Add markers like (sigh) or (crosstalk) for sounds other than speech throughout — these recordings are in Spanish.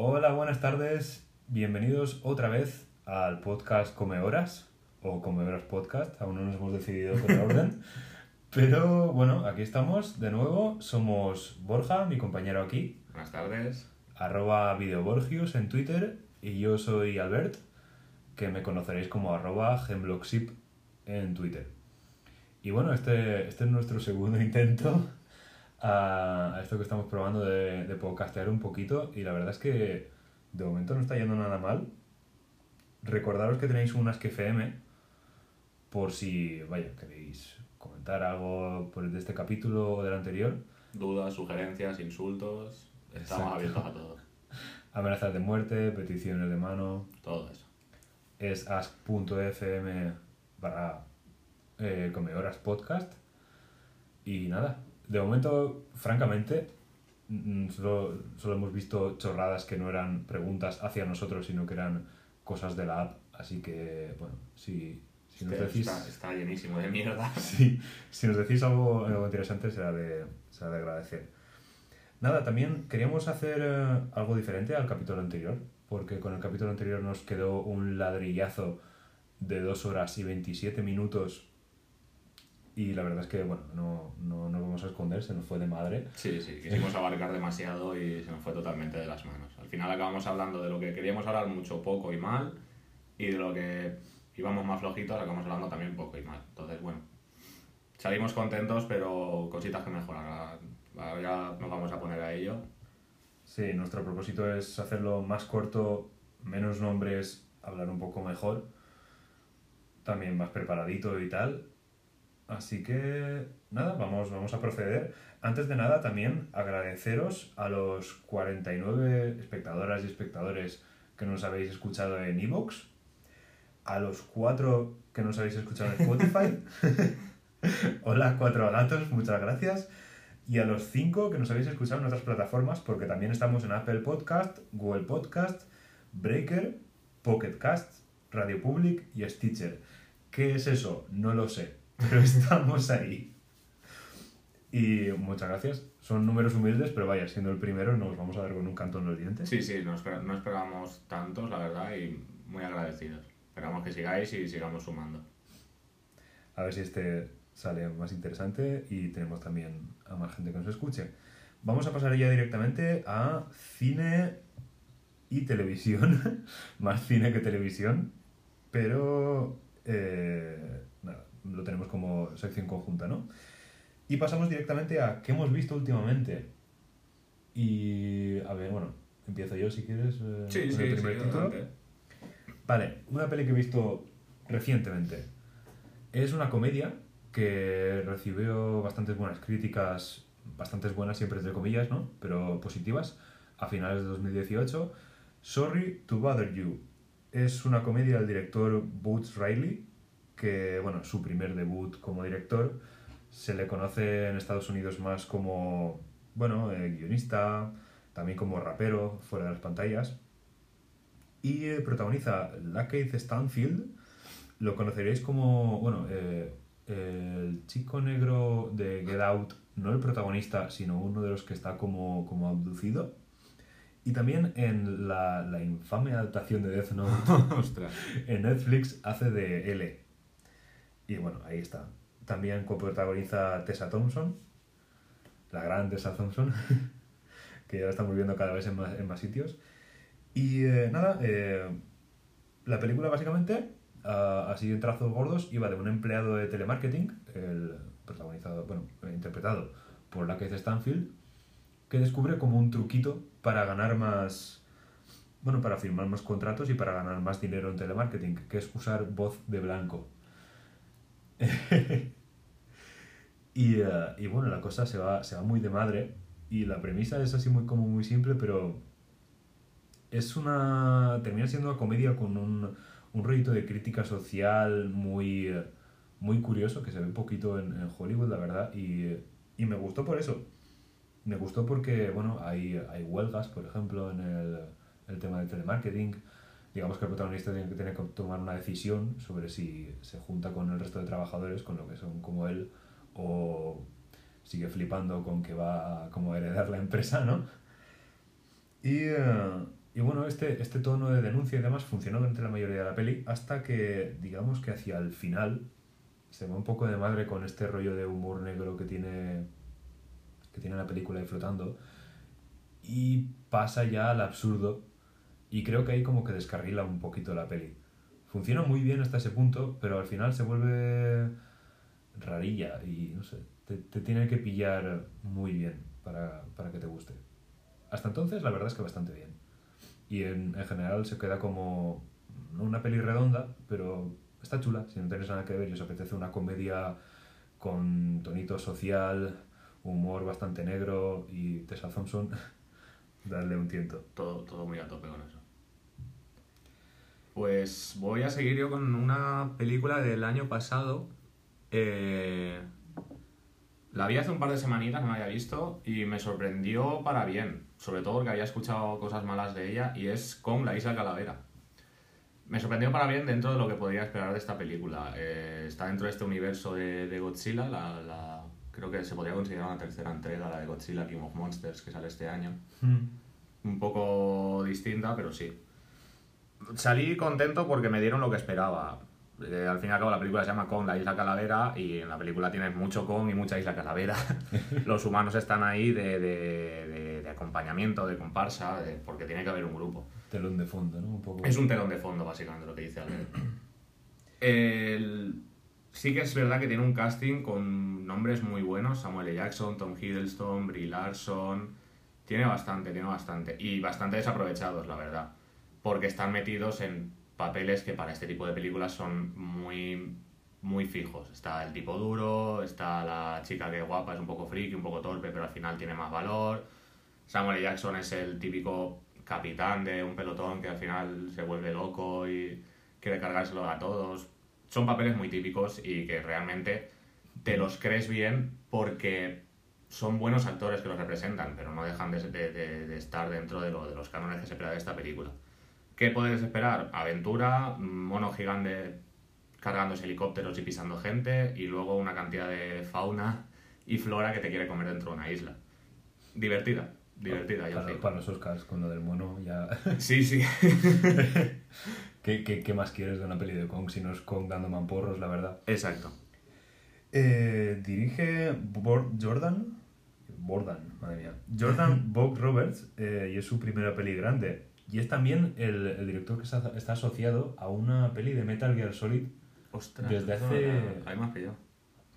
Hola, buenas tardes. Bienvenidos otra vez al podcast Come Horas o Come Horas Podcast. Aún no nos hemos decidido con el orden. (laughs) Pero bueno, aquí estamos de nuevo. Somos Borja, mi compañero aquí, Buenas tardes. arroba videoborgius en Twitter y yo soy Albert, que me conoceréis como arroba gemblogship en Twitter. Y bueno, este, este es nuestro segundo (laughs) intento a, a esto que estamos probando de, de podcastear un poquito y la verdad es que de momento no está yendo nada mal. Recordaros que tenéis un Ask FM por si, vaya, queréis comentar algo por de este capítulo o del anterior. Dudas, sugerencias, insultos. Estamos Exacto. abiertos a todo. (laughs) Amenazas de muerte, peticiones de mano, Todo eso. es ask.fm barra eh, comedoras podcast y nada de momento francamente mm, solo, solo hemos visto chorradas que no eran preguntas hacia nosotros sino que eran cosas de la app así que bueno si, si nos Este decís está, está llenísimo de mierda. (laughs) Sí, si nos decís algo, algo interesante será de, será de agradecer. Nada, también queríamos hacer eh, algo diferente al capítulo anterior, porque con el capítulo anterior nos quedó un ladrillazo de 2 horas y 27 minutos y la verdad es que, bueno, no, no nos vamos a esconder, se nos fue de madre. Sí, sí, quisimos abarcar demasiado y se nos fue totalmente de las manos. Al final acabamos hablando de lo que queríamos hablar mucho, poco y mal, y de lo que íbamos más flojitos, acabamos hablando también poco y mal. Entonces, bueno, salimos contentos, pero cositas que mejorar. Ahora ya nos vamos a poner a ello. Sí, nuestro propósito es hacerlo más corto, menos nombres, hablar un poco mejor, también más preparadito y tal. Así que nada, vamos, vamos a proceder. Antes de nada, también agradeceros a los 49 espectadoras y espectadores que nos habéis escuchado en Evox, a los 4 que nos habéis escuchado en Spotify. (laughs) Hola, cuatro gatos, muchas gracias. Y a los 5 que nos habéis escuchado en otras plataformas, porque también estamos en Apple Podcast, Google Podcast, Breaker, Pocket Cast, Radio Public y Stitcher. ¿Qué es eso? No lo sé, pero (laughs) estamos ahí. Y muchas gracias. Son números humildes, pero vaya, siendo el primero nos vamos a dar con un canto en los dientes. Sí, sí, no, esper- no esperábamos tantos, la verdad, y muy agradecidos. Esperamos que sigáis y sigamos sumando. A ver si este sale más interesante y tenemos también a más gente que nos escuche. Vamos a pasar ya directamente a cine y televisión. (laughs) más cine que televisión. Pero eh, lo tenemos como sección conjunta, ¿no? Y pasamos directamente a qué hemos visto últimamente. Y a ver, bueno, empiezo yo si quieres eh, con el primer título. Vale, una peli que he visto recientemente. Es una comedia que recibió bastantes buenas críticas, bastantes buenas siempre entre comillas, ¿no? Pero positivas, a finales de 2018. Sorry to Bother You. Es una comedia del director Boots Riley, que, bueno, su primer debut como director. Se le conoce en Estados Unidos más como, bueno, eh, guionista, también como rapero fuera de las pantallas. Y eh, protagoniza Lakeith Stanfield, lo conoceréis como, bueno, eh, el chico negro de Get Out, no el protagonista, sino uno de los que está como, como abducido. Y también en la, la infame adaptación de Death Note (laughs) en Netflix hace de L. Y bueno, ahí está. También coprotagoniza Tessa Thompson, la gran Tessa Thompson, (laughs) que ya la estamos viendo cada vez en más, en más sitios. Y eh, nada, eh, la película básicamente, ah, así en trazos gordos, iba de un empleado de telemarketing, el protagonizado, bueno, eh, interpretado por la que Stanfield, que descubre como un truquito para ganar más, bueno, para firmar más contratos y para ganar más dinero en telemarketing, que es usar voz de blanco. (laughs) y, eh, y bueno, la cosa se va, se va muy de madre y la premisa es así muy como muy simple, pero es una... termina siendo una comedia con un, un de crítica social muy, muy curioso, que se ve un poquito en, en Hollywood, la verdad, y, y me gustó por eso. Me gustó porque, bueno, hay, hay huelgas, por ejemplo, en el, el tema del telemarketing. Digamos que el protagonista tiene que, tiene que tomar una decisión sobre si se junta con el resto de trabajadores, con lo que son como él, o sigue flipando con que va a como heredar la empresa, ¿no? Y, eh, y bueno, este, este tono de denuncia y demás funcionó durante la mayoría de la peli hasta que, digamos que hacia el final, se va un poco de madre con este rollo de humor negro que tiene, que tiene la película ahí flotando y pasa ya al absurdo y creo que ahí como que descarrila un poquito la peli. Funciona muy bien hasta ese punto, pero al final se vuelve rarilla y no sé, te, te tiene que pillar muy bien para, para, que te guste. Hasta entonces la verdad es que bastante bien. Y en, en general se queda como una peli redonda, pero está chula, si no tienes nada que ver y os apetece una comedia con tonito social, humor bastante negro y Tessa Thompson, (laughs) darle un tiento. Todo, todo muy a tope con eso. Pues voy a seguir yo con una película del año pasado. Eh, la vi hace un par de semanitas, no la había visto, y me sorprendió para bien. Sobre todo porque había escuchado cosas malas de ella, y es con La Isla Calavera. Me sorprendió para bien dentro de lo que podría esperar de esta película. Eh, está dentro de este universo de, de Godzilla, la, la, creo que se podría considerar una tercera entrega, la de Godzilla King of Monsters, que sale este año. Mm. Un poco distinta, pero sí. Salí contento porque me dieron lo que esperaba. Eh, al fin y al cabo la película se llama Kong, la isla calavera, y en la película tienes mucho Kong y mucha isla calavera. (laughs) Los humanos están ahí de, de, de, de acompañamiento, de comparsa, porque tiene que haber un grupo. Telón de fondo, ¿no? Un poco. Es un telón de fondo, básicamente, lo que dice Albert. (clears throat) El- Sí que es verdad que tiene un casting con nombres muy buenos, Samuel L. Jackson, Tom Hiddleston, Brie Larson, tiene bastante, tiene bastante, y bastante desaprovechados, la verdad, porque están metidos en papeles que para este tipo de películas son muy, muy fijos. Está el tipo duro, está la chica que es guapa, es un poco friki, un poco torpe, pero al final tiene más valor. Samuel. Jackson es el típico capitán de un pelotón que al final se vuelve loco y quiere cargárselo a todos. Son papeles muy típicos y que realmente te los crees bien porque son buenos actores que los representan, pero no dejan de, de- de- estar dentro de, lo, de los cánones que se de esta película. ¿Qué puedes esperar? Aventura, mono gigante cargándose helicópteros y pisando gente, y luego una cantidad de fauna y flora que te quiere comer dentro de una isla. Divertida, divertida, ya para, para los Oscars, con lo del mono, ya. (laughs) Sí, sí. (laughs) ¿Qué, qué, qué más quieres de una peli de Kong si no es Kong dando mamporros, la verdad? Exacto. Eh, dirige Bor- Jordan. Bordan, madre mía. Jordan (laughs) Bob Roberts eh, y es su primera peli grande. Y es también el, el director que está, está asociado a una peli de Metal Gear Solid Ostras, Desde hace- Ahí me has pillado.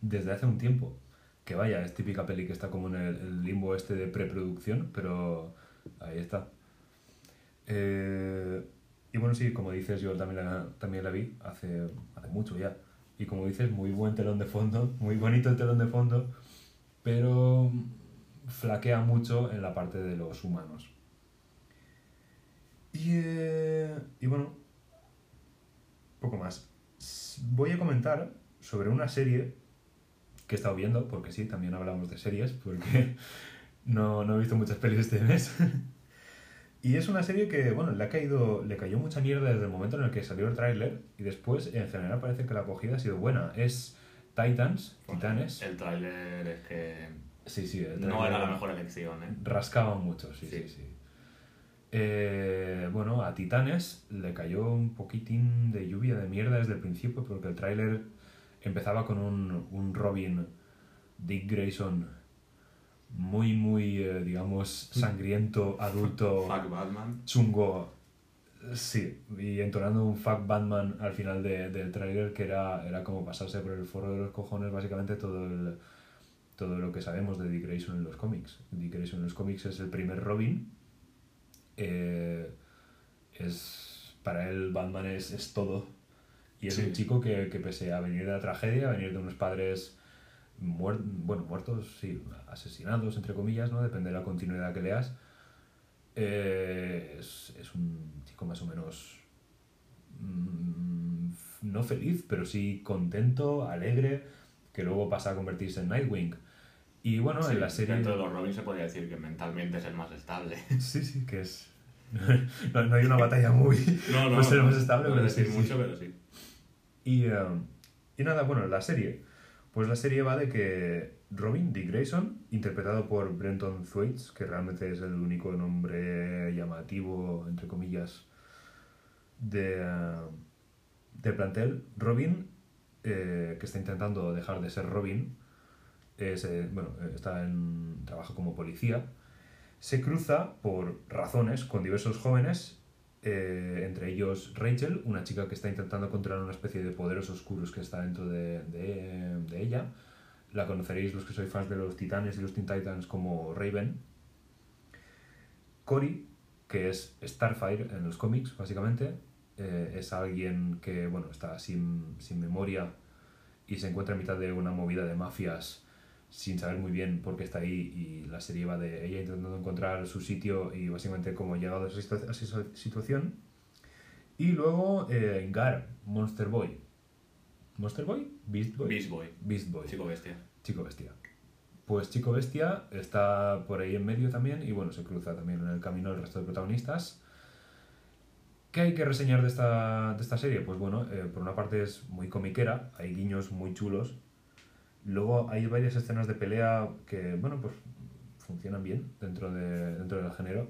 desde hace un tiempo. Que vaya, es típica peli que está como en el, el limbo este de preproducción, pero ahí está. Eh, y bueno, sí, como dices, yo también la, también la vi hace, hace mucho ya. Y como dices, muy buen telón de fondo, muy bonito el telón de fondo, pero flaquea mucho en la parte de los humanos. Y, eh, y bueno, poco más. Voy a comentar sobre una serie que he estado viendo, porque sí, también hablamos de series, porque (laughs) no, no he visto muchas pelis este mes. (laughs) y es una serie que, bueno, le, ha caído, le cayó mucha mierda desde el momento en el que salió el tráiler y después, en general, parece que la acogida ha sido buena. Es Titans, Titanes. El tráiler es que Sí, sí, el no era la mejor elección, ¿eh? Rascaba mucho, sí, sí, Sí. sí. Eh, bueno, a Titanes le cayó un poquitín de lluvia de mierda desde el principio porque el tráiler empezaba con un, un Robin Dick Grayson muy, muy, eh, digamos, sangriento, adulto, Fuck Batman. chungo. Sí, y entonando un fuck Batman al final de- del tráiler que era, era como pasarse por el forro de los cojones básicamente todo el, todo lo que sabemos de Dick Grayson en los cómics. Dick Grayson en los cómics es el primer Robin. Eh, es, para él Batman es, es todo. Y es Sí. un chico que, que pese a venir de la tragedia, a venir de unos padres muer- bueno, muertos, sí, asesinados, entre comillas, ¿no? Depende de la continuidad que leas. eh, es, es un chico más o menos mm, no feliz, pero sí contento, alegre, que luego pasa a convertirse en Nightwing. Y bueno, Sí, en la serie... Dentro de los Robin se podría decir que mentalmente es el más estable. Sí, sí, que es... (laughs) no, no hay una batalla muy... No, no, Pues más estable, no pero decir sí, mucho, pero sí. Y, eh, y nada, bueno, la serie. Pues la serie va de que Robin, Dick Grayson, interpretado por Brenton Thwaites, que realmente es el único nombre llamativo entre comillas, de, del plantel. Robin, eh, que está intentando dejar de ser Robin, es, eh, bueno, eh, está en trabajo como policía, se cruza por razones con diversos jóvenes, eh, entre ellos Rachel, una chica que está intentando controlar una especie de poderes oscuros que está dentro de, de- ella. La conoceréis los que sois fans de los Titanes y los Teen Titans como Raven. Cory, que es Starfire en los cómics, básicamente, eh, es alguien que bueno, está sin, sin memoria y se encuentra en mitad de una movida de mafias sin saber muy bien por qué está ahí y la serie va de ella intentando encontrar su sitio y básicamente cómo ha llegado a esa, situación. Y luego eh, Gar, Monster Boy. ¿Monster Boy? Beast Boy. Beast Boy. Beast Boy. Chico bestia. Chico Bestia. Pues Chico Bestia está por ahí en medio también y bueno, se cruza también en el camino el resto de protagonistas. ¿Qué hay que reseñar de esta, de esta serie? Pues bueno, eh, por una parte es muy comiquera, hay guiños muy chulos. Luego hay varias escenas de pelea que, bueno, pues funcionan bien dentro, de, dentro del género.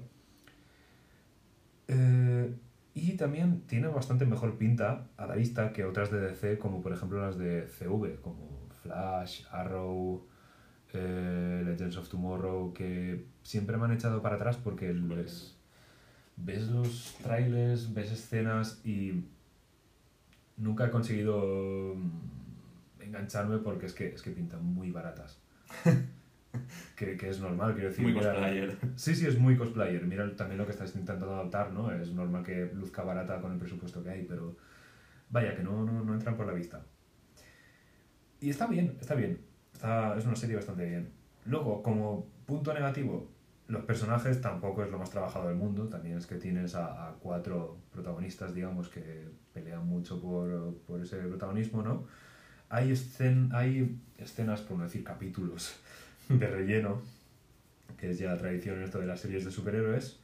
Eh, y también tiene bastante mejor pinta a la vista que otras de DC, como por ejemplo las de CV, como Flash, Arrow, eh, Legends of Tomorrow, que siempre me han echado para atrás porque les, ves los trailers, ves escenas y nunca he conseguido engancharme porque es que, es que pintan muy baratas. (laughs) que, que es normal, quiero decir. Muy mira- cosplayer. Sí, sí, es muy cosplayer. Mira también lo que estás intentando adaptar, ¿no? Es normal que luzca barata con el presupuesto que hay, pero vaya, que no, no, no entran por la vista. Y está bien, está bien. Está, es una serie bastante bien. Luego, como punto negativo, los personajes tampoco es lo más trabajado del mundo. También es que tienes a, a cuatro protagonistas, digamos, que pelean mucho por, por ese protagonismo, ¿no? Hay, escen hay escenas, por no decir capítulos, (laughs) de relleno que es ya tradición en esto de las series de superhéroes.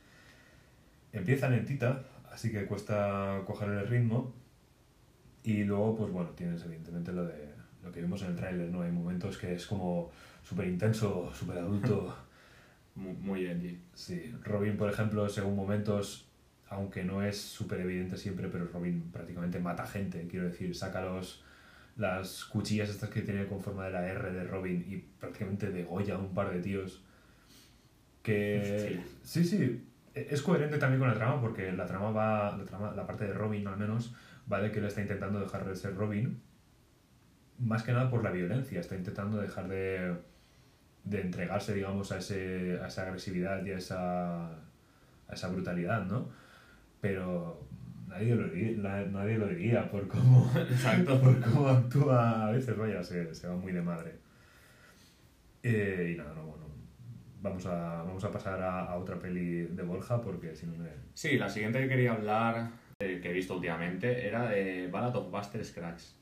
Empieza lentita, así que cuesta coger el ritmo. Y luego, pues bueno, tienes evidentemente lo de lo que vimos en el tráiler, ¿no? Hay momentos que es como súper intenso, súper adulto. (laughs) Muy, muy edgy. Sí, Robin, por ejemplo, según momentos, aunque no es súper evidente siempre, pero Robin prácticamente mata gente, quiero decir, saca los, las cuchillas estas que tiene con forma de la R de Robin y prácticamente degolla a un par de tíos. Que sí, sí, es coherente también con la trama porque la trama va, la, trama, la parte de Robin al menos, va de que él está intentando dejar de ser Robin, más que nada por la violencia, está intentando dejar de, de entregarse, digamos, a, ese, a esa agresividad y a esa, a esa brutalidad, ¿no? Pero nadie lo diría, na- nadie lo diría por cómo, (laughs) Exacto. por cómo actúa a veces, vaya, se, se va muy de madre. Eh, y nada, no, bueno, vamos a, vamos a pasar a, otra peli de Borja porque si no me... Sí, la siguiente que quería hablar, eh, que he visto últimamente, era de Ballad of Buster Scruggs,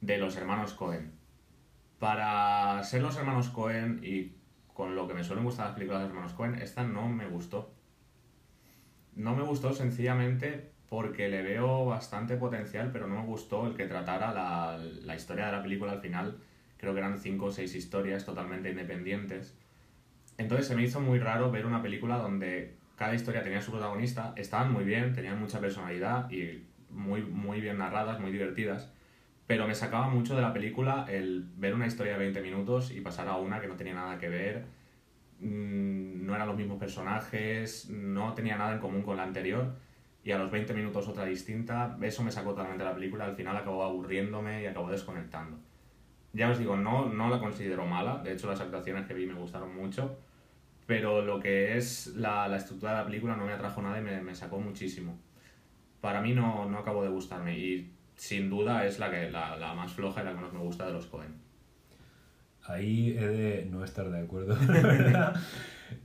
de los hermanos Cohen. Para ser los hermanos Cohen y con lo que me suelen gustar las películas de los hermanos Cohen, esta no me gustó. No me gustó sencillamente porque le veo bastante potencial, pero no me gustó el que tratara la, la historia de la película al final. Creo que eran cinco o seis historias totalmente independientes. Entonces se me hizo muy raro ver una película donde cada historia tenía su protagonista, estaban muy bien, tenían mucha personalidad y muy, muy bien narradas, muy divertidas, pero me sacaba mucho de la película el ver una historia de 20 minutos y pasar a una que no tenía nada que ver, mm, no eran los mismos personajes, no tenía nada en común con la anterior y a los 20 minutos otra distinta, eso me sacó totalmente la película, al final acabó aburriéndome y acabó desconectando. Ya os digo, no, no la considero mala, de hecho las actuaciones que vi me gustaron mucho, pero lo que es la, la estructura de la película no me atrajo nada y me, me sacó muchísimo. Para mí no, no acabó de gustarme y sin duda es la, que, la, la más floja y la que más me gusta de los Cohen. Ahí he de no estar de acuerdo. (laughs) (laughs)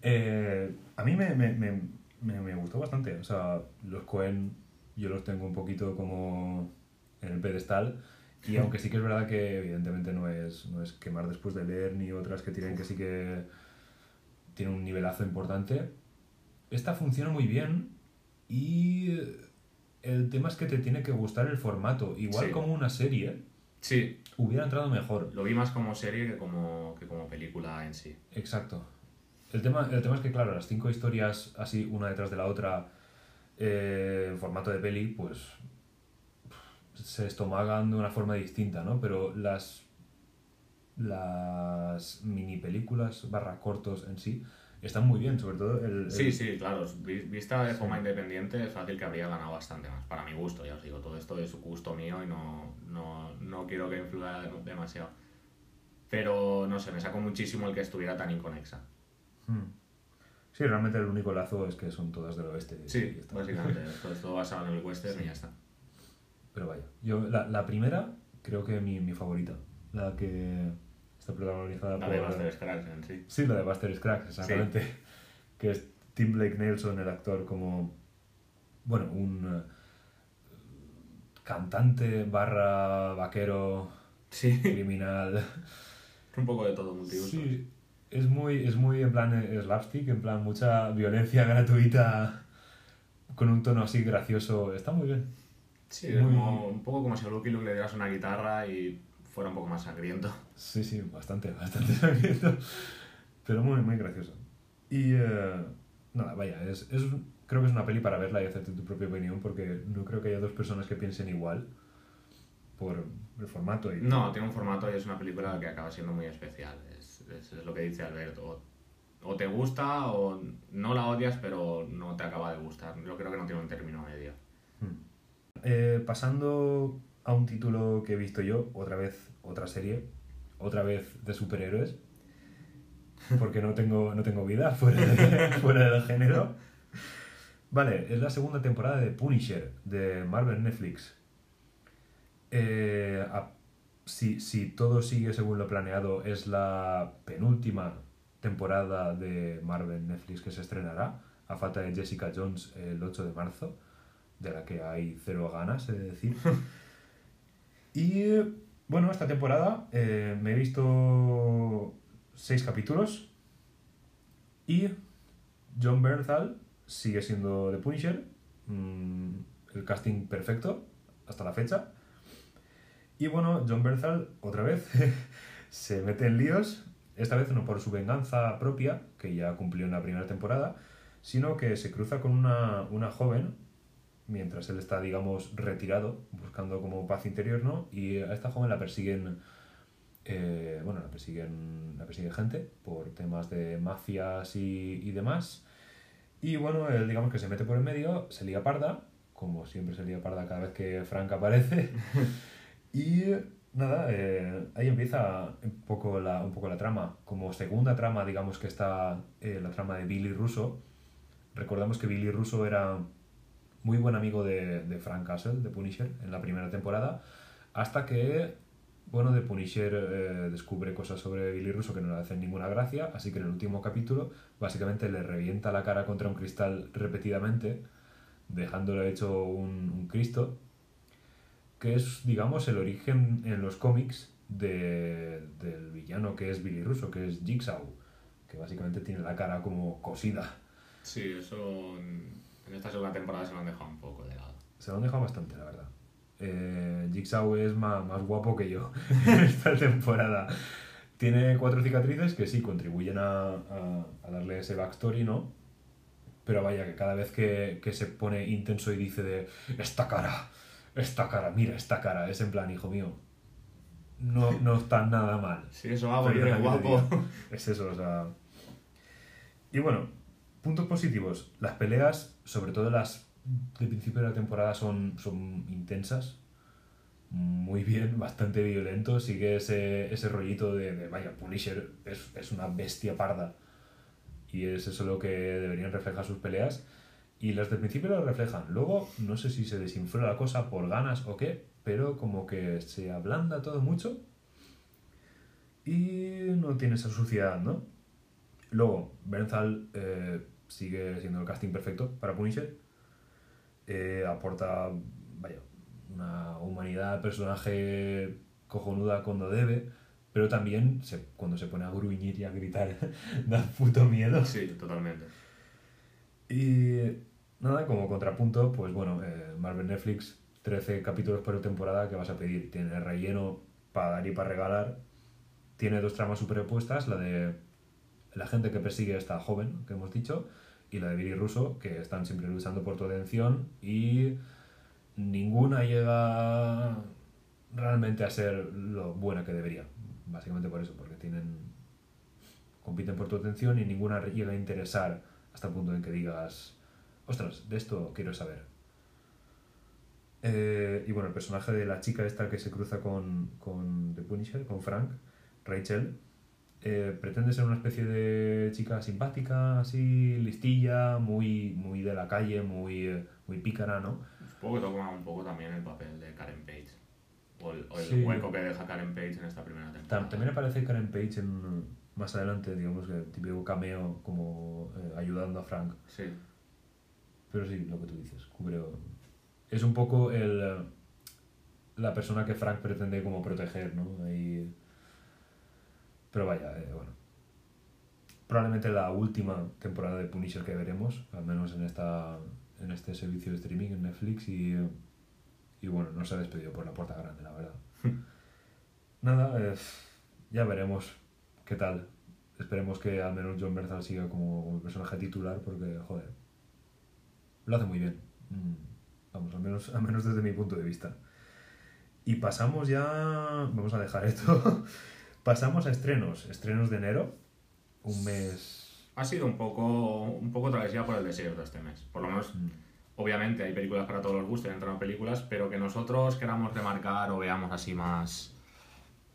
Eh, a mí me, me, me, me, me gustó bastante. O sea, los Cohen yo los tengo un poquito como en el pedestal. Y aunque sí que es verdad que evidentemente no es, no es quemar después de leer ni otras que tienen que sí que tiene un nivelazo importante, esta funciona muy bien y el tema es que te tiene que gustar el formato. Igual Sí. como una serie, Sí, hubiera entrado mejor. lo vi más como serie que como, que como película en sí. Exacto. El tema, el tema es que, claro, las cinco historias así, una detrás de la otra, eh, en formato de peli, pues se estomagan de una forma distinta, ¿no? Pero las, las mini películas barra cortos en sí están muy bien, sobre todo el... el- Sí, sí, claro. vi- Vista de forma independiente es fácil que habría ganado bastante más. Para mi gusto, ya os digo, todo esto es gusto mío y no, no, no quiero que influya dem- demasiado. Pero no sé, me sacó muchísimo el que estuviera tan inconexa. Hmm. Sí, realmente el único lazo es que son todas del oeste. y Sí, está. básicamente. Esto (laughs) es todo basado en el western Sí. y ya está. Pero vaya, yo la, la primera creo que mi, mi favorita, la que está protagonizada La por... de Buster Scruggs en sí. Sí, la de Buster Scruggs, exactamente. (laughs) Que es Tim Blake Nelson, el actor, como, bueno, un eh, cantante barra vaquero Sí, criminal. (laughs) un poco de todo multiuso. Sí, es muy, es muy en plan eh, slapstick, en plan mucha violencia (laughs) gratuita con un tono así gracioso. Está muy bien. Sí, es Muy- como, un poco como si a Lucky Luke le dieras una guitarra y fuera un poco más sangriento. Sí, sí, bastante, (laughs) bastante sangriento. Pero muy, muy gracioso. Y eh, nada, vaya, es, es, creo que es una peli para verla y hacerte tu propia opinión porque no creo que haya dos personas que piensen igual por el formato. Y, No, tiene un formato y es una película que acaba siendo muy especial. Es, lo que dice Alberto. O, te gusta o no la odias, pero no te acaba de gustar. Yo creo que no tiene un término medio. Hmm. Eh, pasando a un título que he visto yo, otra vez, otra serie, otra vez de superhéroes, porque no tengo, no tengo vida (laughs) fuera, de- fuera del género. Vale, es la segunda temporada de Punisher, de Marvel Netflix. Eh, si, si todo sigue según lo planeado, es la penúltima temporada de Marvel Netflix que se estrenará, a falta de Jessica Jones el 8 de marzo, de la que hay cero ganas, he de decir. (laughs) y bueno, esta temporada eh, me he visto seis capítulos y John Bernthal sigue siendo The Punisher, mm, el casting perfecto hasta la fecha. Y bueno, John Bernthal otra vez (laughs) se mete en líos, esta vez no por su venganza propia, que ya cumplió en la primera temporada, sino que se cruza con una, una joven mientras él está, digamos, retirado, buscando como paz interior, ¿no? Y a esta joven la persiguen, eh, bueno, la persiguen, la persigue gente por temas de mafias y, y demás. Y bueno, él digamos que se mete por en medio, se lía parda, como siempre se lía parda cada vez que Frank aparece. (laughs) y nada, eh, ahí empieza un poco, la, un poco la trama. Como segunda trama, digamos que está eh, la trama de Billy Russo. Recordamos que Billy Russo era muy buen amigo de, de Frank Castle, de Punisher, en la primera temporada, hasta que, bueno, de Punisher eh, descubre cosas sobre Billy Russo que no le hacen ninguna gracia, así que en el último capítulo básicamente le revienta la cara contra un cristal repetidamente, dejándolo hecho un Cristo, que es, digamos, el origen en los cómics de- del villano que es Billy Russo, que es Jigsaw, que básicamente tiene la cara como cosida. Sí, eso en en esta segunda temporada se lo han dejado un poco de lado. Se lo han dejado bastante, la verdad. Eh, Jigsaw es más, más guapo que yo (laughs) en (laughs) esta temporada. Tiene cuatro cicatrices que sí contribuyen a, a- a darle ese backstory, ¿no? Pero vaya, que cada vez que, que se pone intenso y dice de esta cara, esta cara, mira esta cara, es en plan, hijo mío, no, no está nada mal. Sí, eso va te guapo. Es eso, o sea. Y bueno, puntos positivos. Las peleas, sobre todo las de principio de la temporada, son, son intensas. Muy bien, (laughs) bastante violento. Sigue ese, ese rollito de, de, vaya, Punisher es, es una bestia parda. Y es eso lo que deberían reflejar sus peleas. Y las del principio lo reflejan. Luego, no sé si se desinfló la cosa por ganas o qué, pero como que se ablanda todo mucho y no tiene esa suciedad, ¿no? Luego, Bernthal eh, sigue siendo el casting perfecto para Punisher. Eh, aporta, vaya, una humanidad al personaje cojonuda cuando debe, pero también se- cuando se pone a gruñir y a gritar (laughs) da puto miedo. Sí, totalmente. Y nada, como contrapunto, pues bueno, eh, Marvel Netflix, 13 capítulos por temporada que vas a pedir. Tiene relleno para dar y para regalar. Tiene dos tramas superpuestas, la de la gente que persigue a esta joven que hemos dicho y la de Billy Russo, que están siempre luchando por tu atención y ninguna llega realmente a ser lo buena que debería. Básicamente por eso, porque tienen compiten por tu atención y ninguna llega a interesar hasta el punto en que digas, ostras, de esto quiero saber. Eh, y bueno, el personaje de la chica esta que se cruza con, con The Punisher, con Frank, Rachel, eh, pretende ser una especie de chica simpática, así, listilla, muy, muy de la calle, muy, eh, muy pícara, ¿no? Supongo que toma un poco también el papel de Karen Page. O el, o el Sí. hueco que deja Karen Page en esta primera temporada. Tam- También aparece Karen Page en, más adelante, digamos que típico cameo como eh, ayudando a Frank. Sí. Pero sí, lo que tú dices, cubre... Es un poco el, eh, la persona que Frank pretende como proteger, ¿no? Ahí- Pero vaya, eh, bueno. Probablemente la última temporada de Punisher que veremos, al menos en, esta, en este servicio de streaming en Netflix y, y bueno, no se ha despedido por la puerta grande, la verdad. (laughs) Nada, eh, ya veremos qué tal. Esperemos que al menos John Bernthal siga como, como personaje titular porque, joder, lo hace muy bien. Mm, Vamos, al menos, (laughs) al menos desde mi punto de vista. Y pasamos ya, vamos a dejar esto, (laughs) pasamos a estrenos, estrenos de enero, un mes... Ha sido un poco, un poco travesía por el desierto este mes. Por lo menos, mm, obviamente, hay películas para todos los gustos, entran películas, pero que nosotros queramos remarcar o veamos así más,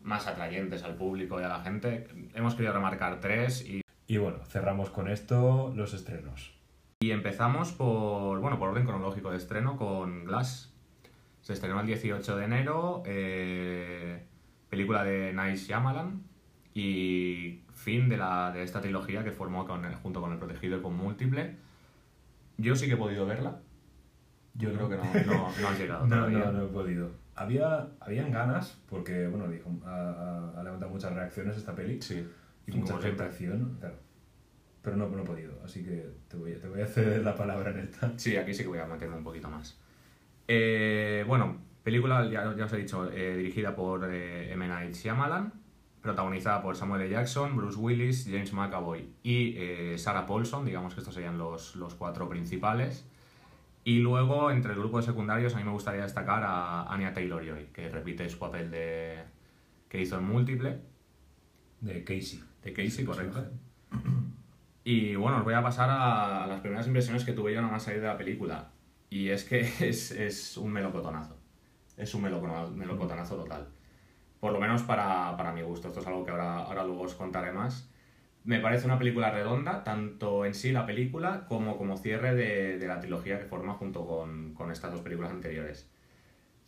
más atrayentes al público y a la gente. Hemos querido remarcar tres y, Y bueno, cerramos con esto los estrenos. Y empezamos por, bueno, por orden cronológico de estreno con Glass. Se estrenó el 18 de enero, eh, película de Nice Shyamalan y fin de, la, de esta trilogía que formó con junto con El Protegido y con Múltiple. Yo sí que he podido verla. Yo creo que no, no, no has llegado (laughs) No, no, no he podido. Había, habían ganas, porque, bueno, dijo, ha, ha- levantado muchas reacciones esta peli. Sí, y mucha siempre. claro. Pero no, no he podido, así que te voy, a- te voy a ceder la palabra en esta. Sí, aquí sí que voy a meterme un poquito más. Eh, bueno, película, ya, ya os he dicho, eh, dirigida por eh, M. Night Shyamalan, protagonizada por Samuel L. Jackson, Bruce Willis, James McAvoy y eh, Sarah Paulson, digamos que estos serían los, los cuatro principales. Y luego, entre el grupo de secundarios, a mí me gustaría destacar a Anya Taylor-Joy, que repite su papel de, que hizo en Múltiple, De Casey. de Casey, correcto. Y bueno, os voy a pasar a, las primeras impresiones que tuve yo nada más salir de la película. Y es que (laughs) es, es un melocotonazo. Es un melocono- melocotonazo total. Por lo menos para, para mi gusto. Esto es algo que ahora, ahora luego os contaré más. Me parece una película redonda, tanto en sí la película como como cierre de, de la trilogía que forma junto con, con estas dos películas anteriores.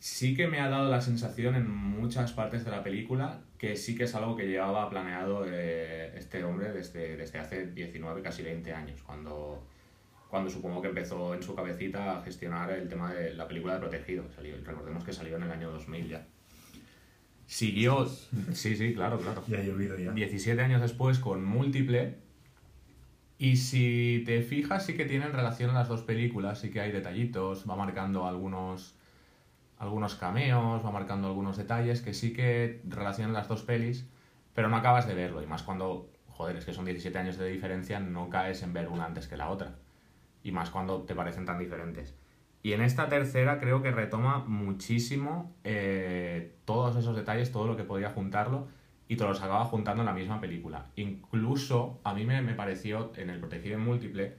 Sí que me ha dado la sensación en muchas partes de la película que sí que es algo que llevaba planeado eh, este hombre desde, desde hace 19, casi 20 años, cuando, cuando supongo que empezó en su cabecita a gestionar el tema de la película de Protegido. que Salió, recordemos que salió en el año 2000 ya. Siguió, sí, sí, claro, claro. Ya he llovido ya. 17 años después con Múltiple. Y si te fijas, sí que tienen relación las dos películas, sí que hay detallitos, va marcando algunos, algunos cameos, va marcando algunos detalles que sí que relacionan las dos pelis, pero no acabas de verlo. Y más cuando, joder, es que son 17 años de diferencia, no caes en ver una antes que la otra. Y más cuando te parecen tan diferentes. Y en esta tercera creo que retoma muchísimo eh, todos esos detalles, todo lo que podía juntarlo y te los acaba juntando en la misma película. Incluso a mí me, me pareció en El Protegido en Múltiple,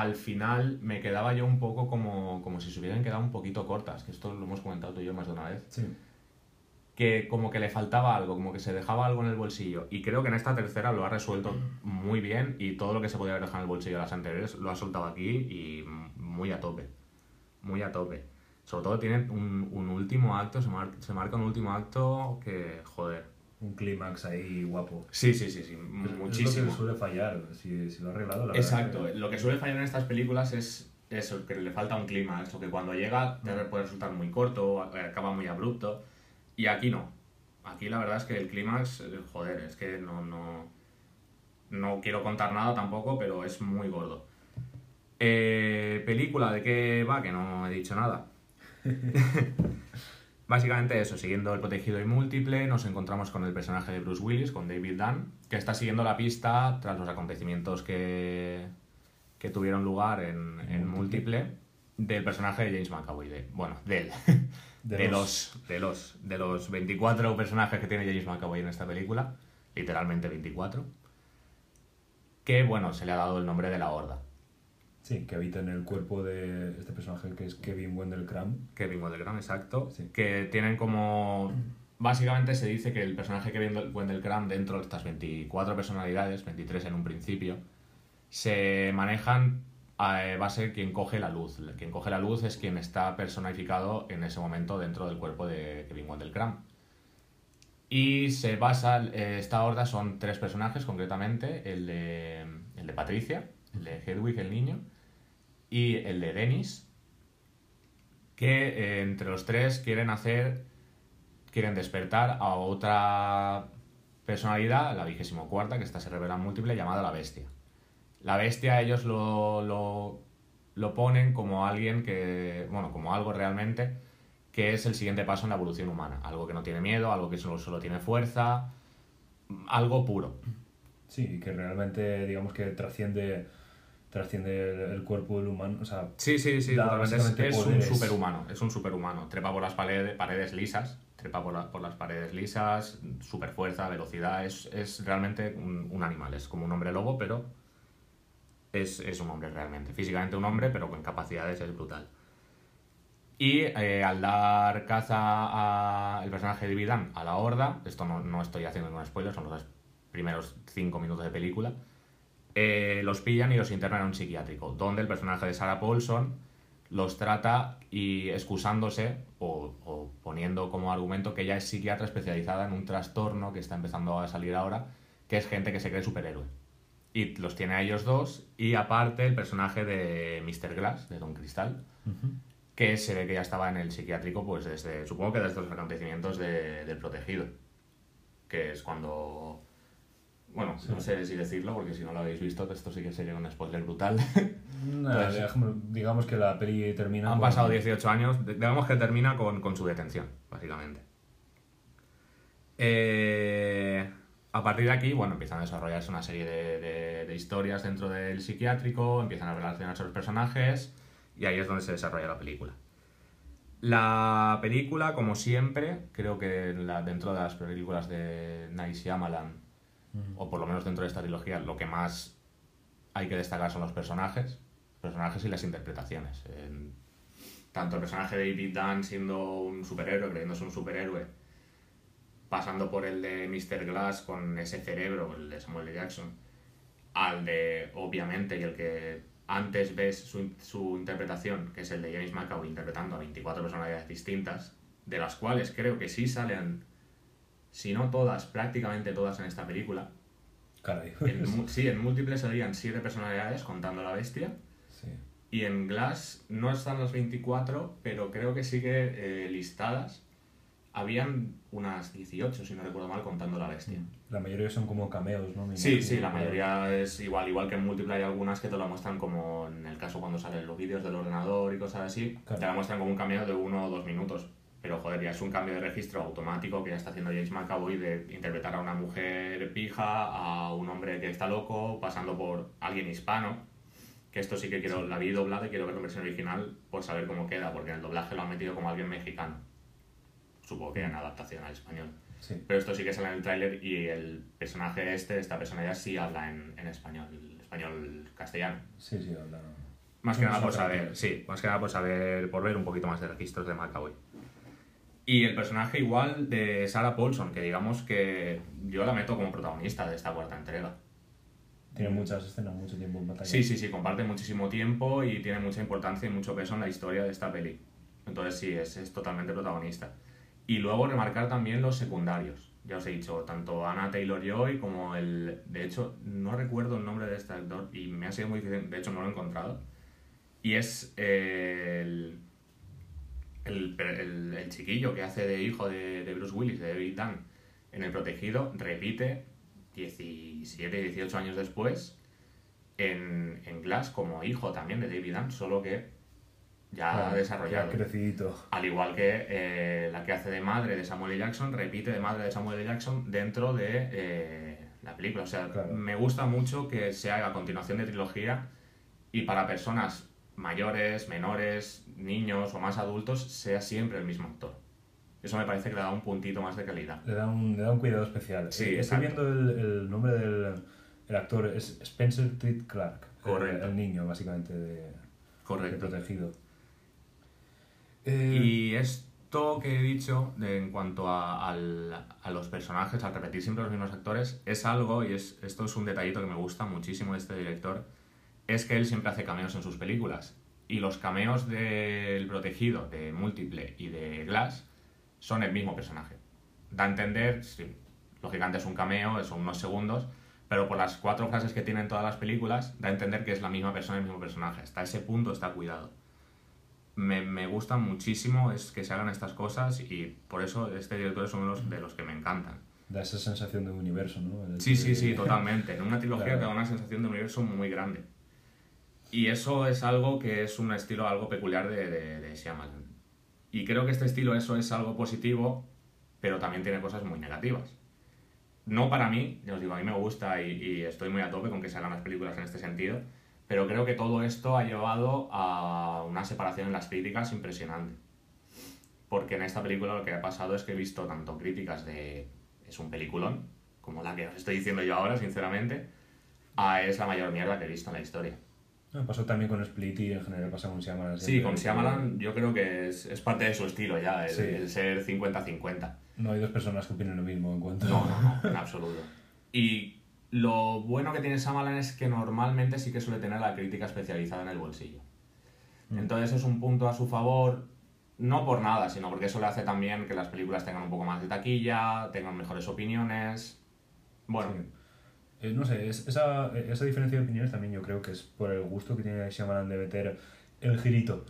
al final me quedaba yo un poco como, como si se hubieran quedado un poquito cortas, que esto lo hemos comentado tú y yo más de una vez, Sí. que como que le faltaba algo, como que se dejaba algo en el bolsillo. Y creo que en esta tercera lo ha resuelto muy bien y todo lo que se podía haber dejado en el bolsillo de las anteriores lo ha soltado aquí y muy a tope. Muy a tope. Sobre todo tiene un, un último acto, se, mar- se marca un último acto que, joder. Un clímax ahí guapo. Sí, sí, sí, sí, muchísimo. Es lo que suele fallar, si, si lo ha arreglado, la verdad. Exacto, que- lo que suele fallar en estas películas es eso, que le falta un clima, eso que cuando llega te puede resultar muy corto, acaba muy abrupto, y aquí no. Aquí la verdad es que el clímax, eh, joder, es que no, no, no quiero contar nada tampoco, pero es muy gordo. Eh, película, ¿de qué va? Que no he dicho nada. (laughs) Básicamente eso, siguiendo el protegido y múltiple, nos encontramos con el personaje de Bruce Willis, con David Dunn, que está siguiendo la pista tras los acontecimientos que, que tuvieron lugar en, en múltiple del personaje de James McAvoy. De, bueno, de él. (laughs) De De, los- los, de, los, de los 24 personajes que tiene James McAvoy en esta película, literalmente 24, que bueno, se le ha dado el nombre de la Horda. Sí, que habita en el cuerpo de este personaje que es Kevin Wendell Crumb. Kevin Wendell exacto. Sí. Que tienen como. Básicamente se dice que el personaje Kevin Wendell Crumb, dentro de estas 24 personalidades, 23 en un principio, se manejan. eh, va a ser quien coge la luz. Quien coge la luz es quien está personificado en ese momento dentro del cuerpo de Kevin Wendell Crumb. Y se basa. eh, esta horda son tres personajes, concretamente: el de, el de Patricia, el de Hedwig, el niño, y el de Dennis, que eh, entre los tres quieren hacer, quieren despertar a otra personalidad, la vigésimo cuarta, que esta se revela múltiple, llamada la bestia. La bestia ellos lo, lo, lo ponen como alguien que, bueno, como algo realmente que es el siguiente paso en la evolución humana. Algo que no tiene miedo, algo que solo, solo tiene fuerza, algo puro. Sí, que realmente, digamos que trasciende, trasciende el, el cuerpo del humano. O sea, Sí, sí, sí. Es, es un superhumano, es un superhumano. Trepa por las paredes, paredes lisas, trepa por, la- por las paredes lisas, super fuerza, velocidad, es, es realmente un, un animal, es como un hombre lobo, pero es, es un hombre realmente. Físicamente un hombre, pero con capacidades es brutal. Y eh, al dar caza al personaje de Vidan a la horda, esto no, no estoy haciendo ningún spoiler, son los primeros cinco minutos de película, eh, los pillan y los internan en un psiquiátrico, donde el personaje de Sarah Paulson los trata y excusándose o, o poniendo como argumento que ella es psiquiatra especializada en un trastorno que está empezando a salir ahora, que es gente que se cree superhéroe. Y los tiene a ellos dos y aparte el personaje de Mr. Glass, de Don Cristal, que se ve que ya estaba en el psiquiátrico, pues desde, supongo que desde los acontecimientos de- del protegido, que es cuando, bueno, no sé si decirlo, porque si no lo habéis visto, esto sí que sería un spoiler brutal. (laughs) Pues- digamos, que la peli termina. Han con- pasado 18 años, digamos que termina con, con su detención, básicamente. Eh, a partir de aquí, bueno, empiezan a desarrollarse una serie de, de- de historias dentro del psiquiátrico, empiezan a relacionarse los personajes y ahí es donde se desarrolla la película. La película, como siempre, creo que la- dentro de las películas de Night Shyamalan, o por lo menos dentro de esta trilogía, lo que más hay que destacar son los personajes, personajes y las interpretaciones. Tanto el personaje de David Dunn siendo un superhéroe, creyéndose un superhéroe, pasando por el de Mr. Glass con ese cerebro, el de Samuel L. Jackson, al de, obviamente, y el que antes ves su, su interpretación, que es el de James McAvoy interpretando a 24 personalidades distintas, de las cuales creo que sí salen, si no todas, prácticamente todas en esta película. Caray. En (laughs) sí, en múltiples salían 7 personalidades contando la bestia. sí. Y en Glass no están las 24, pero creo que sí que eh, listadas. Habían unas 18, si no recuerdo mal, contando la bestia. La mayoría son como cameos, ¿no? Me Sí, imagino. sí, la mayoría es igual, igual que en múltiple hay algunas que te la muestran como en el caso cuando salen los vídeos del ordenador y cosas así, te la muestran como un cameo de uno o dos minutos. Pero joder, ya es un cambio de registro automático que ya está haciendo James McAvoy de interpretar a una mujer pija, a un hombre que está loco, pasando por alguien hispano. Que esto sí que quiero, la vi doblada y quiero ver la versión original por saber cómo queda, porque en el doblaje lo han metido como alguien mexicano. Supongo que en adaptación al español. Sí. Pero esto sí que sale en el tráiler y el personaje este, esta persona ya sí habla en, en español, el español castellano. Sí, sí, habla. Más que Sí, nada por saber, sí, más que nada por saber, por ver un poquito más de registros de McAvoy. Y el personaje igual de Sarah Paulson, que digamos que yo la meto como protagonista de esta cuarta entrega. Tiene muchas escenas, mucho tiempo en batalla. Sí, sí, sí, comparte muchísimo tiempo y tiene mucha importancia y mucho peso en la historia de esta peli. Entonces sí, es, es totalmente protagonista. Y luego remarcar también los secundarios. Ya os he dicho, tanto Anna Taylor-Joy como el... De hecho, no recuerdo el nombre de este actor y me ha sido muy difícil, de hecho no lo he encontrado. Y es eh, el, el, el- el chiquillo que hace de hijo de, de Bruce Willis, de David Dunn, en El Protegido, repite 17, 18 años después en, en Glass como hijo también de David Dunn, solo que ya Claro, desarrollado. crecidito. Al igual que eh, la que hace de madre de Samuel L. Jackson, repite de madre de Samuel L. Jackson dentro de eh, la película. O sea, Claro. me gusta mucho que se haga continuación de trilogía y para personas mayores, menores, niños o más adultos sea siempre el mismo actor. Eso me parece que le da un puntito más de calidad. Le da un, le da un cuidado especial. Sí, Eh, Estoy exacto. viendo el, el nombre del el actor, es Spencer Treat Clark. Correcto. El, niño, básicamente, de, protegido. Eh, Y esto que he dicho de- en cuanto a, al- a los personajes, al repetir siempre los mismos actores, es algo, y es, esto es un detallito que me gusta muchísimo de este director, es que él siempre hace cameos en sus películas. Y los cameos del protegido, de Múltiple y de Glass, son el mismo personaje. Da a entender, sí, lógicamente es un cameo, son unos segundos, pero por las cuatro frases que tienen todas las películas, da a entender que es la misma persona, el mismo personaje. Hasta ese punto está cuidado me, me gusta muchísimo es que se hagan estas cosas y por eso este director es uno de los, de los que me encantan. Da esa sensación de universo, ¿no? El Sí, sí, sí, (laughs) totalmente. En una trilogía Claro. te da una sensación de universo muy grande. Y eso es algo que es un estilo algo peculiar de, de, de Shyamalan. Y creo que este estilo eso es algo positivo, pero también tiene cosas muy negativas. No para mí, ya os digo, a mí me gusta y, y estoy muy a tope con que se hagan las películas en este sentido, pero creo que todo esto ha llevado a una separación en las críticas impresionante. Porque en esta película lo que ha pasado es que he visto tanto críticas de es un peliculón, como la que os estoy diciendo yo ahora, sinceramente, a es la mayor mierda que he visto en la historia. Ah, pasó también con Split y en general pasa con Shyamalan. Sí, con Shyamalan yo creo que es, es parte de su estilo ya, el, Sí. el ser 50-50. No hay dos personas que opinen lo mismo en cuanto No, no, no, en absoluto. Y lo bueno que tiene Shyamalan es que normalmente sí que suele tener la crítica especializada en el bolsillo. Mm. Entonces es un punto a su favor, no por nada, sino porque eso le hace también que las películas tengan un poco más de taquilla, tengan mejores opiniones. Bueno, Sí. Eh, no sé, es- esa, esa diferencia de opiniones también yo creo que es por el gusto que tiene Shyamalan de meter el girito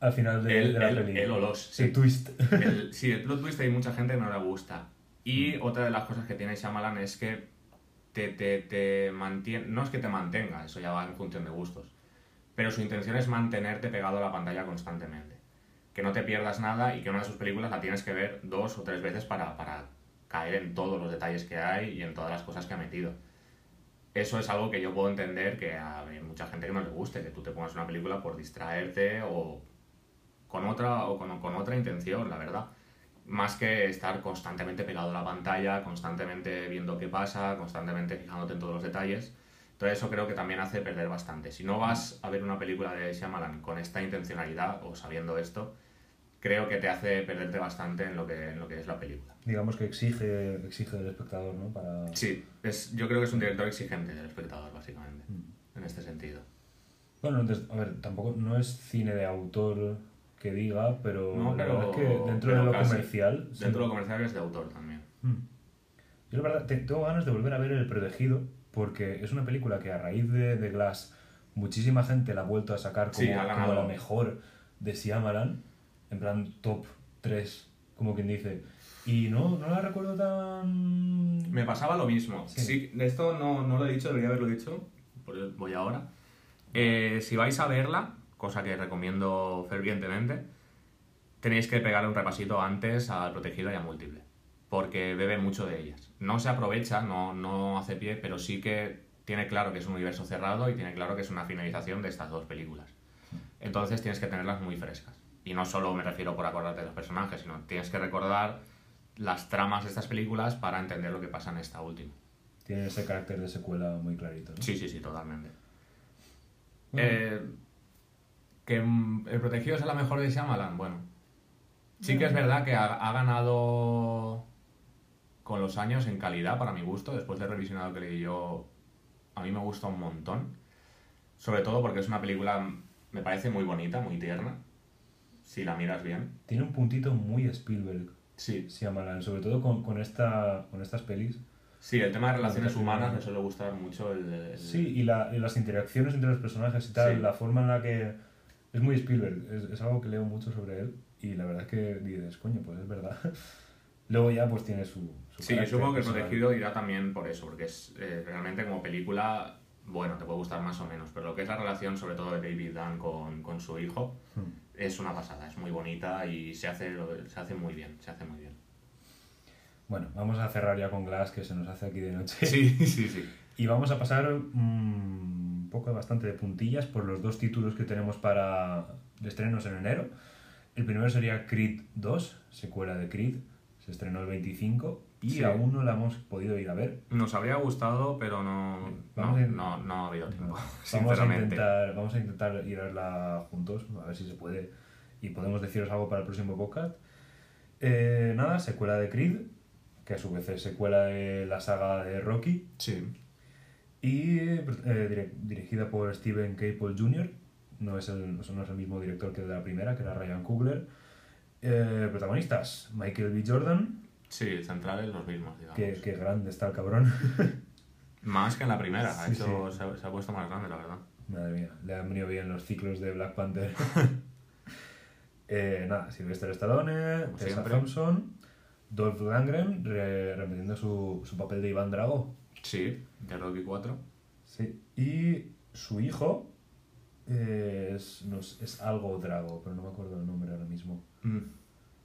al final de, El- de la el- peli. el o los, Sí, sí. twist. el, (laughs) sí, el plot twist hay mucha gente que no le gusta. Y otra de las cosas que tiene Shyamalan es que te, te, te mantiene, no es que te mantenga, eso ya va en función de gustos, pero su intención es mantenerte pegado a la pantalla constantemente. Que no te pierdas nada y que una de sus películas la tienes que ver dos o tres veces para, para caer en todos los detalles que hay y en todas las cosas que ha metido. Eso es algo que yo puedo entender que a mucha gente que no le guste, que tú te pongas una película por distraerte o con otra, o con otra intención, la verdad. Más que estar constantemente pegado a la pantalla, constantemente viendo qué pasa, constantemente fijándote en todos los detalles. Entonces eso creo que también hace perder bastante. Si no vas a ver una película de Shyamalan con esta intencionalidad o sabiendo esto, creo que te hace perderte bastante en lo que, en lo que es la película. Digamos que exige, exige del espectador, ¿no? Para... Sí, es, yo creo que es un director exigente del espectador, básicamente, Mm. en este sentido. Bueno, entonces, a ver, tampoco no es cine de autor que diga, pero, No, la pero- verdad es que dentro de lo casi. comercial... sí. Dentro de lo comercial es de autor también. Mm. Yo la verdad te- tengo ganas de volver a ver El Protegido porque es una película que a raíz de, de Glass muchísima gente la ha vuelto a sacar como, Sí, como la mejor de Shyamalan, en plan top 3, como quien dice. Y no, no la recuerdo tan... Me pasaba lo mismo. Sí. Sí. esto no, no lo he dicho, debería haberlo dicho. voy ahora. Eh, si vais a verla, cosa que recomiendo fervientemente, tenéis que pegarle un repasito antes al protegido y a múltiple. Porque bebe mucho de ellas. No se aprovecha, no, no hace pie, pero sí que tiene claro que es un universo cerrado y tiene claro que es una finalización de estas dos películas. Entonces tienes que tenerlas muy frescas. Y no solo me refiero por acordarte de los personajes, sino tienes que recordar las tramas de estas películas para entender lo que pasa en esta última. Tiene ese carácter de secuela muy clarito. ¿no? Sí, sí, sí, totalmente. Bueno. Eh, que mm, El Protegido es la mejor de Shyamalan, bueno. Sí que es verdad que ha, ha ganado con los años en calidad, para mi gusto. Después del revisionado que leí yo, a mí me gusta un montón. Sobre todo porque es una película, me parece muy bonita, muy tierna. Si la miras bien. Tiene un puntito muy Spielberg, Sí, Shyamalan, sobre todo con, con, esta, con estas pelis. sí, el tema de relaciones humanas me suele gustar mucho. El, el- Sí, y, la, y las interacciones entre los personajes y tal, Sí. la forma en la que... Es muy Spielberg, es, es algo que leo mucho sobre él y la verdad es que dices, coño, pues es verdad. (laughs) Luego ya pues tiene su... su Sí, yo supongo que el protegido irá también por eso, porque es eh, realmente como película, bueno, te puede gustar más o menos, pero lo que es la relación sobre todo de David Dunn con, con su hijo, Hmm. Es una pasada, es muy bonita y se hace, se hace muy bien, se hace muy bien. Bueno, vamos a cerrar ya con Glass, que se nos hace aquí de noche. Sí, sí, sí. (laughs) Y vamos a pasar mm, un poco bastante de puntillas por los dos títulos que tenemos para de estrenos en enero. El primero sería Creed 2, secuela de Creed. Se estrenó el 25 y Sí. aún no la hemos podido ir a ver. Nos habría gustado, pero no, Vamos no, a- no, no ha habido tiempo, Vamos a, (laughs) intentar, vamos a intentar ir a verla juntos, a ver si se puede. Y podemos deciros algo para el próximo podcast. Eh, nada, secuela de Creed, que a su vez es secuela de la saga de Rocky. Sí. Y eh, dirigida por Steven Caple Jr. No es, el, no es el mismo director que de la primera, que era Ryan Coogler. Eh, protagonistas, Michael B. Jordan, Sí, centrales los mismos, digamos. que, que grande está el cabrón. (laughs) Más que en la primera, ha Sí, hecho, sí. Se, ha, se ha puesto más grande, la verdad. Madre mía, le han venido bien los ciclos de Black Panther. (laughs) eh, nada, Sylvester Stallone, Como Tessa siempre. Thompson, Dolph Lundgren re- repitiendo su, su papel de Iván Drago. Sí, de Rocky 4. Sí. Y su hijo es, no es, es algo Drago, pero no me acuerdo el nombre ahora mismo.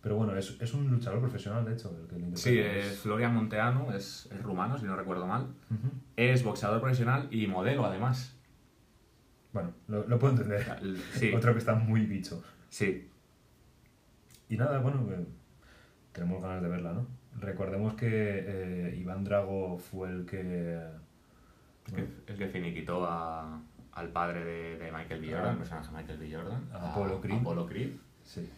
Pero bueno, es, es un luchador profesional, de hecho, el que lo. Sí, es Florian Monteanu, es, es rumano, si no recuerdo mal. Es boxeador profesional y modelo, además. Bueno, lo, lo puedo entender. Sí, (laughs) Otro que está muy bicho. sí. Y nada, bueno, que tenemos ganas de verla, ¿no? Recordemos que eh, Iván Drago fue el que... Que, el que finiquitó a- al padre de, de Michael B. Ah. Jordan, el personaje de Michael B. Jordan. A Apollo Creed. Apollo Creed. Sí.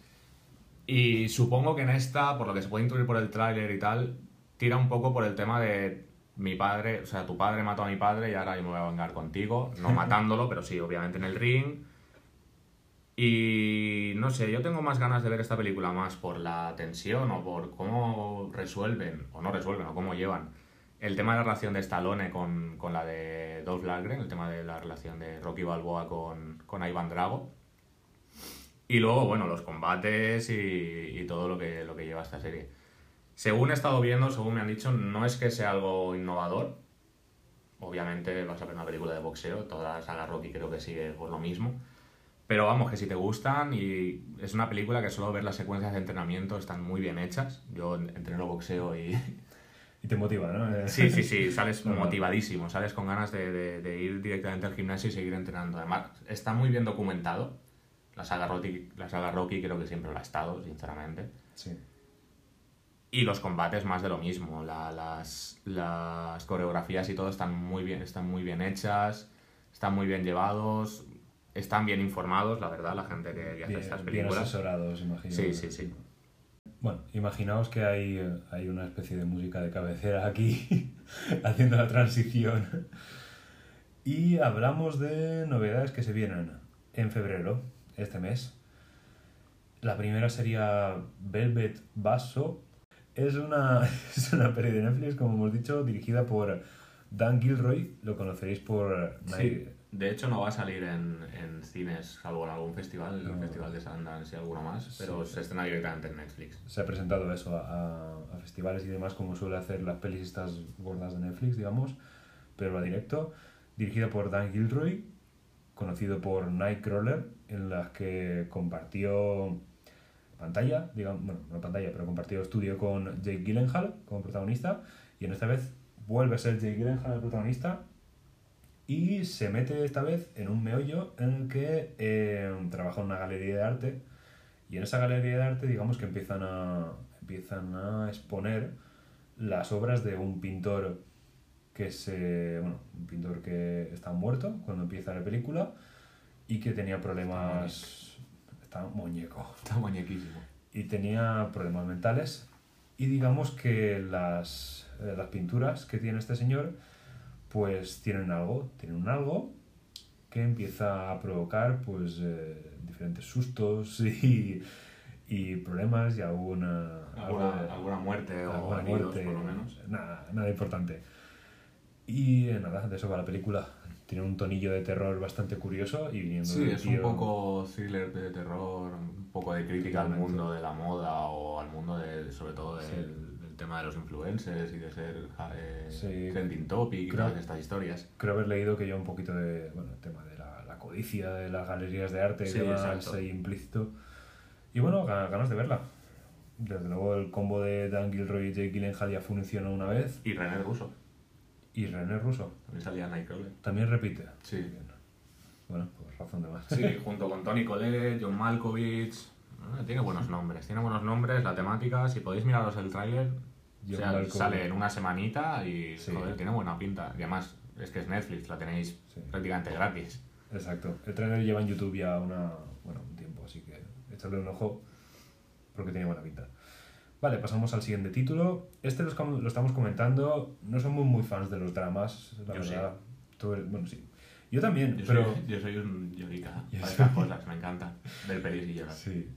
Y supongo que en esta, por lo que se puede intuir por el tráiler y tal, tira un poco por el tema de mi padre, o sea, tu padre mató a mi padre y ahora yo me voy a vengar contigo. No (laughs) matándolo, pero sí, obviamente en el ring. Y no sé, yo tengo más ganas de ver esta película más por la tensión o por cómo resuelven, o no resuelven, o cómo llevan el tema de la relación de Stallone con, con la de Dolph Lundgren, el tema de la relación de Rocky Balboa con, con Ivan Drago. Y luego, bueno, los combates y, y todo lo que, lo que lleva esta serie. Según he estado viendo, según me han dicho, no es que sea algo innovador. Obviamente vas a ver una película de boxeo, toda la saga Rocky creo que sigue por lo mismo. Pero vamos, que si te gustan y es una película que solo ver las secuencias de entrenamiento están muy bien hechas. Yo entreno boxeo y, Y te motiva, ¿no? (laughs) Sí, sí, sí, sales (laughs) Normal. motivadísimo, sales con ganas de, de- de ir directamente al gimnasio y seguir entrenando. Además, está muy bien documentado. La saga Rocky, la saga Rocky creo que siempre lo ha estado, sinceramente. Sí. Y los combates más de lo mismo. La- las, las coreografías y todo están muy bien, están muy bien hechas, están muy bien llevados, están bien informados, la verdad, la gente que, que hace Bien, estas bien películas. asesorados, imagino. Sí, sí, sí. Bueno, imaginaos que hay, hay una especie de música de cabecera aquí, (laughs) haciendo la transición. Y hablamos de novedades que se vienen en febrero, este mes. La primera sería Velvet Basso. Es una, (laughs) es una peli de Netflix, como hemos dicho, dirigida por Dan Gilroy. Lo conoceréis por... Sí, de hecho no va a salir en, en cines, salvo en algún festival, el festival de Sundance y alguno más, pero Sí. se estrena directamente en Netflix. se ha presentado eso a, a festivales y demás, como suele hacer las pelis estas gordas de Netflix, digamos, pero va directo. Dirigida por Dan Gilroy, conocido por Nightcrawler, en las que compartió pantalla, digamos, bueno, no pantalla, pero compartió estudio con Jake Gyllenhaal como protagonista, y en esta vez vuelve a ser Jake Gyllenhaal el protagonista, y se mete esta vez en un meollo en el que eh, trabaja en una galería de arte y en esa galería de arte digamos que empiezan a, empiezan a exponer las obras de un pintor que se, bueno, un pintor que está muerto cuando empieza la película y que tenía problemas, está muñeco, Está muñequísimo. y tenía problemas mentales y digamos que las, eh, las pinturas que tiene este señor pues tienen algo, tienen un algo que empieza a provocar pues eh, diferentes sustos (laughs) y, y problemas y alguna, Alguna, algo- alguna muerte o alguna heridos, muerte, por lo menos. Nada, nada importante. Y eh, nada, de eso va la película. Tiene un tonillo de terror bastante curioso y viniendo Sí, del es un tío- poco thriller de terror, un poco de crítica al mundo de la moda o al mundo de, sobre todo del, Sí. del tema de los influencers y de ser eh, Sí. trending topic y Creo- todas estas historias. Creo haber leído que lleva un poquito de, bueno, el tema de la, la codicia de las galerías de arte Sí, que más exacto. ahí implícito. Y bueno, ga- ganas de verla. Desde luego el combo de Dan Gilroy y Jake Gyllenhaal ya funcionó una vez. Y René Russo. Y René Russo También salía Nightcrawler. también repite. Sí. Bien. Bueno, pues razón de más. Sí, junto con Tony Collette, John Malkovich. Ah, Tiene buenos nombres, tiene buenos nombres, la temática. Si podéis miraros el tráiler, o sea, sale en una semanita y Sí. joder, tiene buena pinta. Y además, es que es Netflix, la tenéis Sí. prácticamente gratis. Exacto. El trailer lleva en YouTube ya una, bueno, un tiempo, así que echarle un ojo porque tiene buena pinta. Vale, pasamos al siguiente título. Este lo, estamos comentando. No somos muy fans de los dramas, la Yo sí. verdad. Tú eres- bueno, sí. Yo también, Yo, pero... soy, yo soy un llorica (laughs) para soy- estas cosas, me encanta. Ver pelis y llorar. Sí.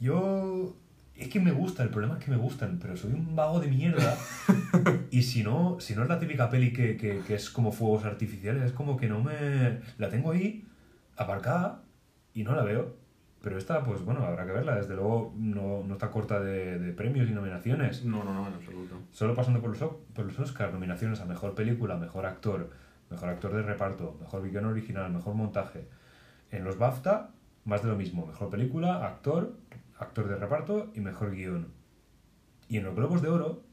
Yo... Es que me gusta, el problema es que me gustan, pero soy un vago de mierda. (laughs) y si no, si no es la típica peli que, que, que es como fuegos artificiales, es como que no me... La tengo ahí, aparcada, y no la veo. Pero esta, pues bueno, habrá que verla. Desde luego no, no está corta de, de premios y nominaciones. No, no, no, en absoluto. Solo pasando por los, por los Oscars, nominaciones a Mejor Película, Mejor Actor, Mejor Actor de Reparto, Mejor Guión Original, Mejor Montaje. En los BAFTA, más de lo mismo. Mejor Película, Actor, Actor de Reparto y Mejor Guión. Y en los Globos de Oro,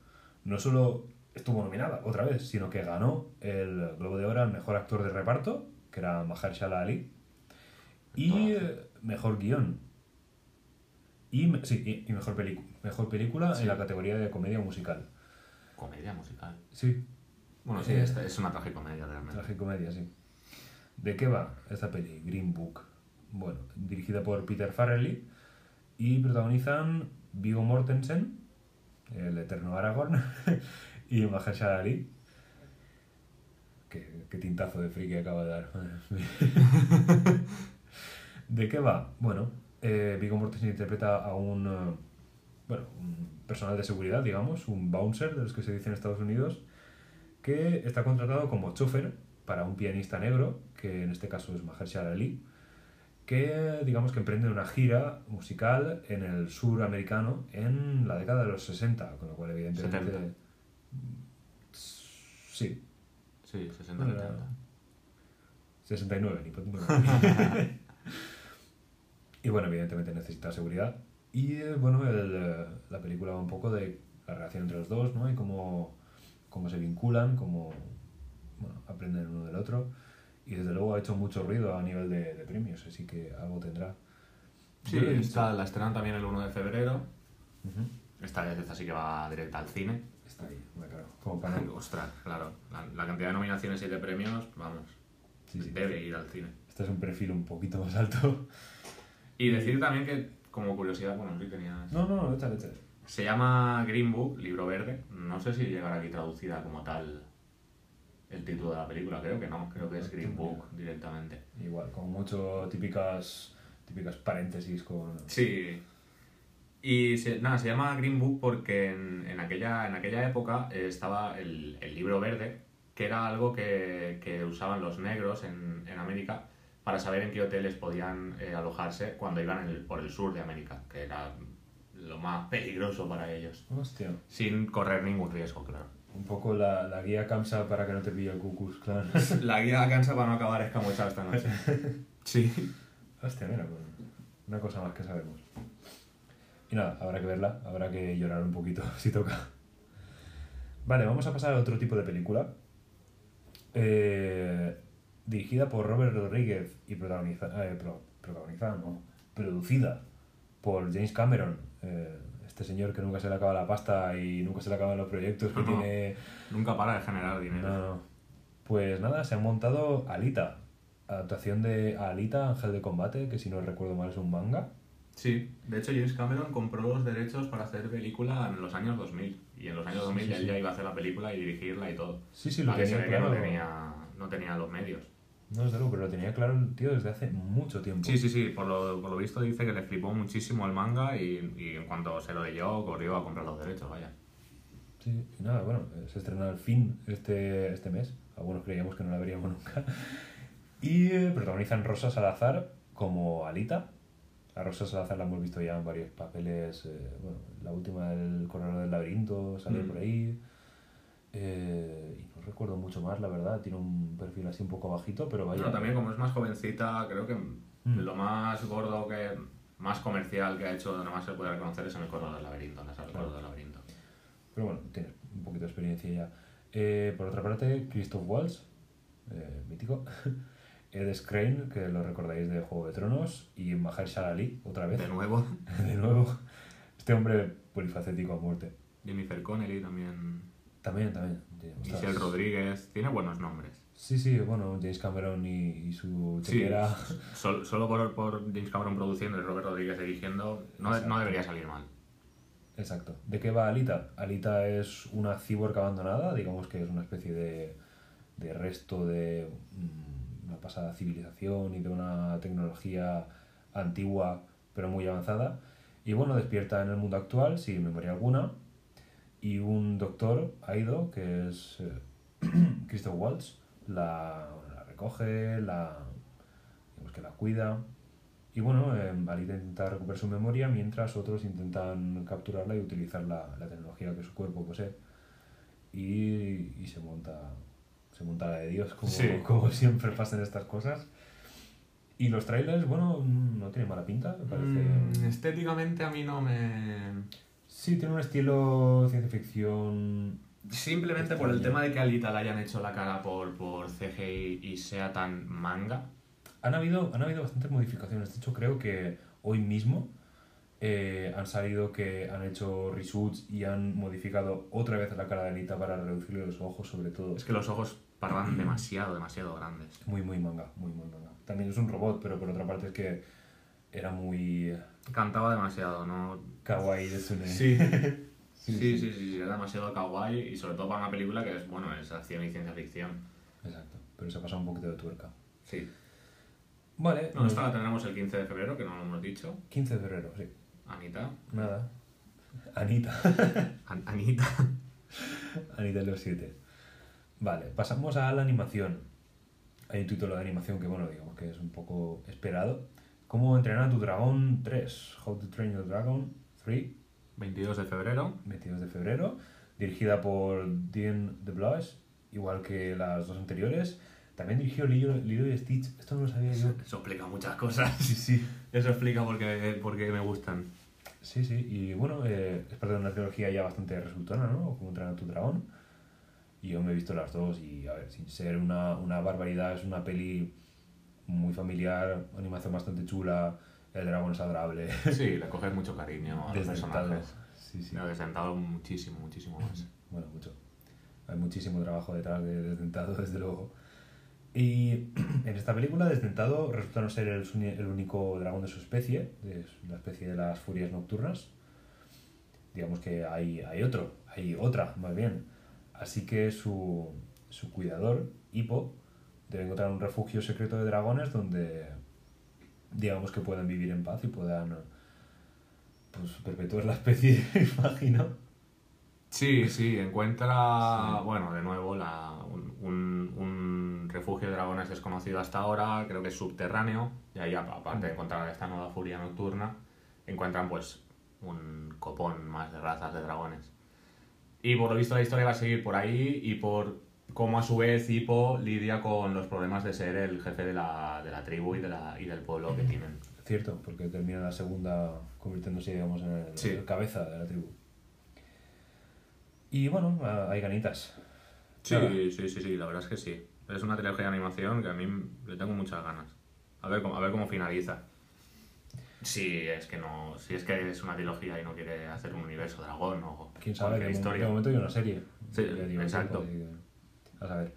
no solo estuvo nominada otra vez, sino que ganó el Globo de Oro al Mejor Actor de Reparto, que era Mahershala Ali, y Mejor Guión. Y, sí, y, mejor, mejor película Sí. en la categoría de comedia musical. Comedia musical. Sí, Bueno, sí, Eh, esta es una tragicomedia realmente. tragicomedia, sí. ¿De qué va esta peli? Green Book. Bueno, dirigida por Peter Farrelly y protagonizan Viggo Mortensen, el eterno Aragorn, (laughs) y Mahershala Ali. Qué, qué tintazo de friki acaba de dar. (laughs) (laughs) ¿De qué va? Bueno, eh, Viggo Mortensen interpreta a un, eh, bueno, un personal de seguridad, digamos, un bouncer, de los que se dice en Estados Unidos, que está contratado como chofer para un pianista negro, que en este caso es Mahershala Ali, que digamos que emprende una gira musical en el sur americano en la década de los 60, con lo cual evidentemente... 70. Sí, Sí, 60 Bueno, 70. 69, ni (laughs) Y bueno, evidentemente necesita seguridad. Y eh, bueno, el, eh, la película va un poco de la relación entre los dos, ¿no? Y cómo, cómo se vinculan, cómo bueno, aprenden uno del otro. Y desde luego ha hecho mucho ruido a nivel de, de premios, así que algo tendrá. Sí, esta la estrenan también el 1 de febrero. Ujú. Esta vez esta sí que va directa al cine. Está ahí, claro. Como para (laughs) Ostras, claro. La, la cantidad de nominaciones y de premios, vamos, Sí, sí. debe ir al cine. Este es un perfil un poquito más alto. Y decir también que, como curiosidad, bueno, sí tenías... No, no, no, échale, échale. Se llama Green Book, libro verde. No sé si llegará aquí traducida como tal el título de la película. Creo que no, creo que es Green Book directamente. Igual, como mucho típicas, típicas paréntesis con... Sí. Y se, nada, se llama Green Book porque en, en aquella, en aquella época eh, estaba el, el libro verde, que era algo que, que usaban los negros en, en América para saber en qué hoteles podían eh, alojarse cuando iban el- por el sur de América, que era lo más peligroso para ellos, Hostia. sin correr ningún riesgo, claro. Un poco la, la guía Kamsa para que no te pille el Klux Klan. (laughs) La guía cansa para no acabar escamochado esta noche. (laughs) Sí. Hostia, mira, pues, una cosa más que sabemos. Y nada, habrá que verla, habrá que llorar un poquito (laughs) si toca. Vale, vamos a pasar a otro tipo de película. Eh, dirigida por Robert Rodríguez y protagoniza- eh, pro- protagonizada, no, producida por James Cameron. eh, este señor que nunca se le acaba la pasta y nunca se le acaban los proyectos que No. tiene Nunca para de generar dinero. No, no. Pues nada, se ha montado Alita. Adaptación de Alita, Ángel de Combate, que si no recuerdo mal es un manga. Sí, de hecho James Cameron compró los derechos para hacer película en los años 2000. Y en los años Sí, 2000 sí, él sí. ya iba a hacer la película y dirigirla y todo. Sí, sí, lo tenía claro. no tenía, no tenía los medios. No, desde luego, pero lo tenía claro el tío desde hace mucho tiempo. Sí, sí, sí, por lo, por lo visto dice que le flipó muchísimo el manga y, y en cuanto se lo leyó corrió a comprar los derechos, vaya. Sí, y nada, bueno, se estrena al fin este, este mes. Algunos creíamos que no la veríamos nunca. (laughs) Y eh, protagonizan Rosa Salazar como Alita. A Rosa Salazar la hemos visto ya en varios papeles. eh, bueno, la última del Corredor del Laberinto salió Mm. por ahí. Eh, recuerdo mucho más, la verdad. Tiene un perfil así un poco bajito, pero vaya. No, también como es más jovencita, creo que Mm. lo más gordo que más comercial que ha hecho donde más se puede reconocer es en el Corredor del Laberinto, en saga del Claro. Corredor del Laberinto. Pero bueno, tiene un poquito de experiencia ya. Eh, por otra parte, Christoph Waltz, eh, mítico. (laughs) Ed Skrein, que lo recordáis de Juego de Tronos. Y Mahershala Ali, otra vez. De nuevo, (laughs) de nuevo. Este hombre polifacético a muerte. Jennifer Connelly también, También, también. Sí. Michelle Rodríguez, tiene buenos nombres. Sí, sí, bueno, James Cameron y, y su Sí, chequera. sol- solo por, por James Cameron produciendo y Robert Rodríguez dirigiendo, no, no debería salir mal. Exacto. ¿De qué va Alita? Alita es una cyborg abandonada, digamos que es una especie de, de resto de mm, una pasada civilización y de una tecnología antigua pero muy avanzada. Y bueno, despierta en el mundo actual sin memoria alguna. Y un doctor, Aido, que es eh, (clears throat) Christoph Waltz, la, la recoge, la, digamos que la cuida. Y bueno, eh, Alita intenta recuperar su memoria mientras otros intentan capturarla y utilizar la, la tecnología que su cuerpo posee. Y, y se monta se monta la de Dios, como, Sí. (laughs) como siempre pasan estas cosas. Y los trailers, bueno, no tiene mala pinta, me parece. Mm, estéticamente a mí no me... Sí, tiene un estilo ciencia ficción. Simplemente por el tema de que a Alita le hayan hecho la cara por, por CGI y sea tan manga. Han habido, han habido bastantes modificaciones. De hecho, creo que hoy mismo eh, han salido que han hecho reshoots y han modificado otra vez la cara de Alita para reducirle los ojos, sobre todo. Es que los ojos paraban demasiado, demasiado grandes. Muy, muy manga, muy, muy manga. También es un robot, pero por otra parte es que era muy Cantaba demasiado, ¿no? kawaii de Tsune. Sí. Sí, (laughs) Sí, sí. sí, sí, sí, era demasiado kawaii y sobre todo para una película que es, bueno, es acción y ciencia ficción. Exacto, pero se ha pasado un poquito de tuerca. Sí. Vale, No, esta la tendremos el 15 de febrero, que no lo hemos dicho. 15 de febrero, sí. Anita. Nada. (laughs) Anita. An- Anita. (laughs) Anita los 7. Vale, pasamos a la animación. Hay un título de animación que, bueno, digamos que es un poco esperado. ¿Cómo entrenar a tu dragón 3? How to Train Your Dragon 3, 22 de febrero. 22 de febrero. Dirigida por Dean DeBlois, igual que las dos anteriores. También dirigió Lilo, Lilo y Stitch. Esto no lo sabía yo. Eso explica muchas cosas. Sí, sí. Eso explica por qué, por qué me gustan. Sí, sí. Y bueno, eh, es parte de una trilogía ya bastante resultona, ¿no? Como entrenar a tu dragón. Y yo me he visto las dos y, a ver, sin ser una, una barbaridad, es una peli muy familiar, animación bastante chula, el dragón es adorable. Sí, le coges mucho cariño a los personajes. Sí, sí. Desdentado muchísimo, muchísimo más. Bueno, mucho. Hay muchísimo trabajo detrás de Desdentado, (laughs) desde luego. Y (clears throat) en esta película, Desdentado resulta no ser el, el único dragón de su especie, de la especie de las furias nocturnas. Digamos que hay, hay otro, hay otra, más bien. Así que su, su cuidador, Hippo, debe encontrar un refugio secreto de dragones donde, digamos que puedan vivir en paz y puedan pues, perpetuar la especie, imagino. (laughs) Sí, sí, encuentra, Sí. bueno, de nuevo, la, un, un- un refugio de dragones desconocido hasta ahora, creo que es subterráneo, y ahí, apa- aparte de encontrar esta nueva furia nocturna, encuentran pues un copón más de razas de dragones. Y por lo visto la historia va a seguir por ahí y por cómo a su vez Hippo lidia con los problemas de ser el jefe de la, de la tribu y, de la, y del pueblo que tienen. Cierto, porque termina la segunda convirtiéndose, digamos, en el, Sí. el cabeza de la tribu. Y bueno, ah, hay ganitas. Sí, sí, sí, sí, la verdad es que sí. Es una trilogía de animación que a mí le tengo muchas ganas. A ver cómo, a ver cómo finaliza. Si es que no, si es que es una trilogía y no quiere hacer un universo dragón o Quién sabe, de, historia. de momento hay una serie. Sí, exacto. tiempo, a saber.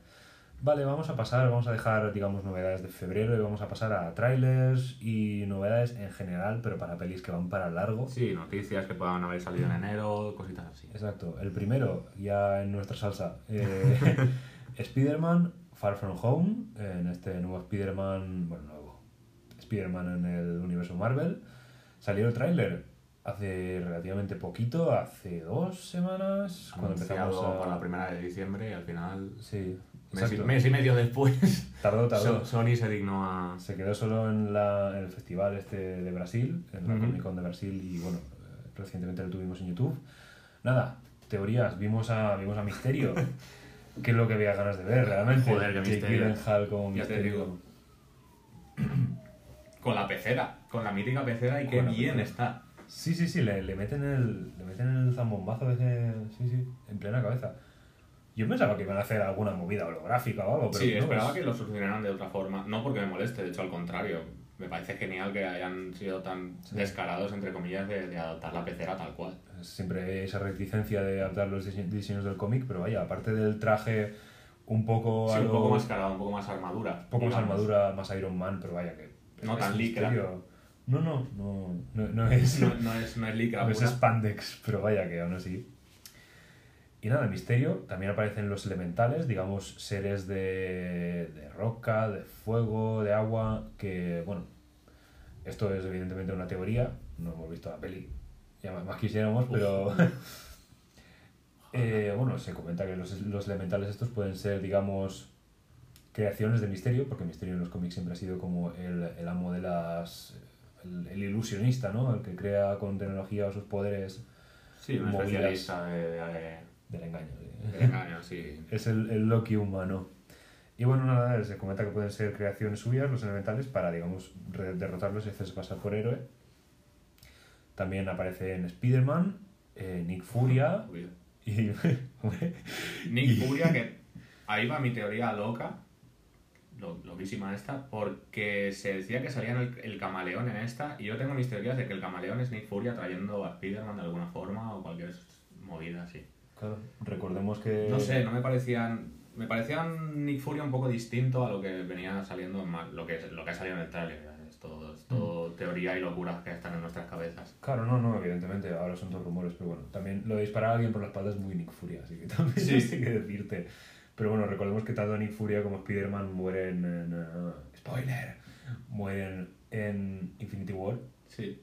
Vale, vamos a pasar, vamos a dejar, digamos, novedades de febrero y vamos a pasar a trailers y novedades en general, pero para pelis que van para largo. Sí, noticias que puedan haber salido en enero, cositas así. Exacto. El primero, ya en nuestra salsa, eh, (laughs) Spider-Man Far From Home, en este nuevo Spider-Man, bueno, nuevo, Spider-Man en el universo Marvel. Salió el tráiler hace relativamente poquito, hace dos semanas, cuando empezamos a... para la primera de diciembre y al final, Sí, mes y, mes y medio después, Tardó, tardó. So- Sony se dignó a... Se quedó solo en, la, en el festival este de Brasil, en la Ujú. Comic Con de Brasil, y bueno, eh, recientemente lo tuvimos en YouTube. Nada, teorías. Vimos a, vimos a Misterio, (laughs) que es lo que había ganas de ver realmente. Joder, Jake Misterio. Como Misterio. Con la pecera, con la mítica pecera y qué bien pecera. está. Sí, sí, sí, le, le meten el, le meten el zambombazo ese, sí, sí, en plena cabeza. Yo pensaba que iban a hacer alguna movida holográfica o algo, pero sí, no, esperaba es- que lo solucionaran de otra forma. No porque me moleste, de hecho al contrario. Me parece genial que hayan sido tan Sí. descarados, entre comillas, de, de adaptar la pecera tal cual. Siempre hay esa reticencia de adaptar los dise- diseños del cómic, pero vaya, aparte del traje un poco Sí, a un poco más cargado, un poco más armadura. un poco más armadura, más Iron Man, pero vaya que... No es tan licra. No, no, no, no, no es... No, no es, no es licra No es spandex, pero vaya que aún así. Y nada, misterio, también aparecen los elementales, digamos, seres de, de roca, de fuego, de agua, que, bueno, esto es evidentemente una teoría, no hemos visto la peli, ya más, más quisiéramos, pero... (laughs) Eh, bueno, se comenta que los, los elementales estos pueden ser, digamos, creaciones de misterio, porque misterio en los cómics siempre ha sido como el, el amo de las... El, el ilusionista, ¿no? El que crea con tecnología sus poderes Sí, un especialista de, de- del engaño. ¿sí? engaño, sí. (laughs) Es el, el Loki humano. Y bueno, nada, se comenta que pueden ser creaciones suyas, los elementales, para, digamos, derrotarlos y hacerse pasar por héroe. También aparece en Spider-Man, eh, Nick Furia (laughs) y... Nick Furia, que ahí va mi teoría loca, lo, loquísima esta, porque se decía que salía el, el camaleón en esta, y yo tengo mis teorías de que el camaleón es Nick Furia trayendo a Spider-Man de alguna forma o cualquier movida así. Claro, recordemos que... No sé, no me parecían. Me parecían Nick Furia un poco distinto a lo que venía saliendo en lo que, lo que ha salido en el tráiler. Es todo, es todo teoría y locuras que están en nuestras cabezas. Claro, no, no, evidentemente, ahora son todos rumores, pero bueno, también lo de disparar a alguien por la espalda es muy Nick Furia, así que (laughs) también Sí. no sé qué decirte. Pero bueno, recordemos que tanto Nick Furia como Spider-Man mueren en... eh, spoiler, mueren en Infinity War. Sí.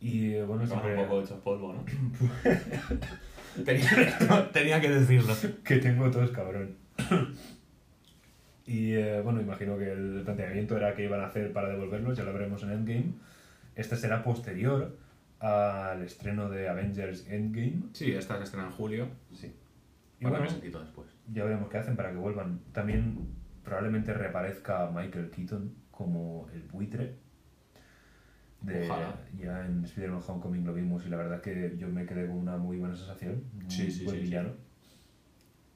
Y eh, bueno, Estaban siempre... un poco hechos polvo, ¿no? (laughs) tenía, tenía que decirlo. que tengo tos, cabrón. y eh, bueno, imagino que el planteamiento era que iban a hacer para devolverlos, ya lo veremos en Endgame. Este será posterior al estreno de Avengers Endgame. Sí, esta se estrena en julio. Sí. Y Bueno, bueno, mesecito después. Ya veremos qué hacen para que vuelvan. También probablemente reaparezca Michael Keaton como el buitre. De, Ojalá. ya en Spider-Man Homecoming lo vimos y la verdad es que yo me quedé con una muy buena sensación. Un Sí, sí, buen sí, villano.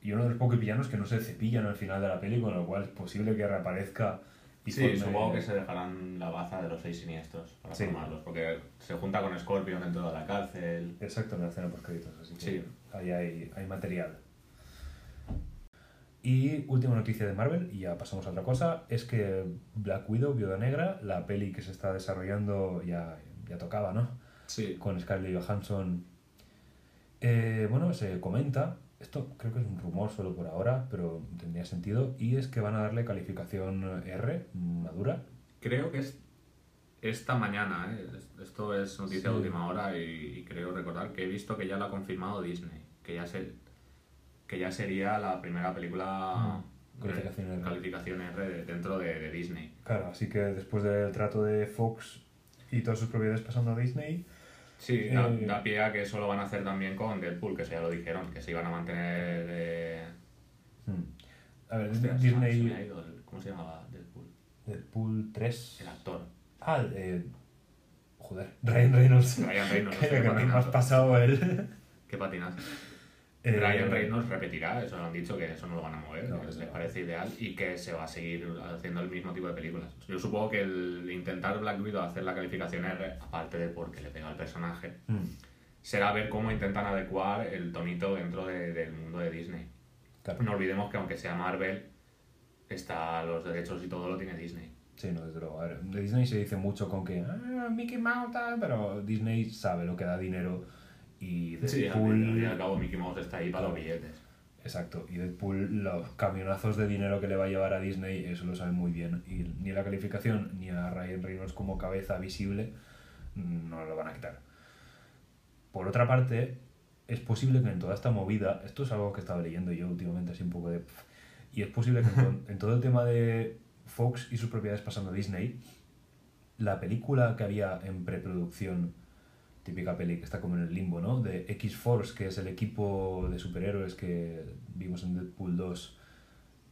Y uno de los pocos villanos que no se cepillan al final de la peli, con lo cual es posible que reaparezca y Sí, supongo que se dejarán la baza de los seis siniestros para formarlos, porque se junta con Scorpion dentro de la cárcel. Exacto, en la escena post créditos, así que ahí hay, hay material. Y última noticia de Marvel, y ya pasamos a otra cosa, es que Black Widow, Viuda Negra, la peli que se está desarrollando ya, ya tocaba, ¿no? Sí. Con Scarlett Johansson. Eh, bueno, se comenta, esto creo que es un rumor solo por ahora, pero tendría sentido, y es que van a darle calificación R, madura. Creo que es esta mañana, ¿eh? esto es noticia de última hora y, y creo recordar que he visto que ya lo ha confirmado Disney, que ya se, que ya sería la primera película Mm, calificación R. calificación R de- dentro de, de Disney. Claro, así que después del trato de Fox y todas sus propiedades pasando a Disney, Sí, da, Eh, da pie a que eso lo van a hacer también con Deadpool, que eso ya lo dijeron, que se iban a mantener de... Hmm. A ver, Hostia, se me- se me ha Disney. ido el- ¿Cómo se llamaba Deadpool? Deadpool 3. El actor. Ah, eh. Joder, Ryan Reynolds. Ryan Reynolds. (laughs) Que me has patinazo. pasado él. Qué patinas. Eh, Ryan Reynolds repetirá, eso lo han dicho, que eso no lo van a mover, No, que les parece ideal y que se va a seguir haciendo el mismo tipo de películas. Yo supongo que el intentar Black Widow hacer la calificación R, aparte de porque le pega al personaje, hmm, será ver cómo intentan adecuar el tonito dentro de- del mundo de Disney. Claro. No olvidemos que aunque sea Marvel, está los derechos y todo lo tiene Disney. Sí, no, desde luego. A ver, de Disney se dice mucho con que. Ah, Mickey Mouse, tal", pero Disney sabe lo que da dinero. Y Sí, al Deadpool. fin y al cabo Mickey Mouse está ahí para los billetes. Exacto, y Deadpool, los camionazos de dinero que le va a llevar a Disney, eso lo saben muy bien. Y ni la calificación ni a Ryan Reynolds como cabeza visible mm, no lo van a quitar. Por otra parte, es posible que en toda esta movida, esto es algo que estaba leyendo yo últimamente, así un poco de. Y es posible que en, to- en todo el tema de Fox y sus propiedades pasando a Disney, la película que había en preproducción típica peli que está como en el limbo, ¿no? De X-Force, que es el equipo de superhéroes que vimos en Deadpool 2.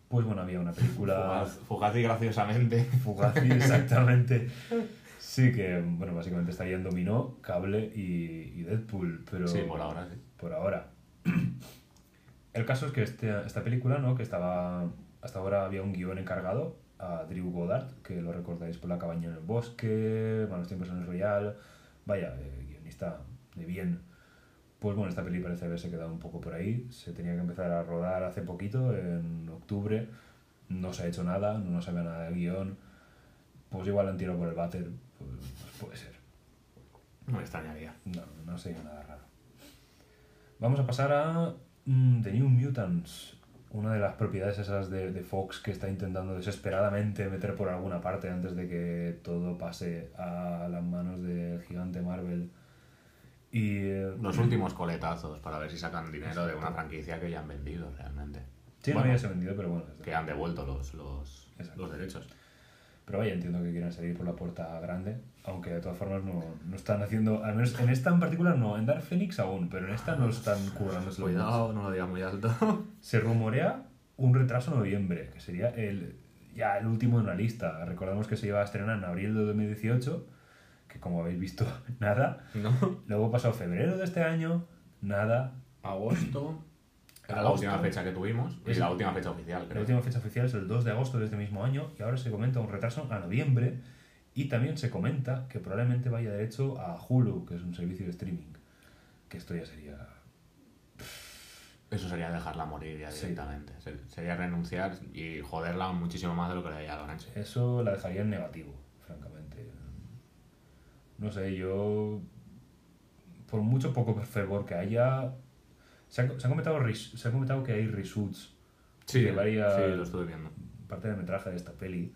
Pues bueno, había una película... (laughs) Fugaz, fugaz y graciosamente. (laughs) Fugazi, exactamente. (laughs) Sí, que, bueno, básicamente está ahí en Dominó, Cable y, y Deadpool, pero... Sí, por ahora sí. Por ahora. (clears throat) El caso es que este, esta película, ¿no? Que estaba... Hasta ahora había un guion encargado a Drew Goddard, que lo recordáis por La cabaña en el bosque, Malos tiempos en el Royal... Vaya, eh, de bien. Pues bueno, esta peli parece haberse quedado un poco por ahí. Se tenía que empezar a rodar hace poquito, en octubre. No se ha hecho nada, no se ve nada del guion. Pues igual han tirado por el váter. Pues, pues puede ser. No me extrañaría. No, no sería nada raro. Vamos a pasar a mm, The New Mutants. Una de las propiedades esas de, de Fox que está intentando desesperadamente meter por alguna parte antes de que todo pase a las manos del gigante Marvel. Y Los últimos coletazos para ver si sacan dinero de una franquicia que ya han vendido realmente. sí, no Bueno, había se vendido, pero bueno. Que han devuelto los, los, los derechos. Pero vaya, entiendo que quieran salir por la puerta grande, aunque de todas formas no, no están haciendo, al menos en esta en particular no, en Dark Phoenix aún, pero en esta no están (laughs) currando Cuidado, no lo digas muy alto. (laughs) Se rumorea un retraso en noviembre, que sería el, ya el último en la lista. Recordamos que se iba a estrenar en abril de 2018, que como habéis visto, (laughs) nada. ¿No? Luego pasó febrero de este año, nada. Agosto. (clears throat) Era la última fecha que tuvimos. Y Es- la última fecha oficial, La creo. última fecha oficial es el 2 de agosto de este mismo año y ahora se comenta un retraso a noviembre y también se comenta que probablemente vaya derecho a Hulu, que es un servicio de streaming. Que esto ya sería... Eso sería dejarla morir ya directamente. Se- Sería renunciar y joderla muchísimo más de lo que ya lo han hecho. Eso la dejaría en negativo. No sé, yo... Por mucho poco (laughs) fervor que haya... Se ha, se ha comentado, res- se ha comentado que hay reshoots de varias sí, lo estuve viendo. parte del metraje de esta peli.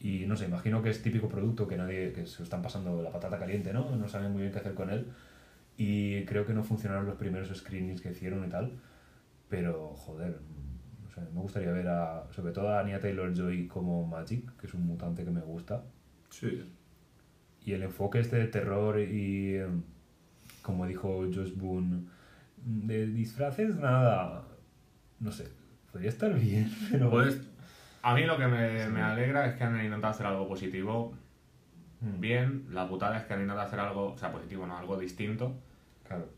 Y no sé, imagino que es típico producto que nadie, que se lo están pasando la patata caliente, ¿no? No saben muy bien qué hacer con él. Y creo que no funcionaron los primeros screenings que hicieron y tal. Pero, joder, no sé, me gustaría ver a, sobre todo a Anya Taylor-Joy como Magic, que es un mutante que me gusta. Sí. Y el enfoque este de terror y, como dijo Josh Boone, de disfraces nada, no sé, podría estar bien, (laughs) pero... Pues a mí lo que me, Sí. me alegra es que han intentado hacer algo positivo Mm, bien. La putada es que han intentado hacer algo, o sea, positivo, no, algo distinto. Claro.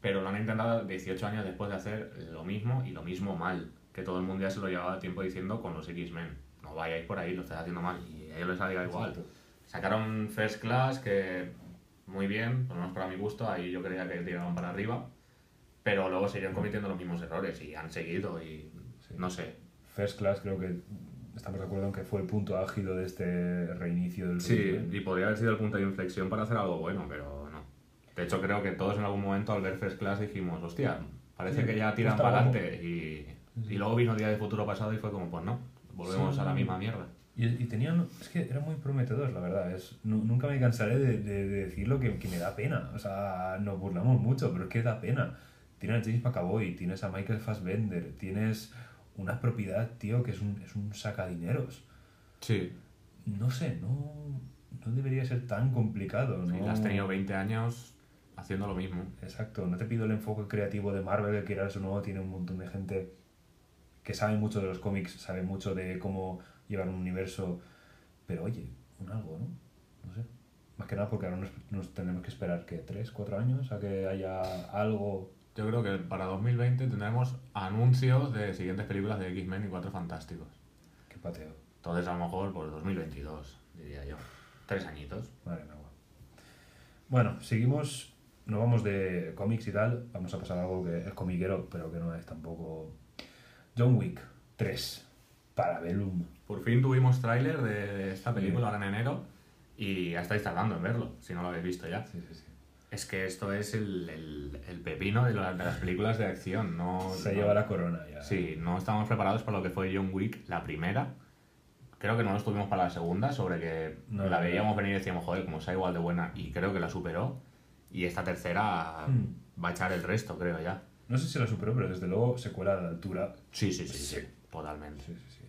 Pero lo han intentado 18 años después de hacer lo mismo y lo mismo mal. Que todo el mundo ya se lo llevaba tiempo diciendo con los X-Men. No vayáis por ahí, lo estáis haciendo mal. Y a ellos les salía igual. Exacto. Sacaron First Class, que muy bien, por lo menos para mi gusto, ahí yo creía que tiraban para arriba. Pero luego seguían cometiendo los mismos errores y han seguido y Sí. no sé. First Class creo que estamos de acuerdo en que fue el punto álgido de este reinicio del Sí, y podría haber sido el punto de inflexión para hacer algo bueno, pero no. De hecho, creo que todos en algún momento al ver First Class dijimos, hostia, parece Sí, que ya tiran para adelante. Y, y luego vino Día de Futuro Pasado y fue como, pues no, volvemos a la misma mierda. Y, y tenían, es que era muy prometedor, la verdad. Es, nu- nunca me cansaré de, de, de decirlo que, que me da pena. O sea, nos burlamos mucho, pero es que da pena. Tienes a James McAvoy, tienes a Michael Fassbender, tienes una propiedad, tío, que es un, es un sacadineros. Sí, No sé, no, no debería ser tan complicado. ¿no? y has tenido 20 años haciendo lo mismo. Exacto, no te pido el enfoque creativo de Marvel, que quieras o no, tiene un montón de gente que sabe mucho de los cómics, sabe mucho de cómo llevar un universo, pero oye, un algo, ¿no? No sé. Más que nada porque ahora nos, nos tendremos que esperar, que ¿Tres, cuatro años a que haya algo? Yo creo que para 2020 tendremos anuncios de siguientes películas de X-Men y Cuatro Fantásticos. que pateo. Entonces, a lo mejor por 2022, diría yo. Tres añitos. Madre mía. Bueno, seguimos, nos vamos de cómics y tal, vamos a pasar a algo que es comiquero, pero que no es tampoco... John Wick 3, Parabellum. Por fin tuvimos tráiler de esta película ahora en enero y ya estáis tardando en verlo, si no lo habéis visto ya. Sí, sí, sí. Es que esto es el, el- el pepino de, la- de las películas de acción. No, Se no- lleva la corona ya. Sí, no estamos preparados para lo que fue John Wick, la primera. Creo que no lo estuvimos para la segunda, sobre que No, la veíamos venir y decíamos, joder, como sea igual de buena, y creo que la superó. Y esta tercera Hmm. va a echar el resto, creo ya. No sé si la superó, pero desde luego secuela a la altura. Sí, sí, sí, Sí. sí, totalmente. Sí, sí, sí.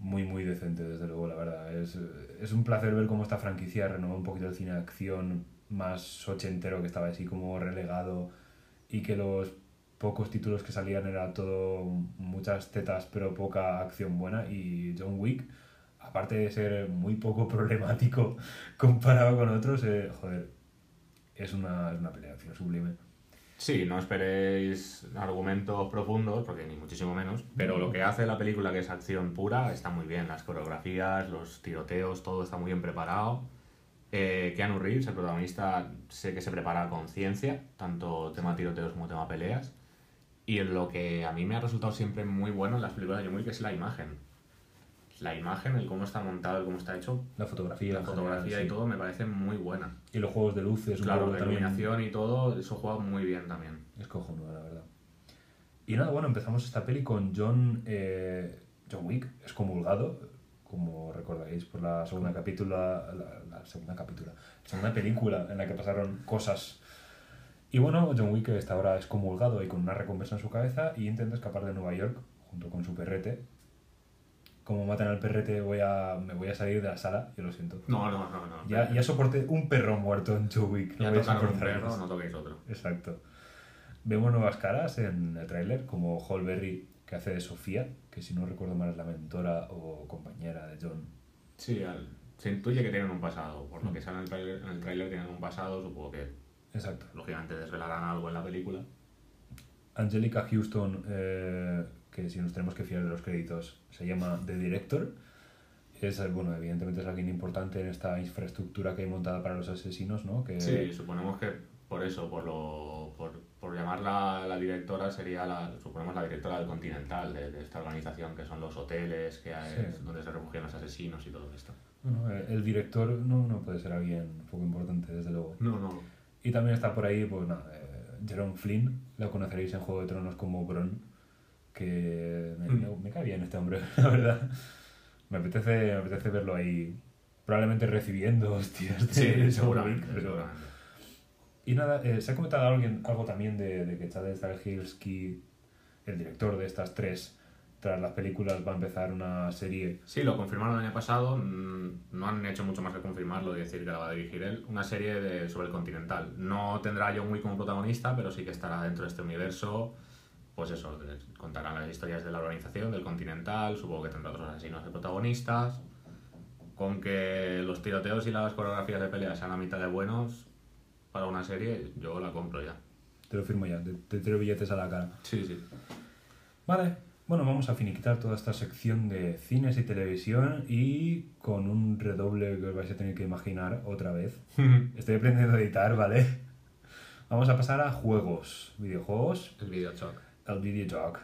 Muy, muy decente, desde luego, la verdad. Es, es un placer ver cómo esta franquicia renueva un poquito el cine acción más ochentero que estaba así como relegado y que los pocos títulos que salían era todo muchas tetas pero poca acción buena y John Wick aparte de ser muy poco (laughs) problemático comparado con otros eh, joder es una, es una pelea sublime Sí, no esperéis argumentos profundos, porque ni muchísimo menos, pero lo que hace la película, que es acción pura, está muy bien. Las coreografías, los tiroteos, todo está muy bien preparado. Eh, Keanu Reeves, el protagonista, sé que se prepara con ciencia, tanto tema tiroteos como tema peleas. Y en lo que a mí me ha resultado siempre muy bueno en las películas de John Wick es la imagen. La imagen, el cómo está montado, el cómo está hecho, la fotografía la fotografía general, y sí. todo me parece muy buena. y los juegos de luces un Claro, poco la también iluminación y todo, eso juega muy bien también. Es cojonudo, la verdad. Y nada, bueno, empezamos esta peli con John, eh, John Wick, excomulgado, como recordaréis por la segunda capítulo, la, la segunda capítulo, segunda película en la que pasaron cosas. Y bueno, John Wick está ahora excomulgado y con una recompensa en su cabeza y intenta escapar de Nueva York junto con su perrete. Como matan al perrete voy a, me voy a salir de la sala, yo lo siento. No, no, no, no. Ya, ya soporté un perro muerto en John Wick. no Ya voy a un perro, no toquéis otro. Exacto. Vemos nuevas caras en el tráiler, como Holberry, que hace de Sofía, que si no recuerdo mal es la mentora o compañera de John. Sí, al- se intuye que tienen un pasado. Por lo que sale en el tráiler, en el tráiler tienen un pasado, supongo que Exacto. lógicamente desvelarán algo en la película. Angelica Houston, eh, que si nos tenemos que fiar de los créditos, se llama The Director. Es, bueno, evidentemente es alguien importante en esta infraestructura que hay montada para los asesinos, ¿no? Que, Sí, suponemos que por eso, por, lo, por, por llamarla la directora, sería la, suponemos la directora del Continental, de, de esta organización que son los hoteles, que hay- Sí. donde se refugian los asesinos y todo esto. bueno, el director no, no puede ser alguien poco importante, desde luego. No, no. Y también está por ahí, pues nada, eh, Jerome Flynn, lo conoceréis en Juego de Tronos como Bron, que me, Mm. me- me cae bien este hombre, (laughs) la verdad. Me apetece, me apetece verlo ahí, probablemente recibiendo hostias Sí, seguramente, pero-. Y nada, eh, se ha comentado alguien, algo también de, de que Chad Stahelski, el director de estas tres, tras las películas va a empezar una serie Sí, lo confirmaron el año pasado, mm, no han hecho mucho más que confirmarlo y decir que la va a dirigir él, una serie de, sobre el Continental. No tendrá a John Wick como protagonista, pero sí que estará dentro de este universo, pues eso, contarán las historias de la organización, del Continental, supongo que tendrá otros asesinos de protagonistas, con que los tiroteos y las coreografías de pelea sean a mitad de buenos para una serie, yo la compro ya. Te lo firmo ya, te, te tiro billetes a la cara. Sí, sí. Vale, bueno, vamos a finiquitar toda esta sección de cines y televisión y con un redoble que os vais a tener que imaginar otra vez. (laughs) Estoy aprendiendo a editar, ¿vale? Vamos a pasar a juegos, videojuegos, el videochoc. El videotalk.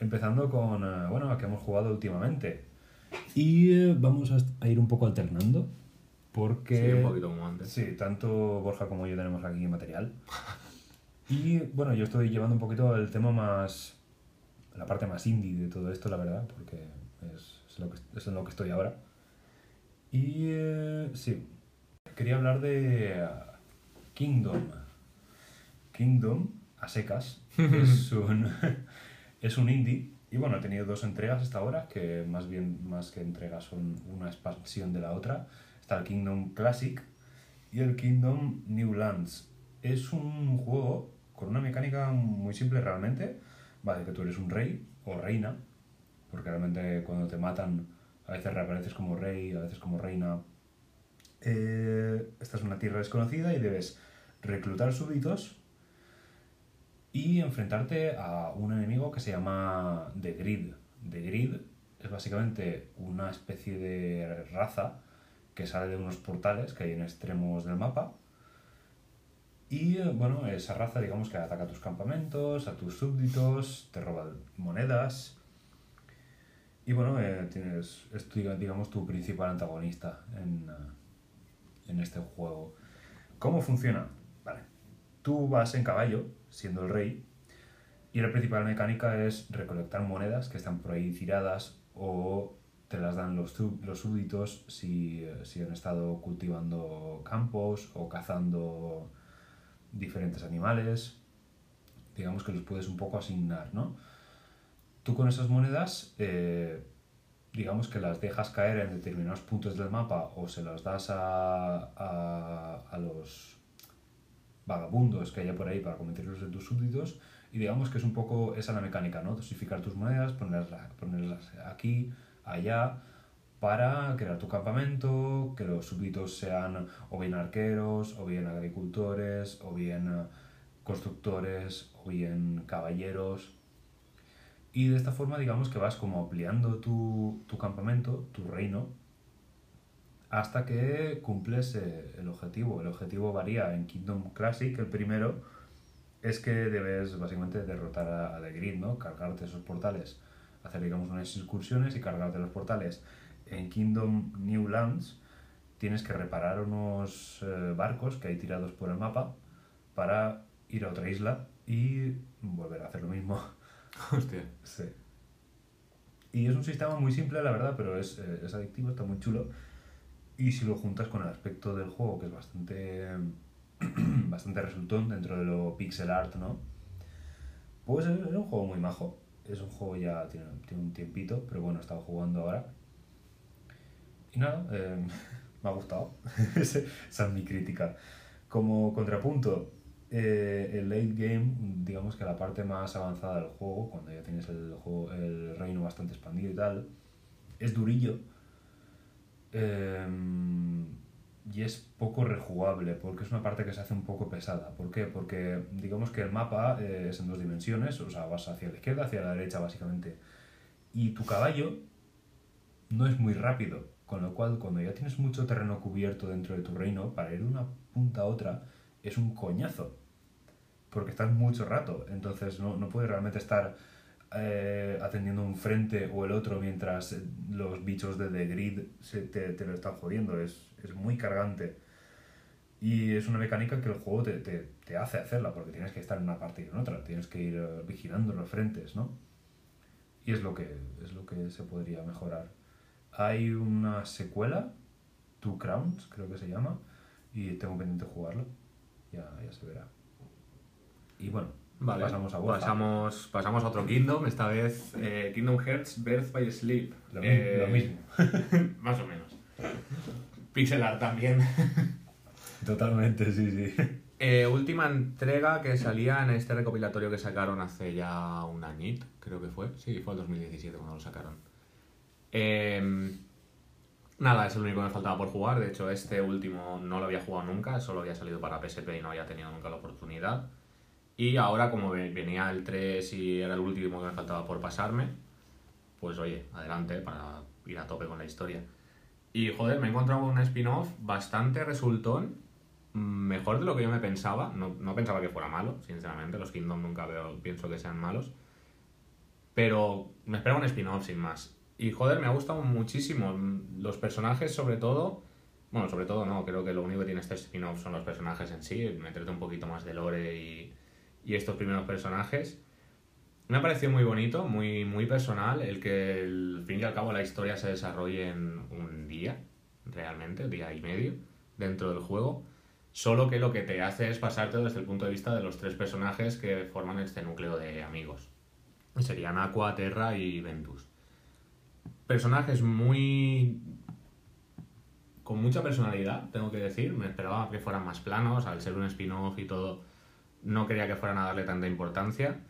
Empezando con, eh, bueno, a que hemos jugado últimamente. Y eh, vamos a, a ir un poco alternando porque... Sí, un poquito como antes. Sí, tanto Borja como yo tenemos aquí material. (laughs) Y bueno, yo estoy llevando un poquito el tema más. la parte más indie de todo esto, la verdad, porque es, es lo, que, es en lo que estoy ahora. Y eh, sí, quería hablar de Kingdom. Kingdom, a secas, es (laughs) un, (laughs) es un indie. Y bueno, he tenido dos entregas hasta ahora, que más bien, más que entregas, son una expansión de la otra. Está el Kingdom Classic y el Kingdom New Lands. Es un juego con una mecánica muy simple realmente. Vale, que tú eres un rey o reina, porque realmente cuando te matan a veces reapareces como rey, a veces como reina. Eh, esta es una tierra desconocida y debes reclutar súbditos y enfrentarte a un enemigo que se llama The Grid. The Grid es básicamente una especie de raza que sale de unos portales que hay en extremos del mapa. Y eh, bueno, esa raza digamos que ataca a tus campamentos, a tus súbditos, te roba monedas. Y bueno, eh, tienes, es tu, digamos tu principal antagonista en, eh, en este juego. ¿Cómo funciona? Vale. Tú vas en caballo, siendo el rey, y la principal mecánica es recolectar monedas que están por ahí tiradas o te las dan los, los súbditos si, eh, si han estado cultivando campos o cazando diferentes animales. Digamos que los puedes un poco asignar, ¿no? Tú con esas monedas, eh, digamos que las dejas caer en determinados puntos del mapa o se las das a, a los vagabundos que haya por ahí para convertirlos en tus súbditos. Y digamos que es un poco esa la mecánica, ¿no? Dosificar tus monedas, ponerlas, ponerlas aquí, allá, para crear tu campamento, que los súbditos sean o bien arqueros, o bien agricultores, o bien eh, constructores, o bien caballeros. Y de esta forma, digamos que vas como ampliando tu, tu campamento, tu reino, hasta que cumples el objetivo. El objetivo varía en Kingdom Classic, el primero es que debes básicamente derrotar a, The Grid, ¿no? Cargarte esos portales, hacer digamos unas excursiones y cargarte los portales. En Kingdom New Lands tienes que reparar unos eh, barcos que hay tirados por el mapa para ir a otra isla y volver a hacer lo mismo. (laughs) Hostia. Sí. Y es un sistema muy simple, la verdad, pero es, eh, es adictivo, está muy chulo. Y si lo juntas con el aspecto del juego, que es bastante, (clears throat) bastante resultón dentro de lo pixel art, ¿no? Pues es, un juego muy majo. Es un juego ya, tiene, tiene un tiempito, pero bueno, he estado jugando ahora. Y nada, eh, (laughs) me ha gustado. (laughs) Esa es mi crítica. Como contrapunto, eh, el late game, digamos que la parte más avanzada del juego, cuando ya tienes el, juego, el reino bastante expandido y tal, es durillo. Eh, y es poco rejugable, porque es una parte que se hace un poco pesada. ¿Por qué? Porque digamos que el mapa eh, es en dos dimensiones, o sea, vas hacia la izquierda, hacia la derecha básicamente. Y tu caballo no es muy rápido, con lo cual cuando ya tienes mucho terreno cubierto dentro de tu reino, para ir de una punta a otra es un coñazo porque estás mucho rato, entonces no, no puedes realmente estar eh, atendiendo un frente o el otro mientras los bichos de The Grid se te, te lo están jodiendo, es, es muy cargante. Y es una mecánica que el juego te, te, te hace hacerla, porque tienes que estar en una parte y en otra, tienes que ir eh, vigilando los frentes, ¿no? Y es lo que, es lo que se podría mejorar. Hay una secuela, Two Crowns, creo que se llama, y tengo pendiente jugarlo, ya, ya se verá. Y bueno, Vale, pasamos a Borja. pasamos, pasamos a otro Kingdom, esta vez eh, Kingdom Hearts Birth by Sleep. Lo, mi- Eh, lo mismo. (laughs) Más o menos. Pixel art también. (laughs) Totalmente, sí, sí. Eh, última entrega que salía en este recopilatorio que sacaron hace ya un añito, creo que fue. Sí, fue el 2017 cuando lo sacaron. Eh, nada, es el único que me faltaba por jugar. De hecho, este último no lo había jugado nunca, solo había salido para PSP y no había tenido nunca la oportunidad. Y ahora, como ve- venía el 3 y era el último que me faltaba por pasarme, pues oye, adelante para ir a tope con la historia. Y joder, me he encontrado un spin-off bastante resultón, mejor de lo que yo me pensaba. No, no pensaba que fuera malo, sinceramente. Los Kingdom nunca veo, pienso que sean malos. Pero me esperaba un spin-off sin más. Y joder, me ha gustado muchísimo. Los personajes, sobre todo. Bueno, sobre todo no, creo que lo único que tiene este spin-off son los personajes en sí, meterte un poquito más de lore y, y estos primeros personajes. Me ha parecido muy bonito, muy, muy personal, el que al fin y al cabo la historia se desarrolle en un día, realmente, día y medio, dentro del juego. Solo que lo que te hace es pasarte desde el punto de vista de los tres personajes que forman este núcleo de amigos. Serían Aqua, Terra y Ventus. Personajes muy con mucha personalidad, tengo que decir. Me esperaba que fueran más planos, al ser un spin-off y todo, no quería que fueran a darle tanta importancia.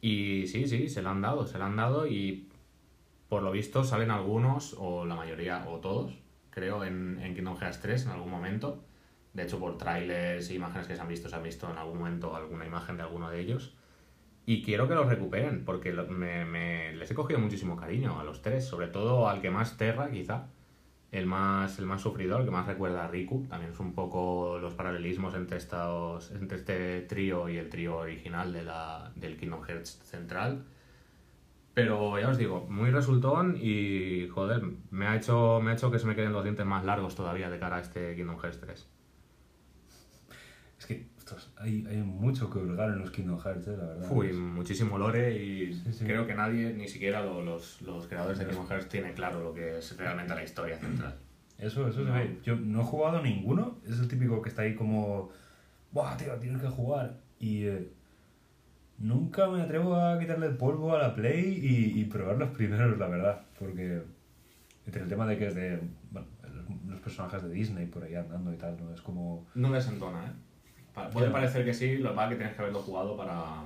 Y sí, sí, se lo han dado, se lo han dado y por lo visto salen algunos, o la mayoría, o todos, creo, en, en Kingdom Hearts 3 en algún momento. De hecho, por trailers e imágenes que se han visto, se ha visto en algún momento alguna imagen de alguno de ellos. Y quiero que los recuperen, porque me- les he cogido muchísimo cariño a los tres, sobre todo al que más Terra, quizá. El más, el más sufridor, el que más recuerda a Riku. También es un poco los paralelismos entre, estos, entre este trío y el trío original de la, del Kingdom Hearts central. Pero ya os digo, muy resultón y joder, me ha hecho, me ha hecho que se me queden los dientes más largos todavía de cara a este Kingdom Hearts 3. Es que, ostras, hay, hay mucho que hurgar en los Kingdom Hearts, eh, la verdad. Uy, muchísimo lore y Sí, sí. creo que nadie, ni siquiera lo- los, los creadores de Kingdom Hearts, tiene claro lo que es realmente la historia central. Eso, eso se No. ve. Yo no he jugado ninguno. Es el típico que está ahí como... Buah, tío, tienes que jugar. Y eh, nunca me atrevo a quitarle el polvo a la Play y, y probar los primeros, la verdad. Porque entre el tema de que es de... Bueno, los personajes de Disney por ahí andando y tal, ¿no? Es como... No desentona, ¿eh? Puede parecer que sí, lo que pasa es que tienes que haberlo jugado para,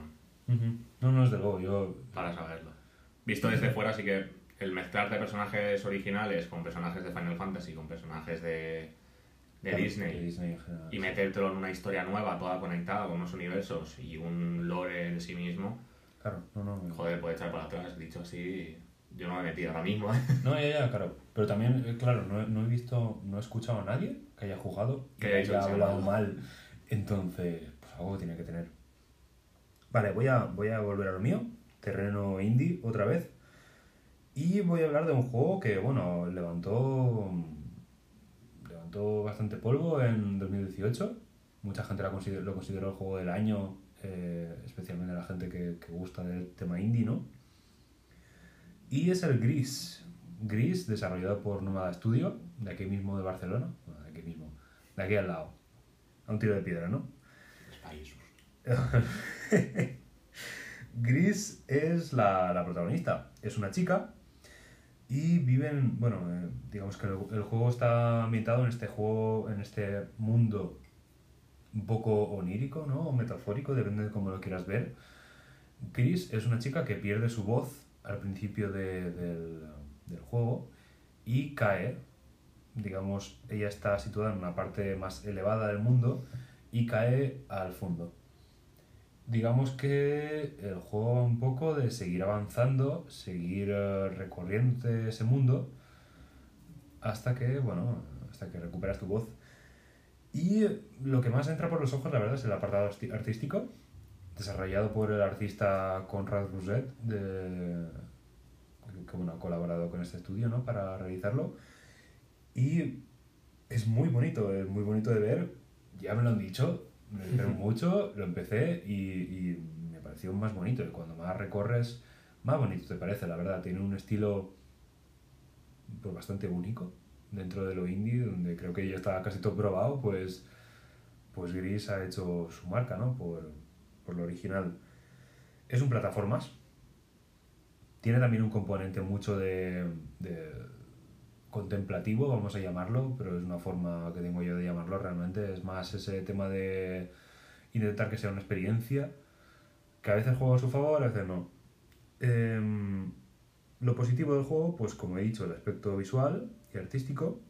Ujú. No, no, desde luego, yo... para saberlo. Visto desde fuera, sí que el mezclarte personajes originales con personajes de Final Fantasy, con personajes de, de claro, Disney, de Disney en general, y metértelo en una historia nueva, toda conectada con unos universos y un lore en sí mismo, Claro, no, no. joder, puede echar para atrás. Dicho así, yo no me metí ahora mismo. ¿eh? (laughs) No, ya, ya, claro. Pero también, eh, claro, no, he- no he visto, no he escuchado a nadie que haya jugado Que haya hablado mal. Entonces, pues algo tiene que tener. Vale, voy a, voy a volver a lo mío, terreno indie otra vez. Y voy a hablar de un juego que, bueno, levantó, levantó bastante polvo en 2018. Mucha gente lo consideró el juego del año, eh, especialmente la gente que, que gusta del tema indie, ¿no? Y es el Gris. Gris, desarrollado por Nomada Studio, de aquí mismo de Barcelona. Bueno, de aquí mismo. De aquí al lado. A un tiro de piedra, ¿no? Países. (laughs) Gris es la, la protagonista. Es una chica y viven, bueno, eh, digamos que el, el juego está ambientado en este juego, en este mundo un poco onírico, ¿no? O metafórico, depende de cómo lo quieras ver. Gris es una chica que pierde su voz al principio de- del, del juego y cae. Digamos, ella está situada en una parte más elevada del mundo y cae al fondo. Digamos que el juego un poco de seguir avanzando, seguir eh, recorriendo ese mundo hasta que, bueno, hasta que recuperas tu voz. Y lo que más entra por los ojos, la verdad, es el apartado artístico, desarrollado por el artista Conrad Rousset, que bueno, ha colaborado con este estudio ¿no? para realizarlo. Y es muy bonito, es muy bonito de ver. Ya me lo han dicho, me dijeron mucho, lo empecé y, y me pareció más bonito. Y cuando más recorres, más bonito te parece, la verdad. Tiene un estilo pues, bastante único dentro de lo indie, donde creo que ya está casi todo probado, pues, pues Gris ha hecho su marca, ¿no? Por, por lo original. Es un plataformas. Tiene también un componente mucho de, de contemplativo, vamos a llamarlo, pero es una forma que tengo yo de llamarlo realmente. Es más ese tema de intentar que sea una experiencia, que a veces juega a su favor, a veces no. Em, lo positivo del juego, pues como he dicho, el aspecto visual y artístico.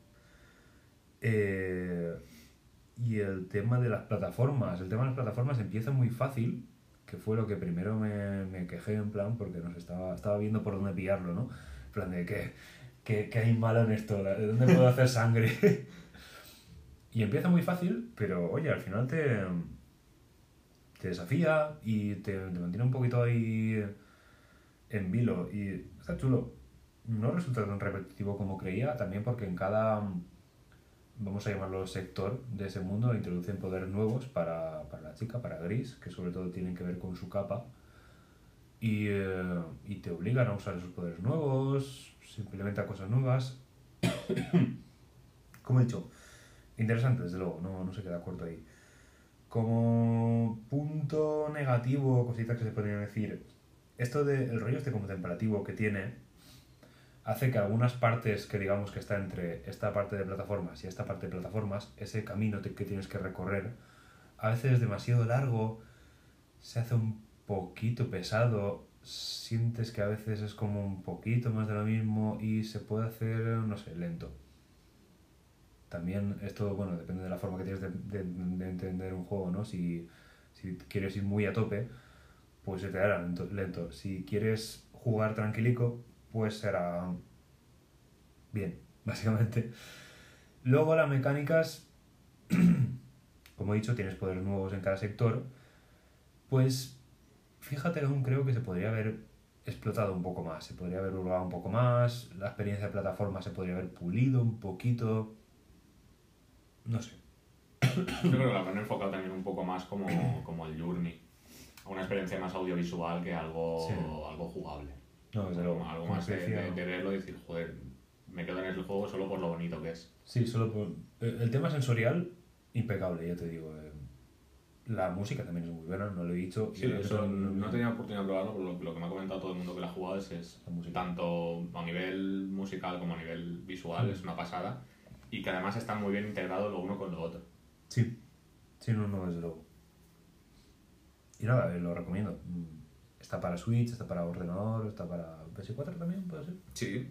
Eh, y el tema de las plataformas. El tema de las plataformas empieza muy fácil, que fue lo que primero me, quejé en plan, porque no sé, estaba, estaba viendo por dónde pillarlo, ¿no? En plan de que, que, que hay malo en esto, ¿de dónde puedo hacer sangre? (laughs) y empieza muy fácil, pero oye, al final te, te desafía y te, te mantiene un poquito ahí en vilo y está chulo. No resulta tan repetitivo como creía, también porque en cada, vamos a llamarlo sector de ese mundo, introducen poderes nuevos para, para la chica, para Gris, que sobre todo tienen que ver con su capa. Y, eh, y te obligan a usar esos poderes nuevos, se implementan cosas nuevas. (coughs) como he dicho, interesante desde luego, no, no se queda corto ahí. Como punto negativo, cositas que se podrían decir, esto del rollo este contemplativo que tiene hace que algunas partes que digamos que está entre esta parte de plataformas y esta parte de plataformas, ese camino que tienes que recorrer, a veces es demasiado largo, se hace un poquito pesado, sientes que a veces es como un poquito más de lo mismo y se puede hacer, no sé, lento. También esto, bueno, depende de la forma que tienes de, de- de entender un juego, ¿no? Si, si quieres ir muy a tope, pues se te hará lento, lento. Si quieres jugar tranquilico, pues será bien, (laughs) básicamente. Luego las mecánicas, (clears throat) como he dicho, tienes poderes nuevos en cada sector, pues fíjate que aún creo que se podría haber explotado un poco más, se podría haber hurgado un poco más, la experiencia de plataforma se podría haber pulido un poquito, no sé. Yo creo que lo han enfocado también un poco más como, como el Journey. A una experiencia más audiovisual que algo, Sí. algo jugable. No, desde luego. algo más de, de- verlo y decir, joder, me quedo en el juego solo por lo bonito que es. Sí, solo por... El el tema sensorial, impecable, ya te digo. eh. La música también es muy buena, no lo he dicho. Sí, eso no he tenido oportunidad de probarlo, pero lo, lo que me ha comentado todo el mundo que la ha jugado es, es tanto a nivel musical como a nivel visual, Mm. es una pasada. Y que además están muy bien integrados lo uno con lo otro. Sí, sí, no, no, desde luego. Y nada, eh, lo recomiendo. Mm, Está para Switch, está para ordenador, está para PS4 también, puede ser. Sí.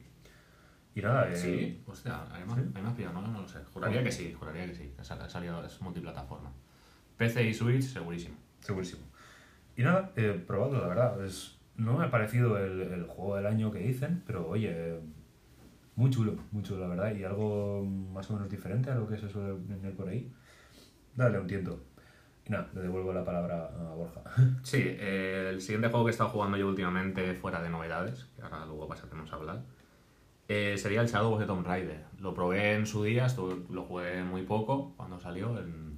Y nada, eh, Sí, hostia, a mí me, ¿Sí? pillado, no, no lo sé. Juraría que sí, juraría que sí. ha salido, es multiplataforma. PC y Switch, segurísimo. segurísimo. Y nada, he probado, la verdad. Es, no me ha parecido el, el juego del año que dicen, pero oye, eh, muy chulo, muy chulo, la verdad. Y algo más o menos diferente a lo que se suele vender por ahí. Dale un tiento. Y nada, le devuelvo la palabra a Borja. (laughs) Sí, eh, el siguiente juego que he estado jugando yo últimamente, fuera de novedades, que ahora luego pasaremos a hablar, eh, sería el Shadow of the Tomb Raider. Lo probé en su día, estuve- lo jugué muy poco cuando salió, en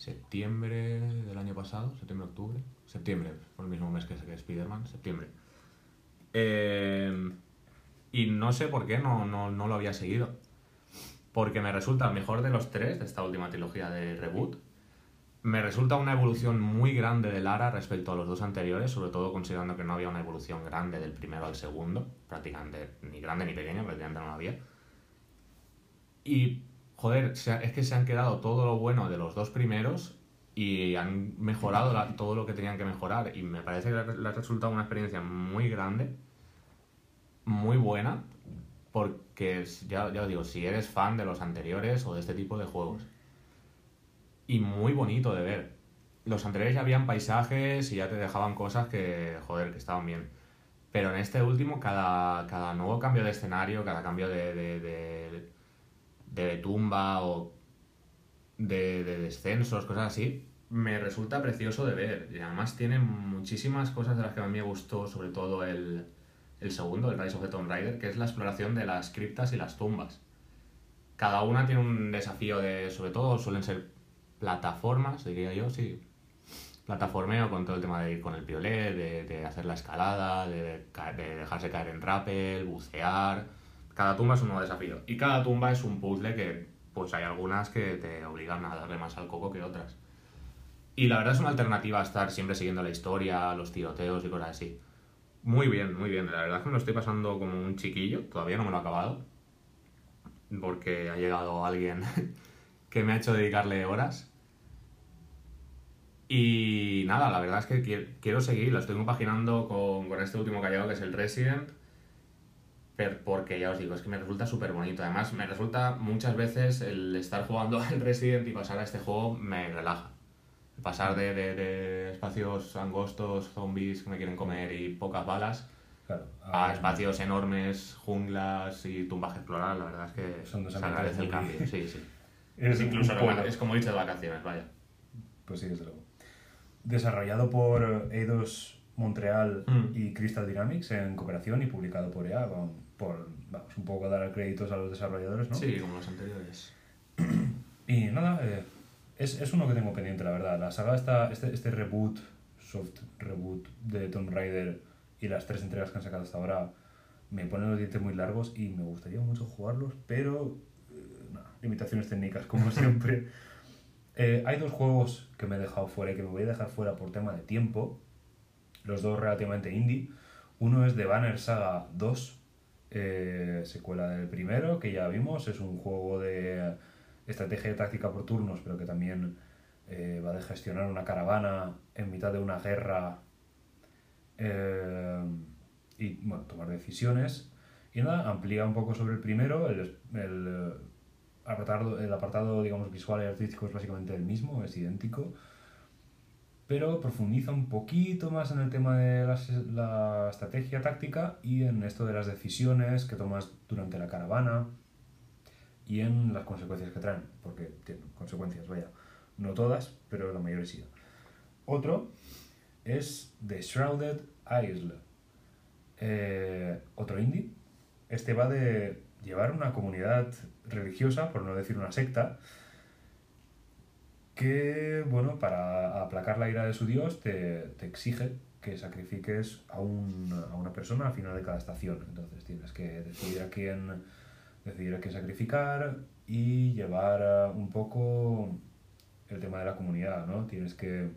septiembre del año pasado, septiembre-octubre. Septiembre, fue el mismo mes que, que Spider-Man, septiembre. Eh, y no sé por qué no, no, no lo había seguido. Porque me resulta el mejor de los tres de esta última trilogía de reboot. Me resulta una evolución muy grande de Lara respecto a los dos anteriores, sobre todo considerando que no había una evolución grande del primero al segundo, prácticamente ni grande ni pequeño, prácticamente no la había. Y, joder, es que se han quedado todo lo bueno de los dos primeros y han mejorado todo lo que tenían que mejorar. Y me parece que le ha- resultado una experiencia muy grande, muy buena, porque ya, ya os digo, si eres fan de los anteriores o de este tipo de juegos y muy bonito de ver. Los anteriores ya habían paisajes y ya te dejaban cosas que, joder, que estaban bien. Pero en este último, cada, cada nuevo cambio de escenario, cada cambio de, de tumba o de, de descensos, cosas así, me resulta precioso de ver. Y además tiene muchísimas cosas de las que a mí me gustó, sobre todo el, el segundo, el Rise of the Tomb Raider, que es la exploración de las criptas y las tumbas. Cada una tiene un desafío de, sobre todo suelen ser plataformas, diría yo, sí. Plataformeo con todo el tema de ir con el piolet, de, de hacer la escalada, de, de dejarse caer en rappel, bucear. Cada tumba es un nuevo desafío. Y cada tumba es un puzzle que, pues hay algunas que te obligan a darle más al coco que otras. Y la verdad es una alternativa a estar siempre siguiendo la historia, los tiroteos y cosas así. Muy bien, muy bien. La verdad es que me lo estoy pasando como un chiquillo. Todavía no me lo he acabado. Porque ha llegado alguien (laughs) que me ha hecho dedicarle horas. Y nada, la verdad es que qui- quiero seguir. Lo estoy compaginando con, con este último que ha llegado, que es el Resident. Pero porque ya os digo, es que me resulta súper bonito. Además, me resulta muchas veces el estar jugando (laughs) al Resident y pasar a este juego me relaja. Pasar de, de- de espacios angostos, zombies que me quieren comer y pocas balas, Claro. a espacios enormes, junglas y tumbas que explorar, la verdad es que Son dos se agradece el cambio. Sí, sí. (laughs) Es incluso pueblo. es como irse de vacaciones, vaya. Pues sí, desde luego. Desarrollado por Eidos Montreal Mm. y Crystal Dynamics en cooperación y publicado por EA, con- por, vamos, un poco dar créditos a los desarrolladores, ¿no? Sí, como los anteriores. Y nada, eh, es, es uno que tengo pendiente, la verdad. La saga está, este, este reboot, soft reboot de Tomb Raider y las tres entregas que han sacado hasta ahora me ponen los dientes muy largos y me gustaría mucho jugarlos, pero eh, limitaciones técnicas como (laughs) siempre. Eh, hay dos juegos que me he dejado fuera y que me voy a dejar fuera por tema de tiempo, los dos relativamente indie. Uno es The Banner Saga 2, eh, secuela del primero, que ya vimos, es un juego de estrategia y táctica por turnos, pero que también eh, va de gestionar una caravana en mitad de una guerra eh, y bueno, tomar decisiones. Y nada, amplía un poco sobre el primero, el, el, apartado, el apartado digamos, visual y artístico es básicamente el mismo, es idéntico, pero profundiza un poquito más en el tema de las- la estrategia táctica y en esto de las decisiones que tomas durante la caravana y en las consecuencias que traen, porque tienen consecuencias, vaya, no todas, pero la mayoría sí. Otro es The Shrouded Isle, eh, otro indie. Este va de llevar una comunidad religiosa, por no decir una secta, que, bueno, para aplacar la ira de su dios te, te exige que sacrifiques a, un- a una persona al final de cada estación. Entonces tienes que decidir a quién, decidir a quién sacrificar y llevar un poco el tema de la comunidad, ¿no? Tienes que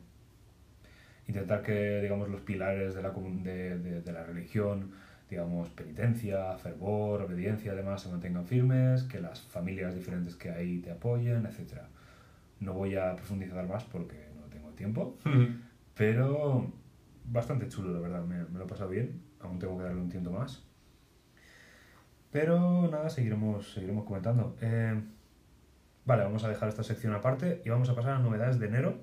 intentar que, digamos, los pilares de la, de, de- de la religión, digamos, penitencia, fervor, obediencia, además, se mantengan firmes, que las familias diferentes que hay te apoyen, etc. No voy a profundizar más porque no tengo tiempo, Pero bastante chulo, la verdad. Me, me lo he pasado bien. Aún tengo que darle un tiempo más. Pero nada, seguiremos, seguiremos comentando. Eh, vale, vamos a dejar esta sección aparte y vamos a pasar a novedades de enero.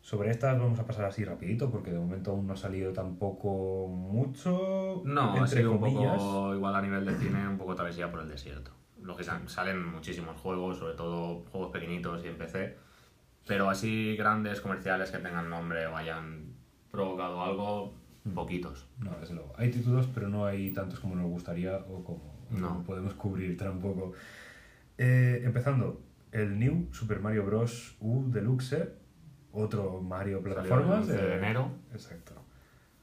Sobre estas vamos a pasar así rapidito porque de momento aún no ha salido tampoco mucho. No, ha entre sido un comillas. poco igual a nivel de cine, un poco travesía por el desierto. Lógicamente, salen muchísimos juegos, sobre todo juegos pequeñitos y en PC, pero así grandes comerciales que tengan nombre o hayan provocado algo, Mm. poquitos. No, desde luego. Hay títulos, pero no hay tantos como nos gustaría o como, No. como podemos cubrir tampoco. Eh, empezando, el New Super Mario Bros. U Deluxe, otro Mario plataformas. el 11 de enero. Exacto.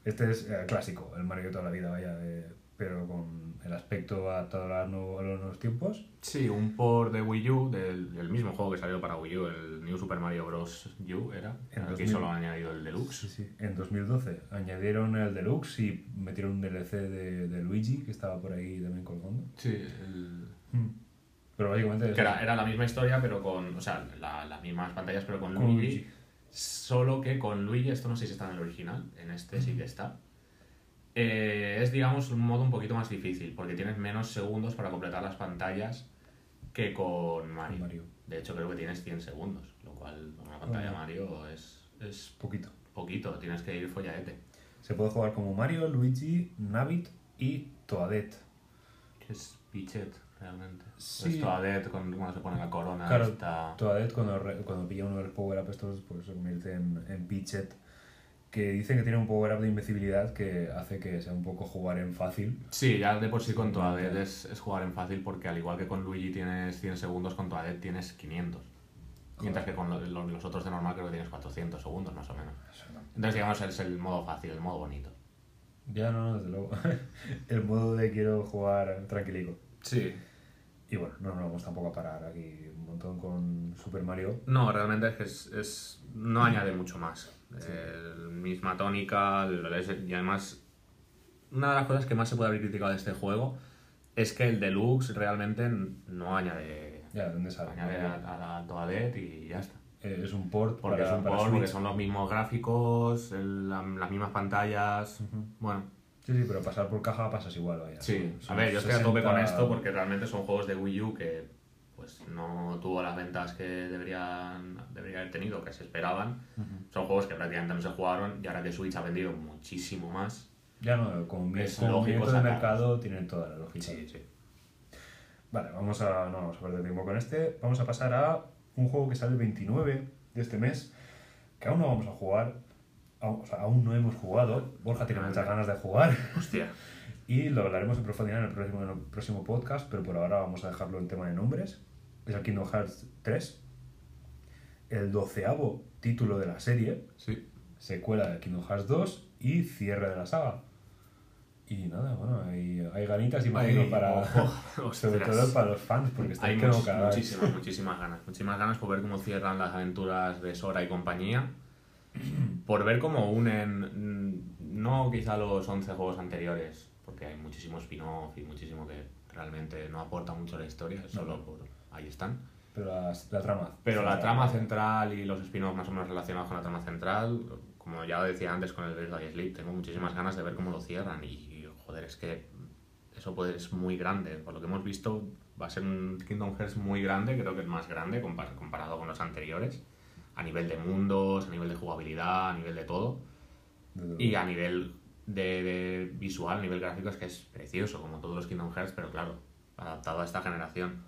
Este es eh, clásico, el Mario de toda la vida, vaya, eh, pero con el aspecto adaptado a, nu- a los nuevos tiempos. Sí, un port de Wii U del, del mismo juego que salió para Wii U, el New Super Mario Bros. U era. En Aquí 2000. solo han añadido el Deluxe. Sí, sí. En 2012 añadieron el Deluxe y metieron un DLC de, de Luigi que estaba por ahí también colgando. Sí, el... Mm. Pero básicamente... Que era, era la misma historia, pero con. O sea, la- las mismas pantallas, pero con, Con Luigi. Luigi. Solo que con Luigi, esto no sé si está en el original, en este sí que está. Eh, es, digamos, un modo un poquito más difícil, porque tienes menos segundos para completar las pantallas que con Mario. Mario. De hecho, creo que tienes 100 segundos, lo cual con una pantalla. Mario es, es Poquito. poquito, tienes que ir follaete. Se puede jugar como Mario, Luigi, Nabbit y Toadette. Que es Pichet, realmente. Sí. Es Toadette con, cuando se pone la corona Claro, esta... Toadette cuando, cuando pilla uno de los power-up estos pues se convierte en, en Pidgeot, que dicen que tiene un power-up de invencibilidad que hace que sea un poco jugar en fácil. Sí, ya de por sí con Toadette es, es jugar en fácil porque al igual que con Luigi tienes 100 segundos, con Toadette tienes 500. Mientras que con lo- lo- los otros de normal creo que tienes 400 segundos más o menos. Entonces digamos es el modo fácil, el modo bonito. Ya no, no, desde luego. (laughs) El modo de quiero jugar tranquilico. Sí. Y bueno, no nos vamos tampoco a parar aquí un montón con Super Mario. No, realmente es que es, es- no añade mucho más. Misma tónica, el- es- y además una de las cosas que más se puede haber criticado de este juego es que el deluxe realmente no añade, Ya, ¿dónde sale? añade a, a la Toadette y ya está. Eh, es un port Porque para, son, para port, porque son los mismos gráficos, el- la- las mismas pantallas. Bueno, Sí, sí, pero pasar por caja pasas igual, vaya. sí. A ver, yo estoy a tope 60 con esto porque realmente son juegos de Wii U que pues no tuvo las ventas que deberían, debería haber tenido, que se esperaban. Son juegos que prácticamente no se jugaron y ahora que Switch ha vendido muchísimo más. Ya no, con Es con lógico de mercado tienen toda la lógica. sí. Vale, vamos a, no vamos a perder tiempo con este. Vamos a pasar a un juego que sale el 29 de este mes, que aún no vamos a jugar. Aún, o sea, aún no hemos jugado. Borja tiene muchas ganas de jugar. Hostia. (laughs) Y lo hablaremos en profundidad en el próximo, en el próximo podcast, pero por ahora vamos a dejarlo en tema de nombres. Es el Kingdom Hearts 3, el doceavo título de la serie, Sí. secuela de Kingdom Hearts 2 y cierre de la saga. Y nada, bueno, hay, hay ganitas, imagino, para, ojo, (laughs) sobre todo para los fans, porque están Hay much- muchísimas, muchísimas ganas. Muchísimas ganas por ver cómo cierran las aventuras de Sora y compañía. (clears throat) Por ver cómo unen, mm, no quizá los 11 juegos anteriores, porque hay muchísimo spin-off y muchísimo que realmente no aporta mucho a la historia, solo por ahí están. Pero las- la trama. Pero la trama central y los spin-offs más o menos relacionados con la trama central, como ya decía antes con el Bird by Sleep, tengo muchísimas ganas de ver cómo lo cierran y, joder, es que eso puede, es muy grande. Por lo que hemos visto, va a ser un Kingdom Hearts muy grande, creo que el más grande compar- comparado con los anteriores, a nivel de mundos, a nivel de jugabilidad, a nivel de todo. Y a nivel de, de visual, a nivel gráfico, es que es precioso, como todos los Kingdom Hearts, pero claro, adaptado a esta generación.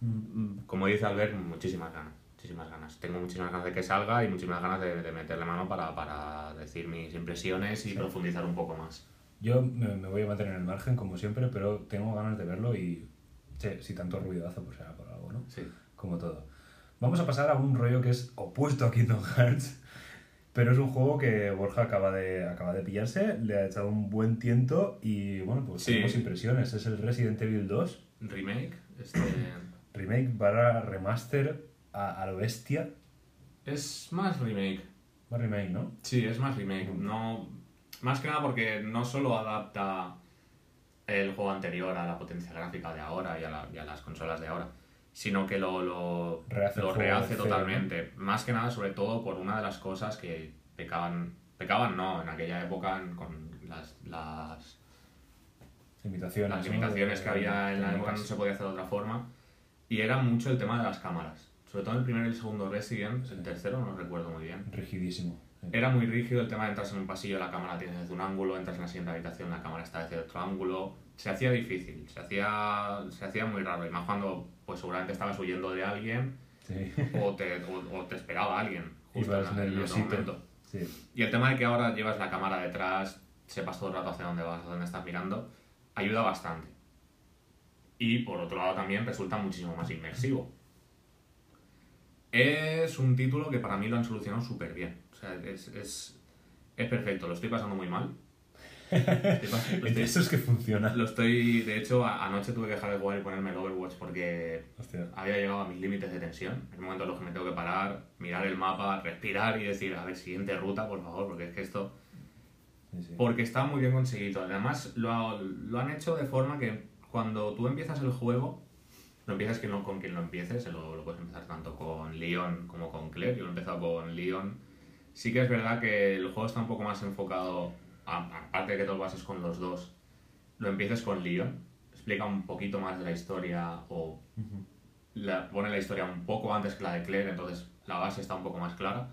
Mm. Como dice Albert, muchísimas ganas. Muchísimas ganas. Tengo muchísimas ganas de que salga y muchísimas ganas de, de meterle mano para, para decir mis impresiones y Sí. profundizar un poco más. Yo me, me voy a mantener en el margen, como siempre, pero tengo ganas de verlo y che, si tanto ruidazo, pues será por algo, ¿no? Sí. Como todo. Vamos a pasar a un rollo que es opuesto a Kingdom Hearts, (laughs) pero es un juego que Borja acaba de, acaba de pillarse, le ha echado un buen tiento y bueno, pues Sí. tenemos impresiones. Es el Resident Evil 2, Remake, este. Remake barra remaster a, a lo bestia. es más remake. Más remake, ¿no? Sí, es más remake. No, más que nada porque no solo adapta el juego anterior a la potencia gráfica de ahora y a, la- y a las consolas de ahora, sino que lo, lo, Rehace lo rehace totalmente. Más que nada, sobre todo por una de las cosas que pecaban, pecaban no, en aquella época con las, las, Limitaciones. las De- que había en la época no se podía hacer de otra forma. Y era mucho el tema de las cámaras. Sobre todo el primero y el segundo Resident, el tercero no recuerdo muy bien. Rigidísimo. sí. Era muy rígido el tema de entrar en un pasillo, la cámara tiene desde un ángulo, entras en la siguiente habitación, la cámara está desde otro ángulo. Se hacía difícil, se hacía, se hacía muy raro. Y más cuando pues seguramente estabas huyendo de alguien Sí. o te, o, o te esperaba alguien. Justo Ibas en, momento. Sí. Y el tema de que ahora llevas la cámara detrás, sepas todo el rato hacia dónde vas, dónde estás mirando, ayuda bastante. Y por otro lado también resulta muchísimo más inmersivo. Es un título que para mí lo han solucionado súper bien. O sea, es, es, es perfecto, lo estoy pasando muy mal. (laughs) Estoy estoy, eso es que funciona. lo estoy- de hecho, a- anoche tuve que dejar de jugar y ponerme el Overwatch porque Hostia. había llegado a mis límites de tensión. En momentos en los que me tengo que parar, mirar el mapa, respirar y decir, a ver, siguiente ruta, por favor, porque es que esto... Sí, sí. Porque está muy bien conseguido. Además, lo, lo han hecho de forma que cuando tú empiezas el juego, lo empiezas que no, con quien lo empieces, lo, lo puedes empezar tanto con Leon como con Claire. Yo lo he empezado con Leon. Sí que es verdad que el juego está un poco más enfocado, aparte de que te lo bases con los dos, lo empieces con Leon. Explica un poquito más de la historia o la, pone la historia un poco antes que la de Claire, entonces la base está un poco más clara.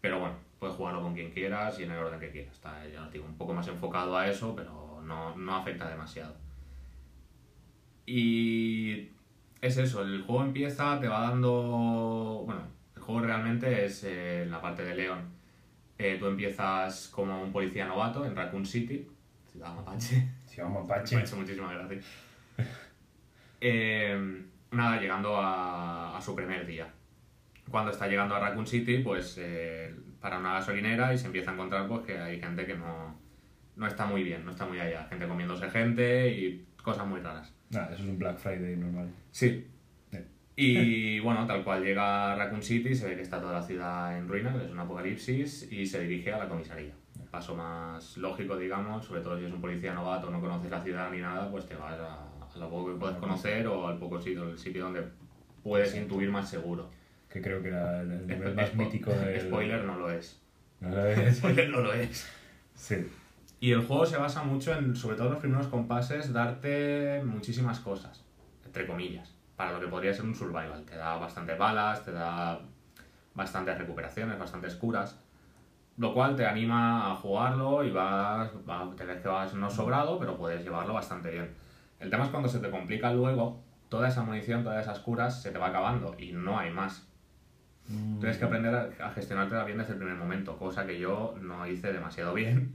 Pero bueno, puedes jugarlo con quien quieras y en el orden que quieras. Está, ya digo, un poco más enfocado a eso, pero no, no afecta demasiado. Y es eso, el juego empieza, te va dando... Bueno, el juego realmente es eh, en la parte de León. Eh, tú empiezas como un policía novato en Raccoon City, ciudad mapache. Si vamos Me ha hecho muchísimas gracias. (laughs) Eh, nada, llegando a, a su primer día. Cuando está llegando a Raccoon City, pues eh, para una gasolinera y se empieza a encontrar pues, que hay gente que no, no está muy bien, no está muy allá. Gente comiéndose gente y cosas muy raras. Nada, eso es un Black Friday normal. Sí. Sí. Y (laughs) bueno, tal cual llega a Raccoon City, se ve que está toda la ciudad en ruinas, es un apocalipsis, y se dirige a la comisaría. Paso más lógico, digamos, sobre todo si es un policía novato, no conoces la ciudad ni nada, pues te vas a, a lo poco que puedes conocer o al poco sitio, el sitio donde puedes intuir más seguro. Que creo que era el, el nivel más mítico del... (laughs) Spoiler no lo es. ¿No sabes? (laughs) Spoiler no lo es. Sí. Y el juego se basa mucho en, sobre todo en los primeros compases, darte muchísimas cosas, entre comillas, para lo que podría ser un survival. Te da bastantes balas, te da bastantes recuperaciones, bastantes curas, lo cual te anima a jugarlo y vas, va- te ves que vas no sobrado, pero puedes llevarlo bastante bien. El tema es cuando se te complica luego, toda esa munición, todas esas curas se te va acabando y no hay más. Mm, Tienes que aprender a, a gestionártela bien desde el primer momento, cosa que yo no hice demasiado bien.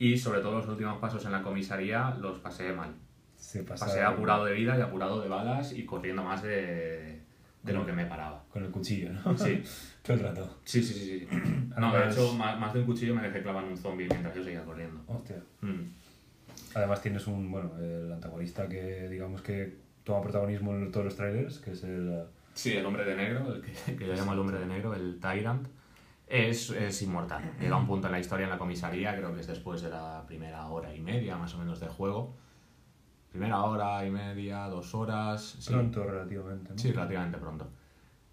Y sobre todo los últimos pasos en la comisaría los pasé mal. Se Pasé apurado de vida y apurado de balas y corriendo más de, de lo que me paraba. Con el cuchillo, ¿no? Sí, (laughs) Todo el rato. sí, sí, sí. sí. (clears throat) No, de hecho, más, más de un cuchillo me dejé clavar un zombie mientras yo seguía corriendo. Hostia. Mm. Además tienes un, bueno, el antagonista que digamos que toma protagonismo en todos los trailers, que es el... Sí, el hombre de negro, el que, (laughs) que yo llamo el hombre de negro, el Tyrant, es, es inmortal. Llega a un punto en la historia en la comisaría, creo que es después de la primera hora y media más o menos de juego. Primera hora y media, dos horas. sí. Pronto relativamente, ¿no? Sí, relativamente pronto.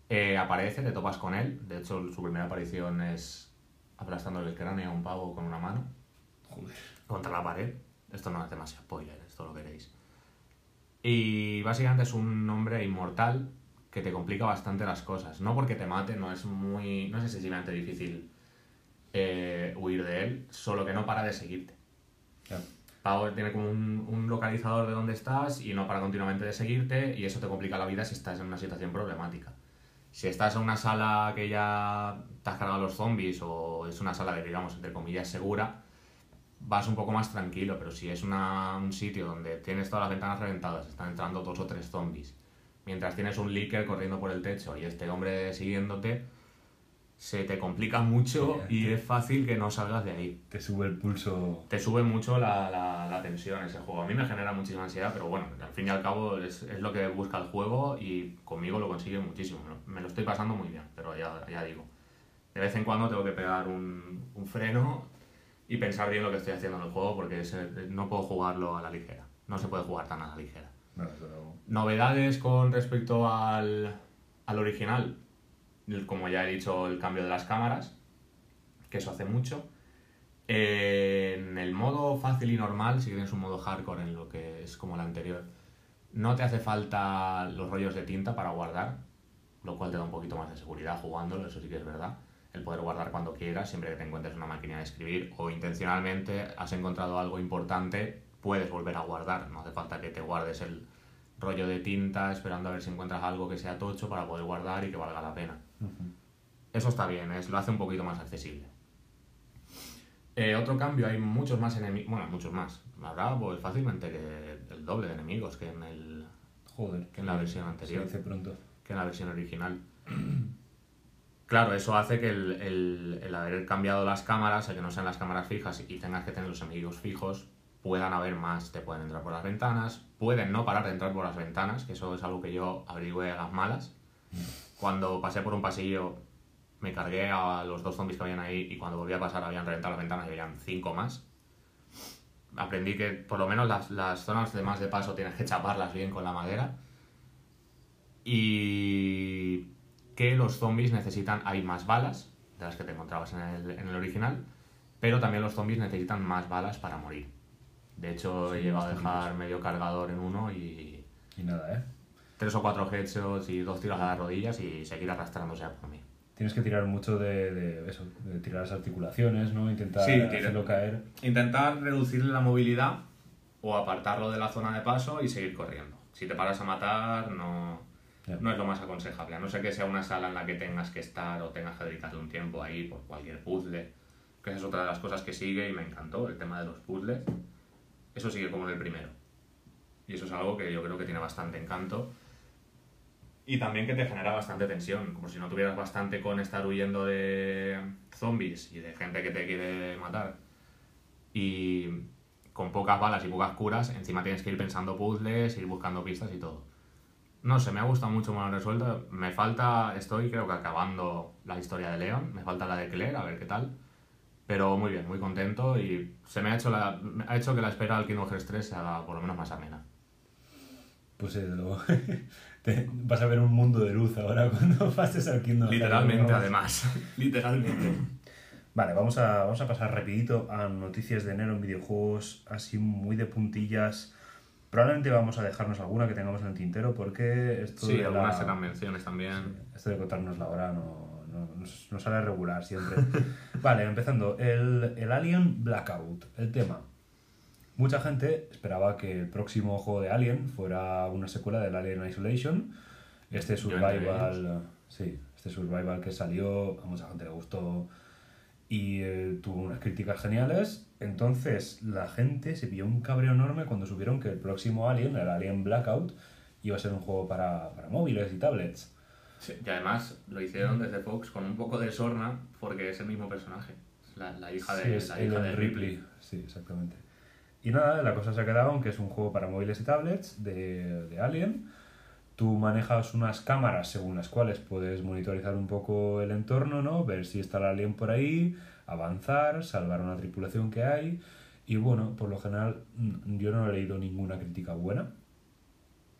Eh, aparece, te topas con él. De hecho, su primera aparición es aplastándole el cráneo a un pavo con una mano Joder. contra la pared. Esto no es demasiado spoiler, esto lo veréis. Y básicamente es un hombre inmortal que te complica bastante las cosas. No porque te mate, no es muy. no es excesivamente difícil eh, huir de él, solo que no para de seguirte. Pavo tiene como un, un localizador de dónde estás y no para continuamente de seguirte y eso te complica la vida si estás en una situación problemática. Si estás en una sala que ya te has cargado los zombies o es una sala de, digamos, entre comillas, segura, vas un poco más tranquilo, pero si es una- un sitio donde tienes todas las ventanas reventadas, están entrando dos o tres zombies, mientras tienes un leaker corriendo por el techo y este hombre siguiéndote, se te complica mucho Sí, y es fácil que no salgas de ahí Te sube el pulso... te sube mucho la, la, la tensión ese juego. A mí me genera muchísima ansiedad, pero bueno, al fin y al cabo es, es lo que busca el juego y conmigo lo consigue muchísimo. Me lo- Me lo estoy pasando muy bien, pero ya, ya digo. De vez en cuando tengo que pegar un, un freno y pensar bien lo que estoy haciendo en el juego porque es- no puedo jugarlo a la ligera. No se puede jugar tan a la ligera. Novedades con respecto al, al original. Como ya he dicho, el cambio de las cámaras. que eso hace mucho. en el modo fácil y normal, si tienes un modo hardcore en lo que es como el anterior, no te hace falta los rollos de tinta para guardar, lo cual te da un poquito más de seguridad jugándolo, eso sí que es verdad. El poder guardar cuando quieras, siempre que te encuentres una máquina de escribir o intencionalmente has encontrado algo importante, puedes volver a guardar. No hace falta que te guardes el rollo de tinta esperando a ver si encuentras algo que sea tocho para poder guardar y que valga la pena. Eso está bien, es, lo hace un poquito más accesible. Eh, otro cambio, hay muchos más enemigos, bueno, muchos más. Habrá pues, fácilmente que el doble de enemigos que en el Joder. que en la versión anterior. Se dice pronto. que en la versión original. (clears throat) Claro, eso hace que el, el- el haber cambiado las cámaras, el que no sean las cámaras fijas y tengas que tener los enemigos fijos, puedan haber más, te pueden entrar por las ventanas, pueden no parar de entrar por las ventanas, que eso es algo que yo averigüé a las malas. Cuando pasé por un pasillo, me cargué a los dos zombies que habían ahí y cuando volví a pasar habían reventado las ventanas y habían cinco más. Aprendí que por lo menos las, las zonas de más de paso tienes que chaparlas bien con la madera y que los zombies necesitan, hay más balas de las que te encontrabas en el, en el original, pero también los zombies necesitan más balas para morir. De hecho, he Sí, llegado a dejar medio cargador en uno y Y nada, ¿eh? tres o cuatro headshots y dos tiros a las rodillas y seguir arrastrándose a por mí. Tienes que tirar mucho de, de eso, de tirar las articulaciones, ¿no? Intentar Sí, hacerlo caer. Intentar reducirle la movilidad o apartarlo de la zona de paso y seguir corriendo. Si te paras a matar, no, Ya. no es lo más aconsejable. A no ser que sea una sala en la que tengas que estar o tengas que dedicarle un tiempo ahí por cualquier puzzle. Que esa es otra de las cosas que sigue y me encantó, el tema de los puzzles. Eso sigue como en el primero. Y eso es algo que yo creo que tiene bastante encanto. Y también que te genera bastante tensión, como si no tuvieras bastante con estar huyendo de zombies y de gente que te quiere matar. Y con pocas balas y pocas curas, encima tienes que ir pensando puzzles, ir buscando pistas y todo. No sé, me ha gustado mucho han resuelto. Me falta, estoy creo que acabando la historia de Leon, me falta la de Claire, a ver qué tal. Pero muy bien, muy contento y se me ha hecho, la, ha hecho que la espera al Kingdom Hearts 3 se haga por lo menos más amena. Pues desde luego. (laughs) Te- vas a ver un mundo de luz ahora (laughs) cuando pases al Kingdom Hearts, Literalmente, además. (laughs) Literalmente. Vale, vamos a, vamos a pasar rapidito a noticias de enero en videojuegos, así muy de puntillas. Probablemente vamos a dejarnos alguna que tengamos en el tintero porque esto, Sí, de, algunas la- serán menciones también. esto de contarnos la hora no, no, nos sale regular siempre. (laughs) vale, empezando. El, el Alien Blackout, el tema. Mucha gente esperaba que el próximo juego de Alien fuera una secuela del Alien Isolation. Este survival, sí, este survival que salió, a mucha gente le gustó y eh, tuvo unas críticas geniales. Entonces la gente se pilló un cabreo enorme cuando supieron que el próximo Alien, el Alien Blackout, iba a ser un juego para, para móviles y tablets. Sí, Y además lo hicieron desde Fox con un poco de sorna porque es el mismo personaje. La, la hija de, Sí, es la hija de Ripley. Sí, exactamente. Y nada, la cosa se ha quedado en que es un juego para móviles y tablets de, de Alien. Tú manejas unas cámaras según las cuales puedes monitorizar un poco el entorno, ¿no? Ver si está el alien por ahí, avanzar, salvar una tripulación que hay. Y bueno, por lo general mm, yo no he leído ninguna crítica buena.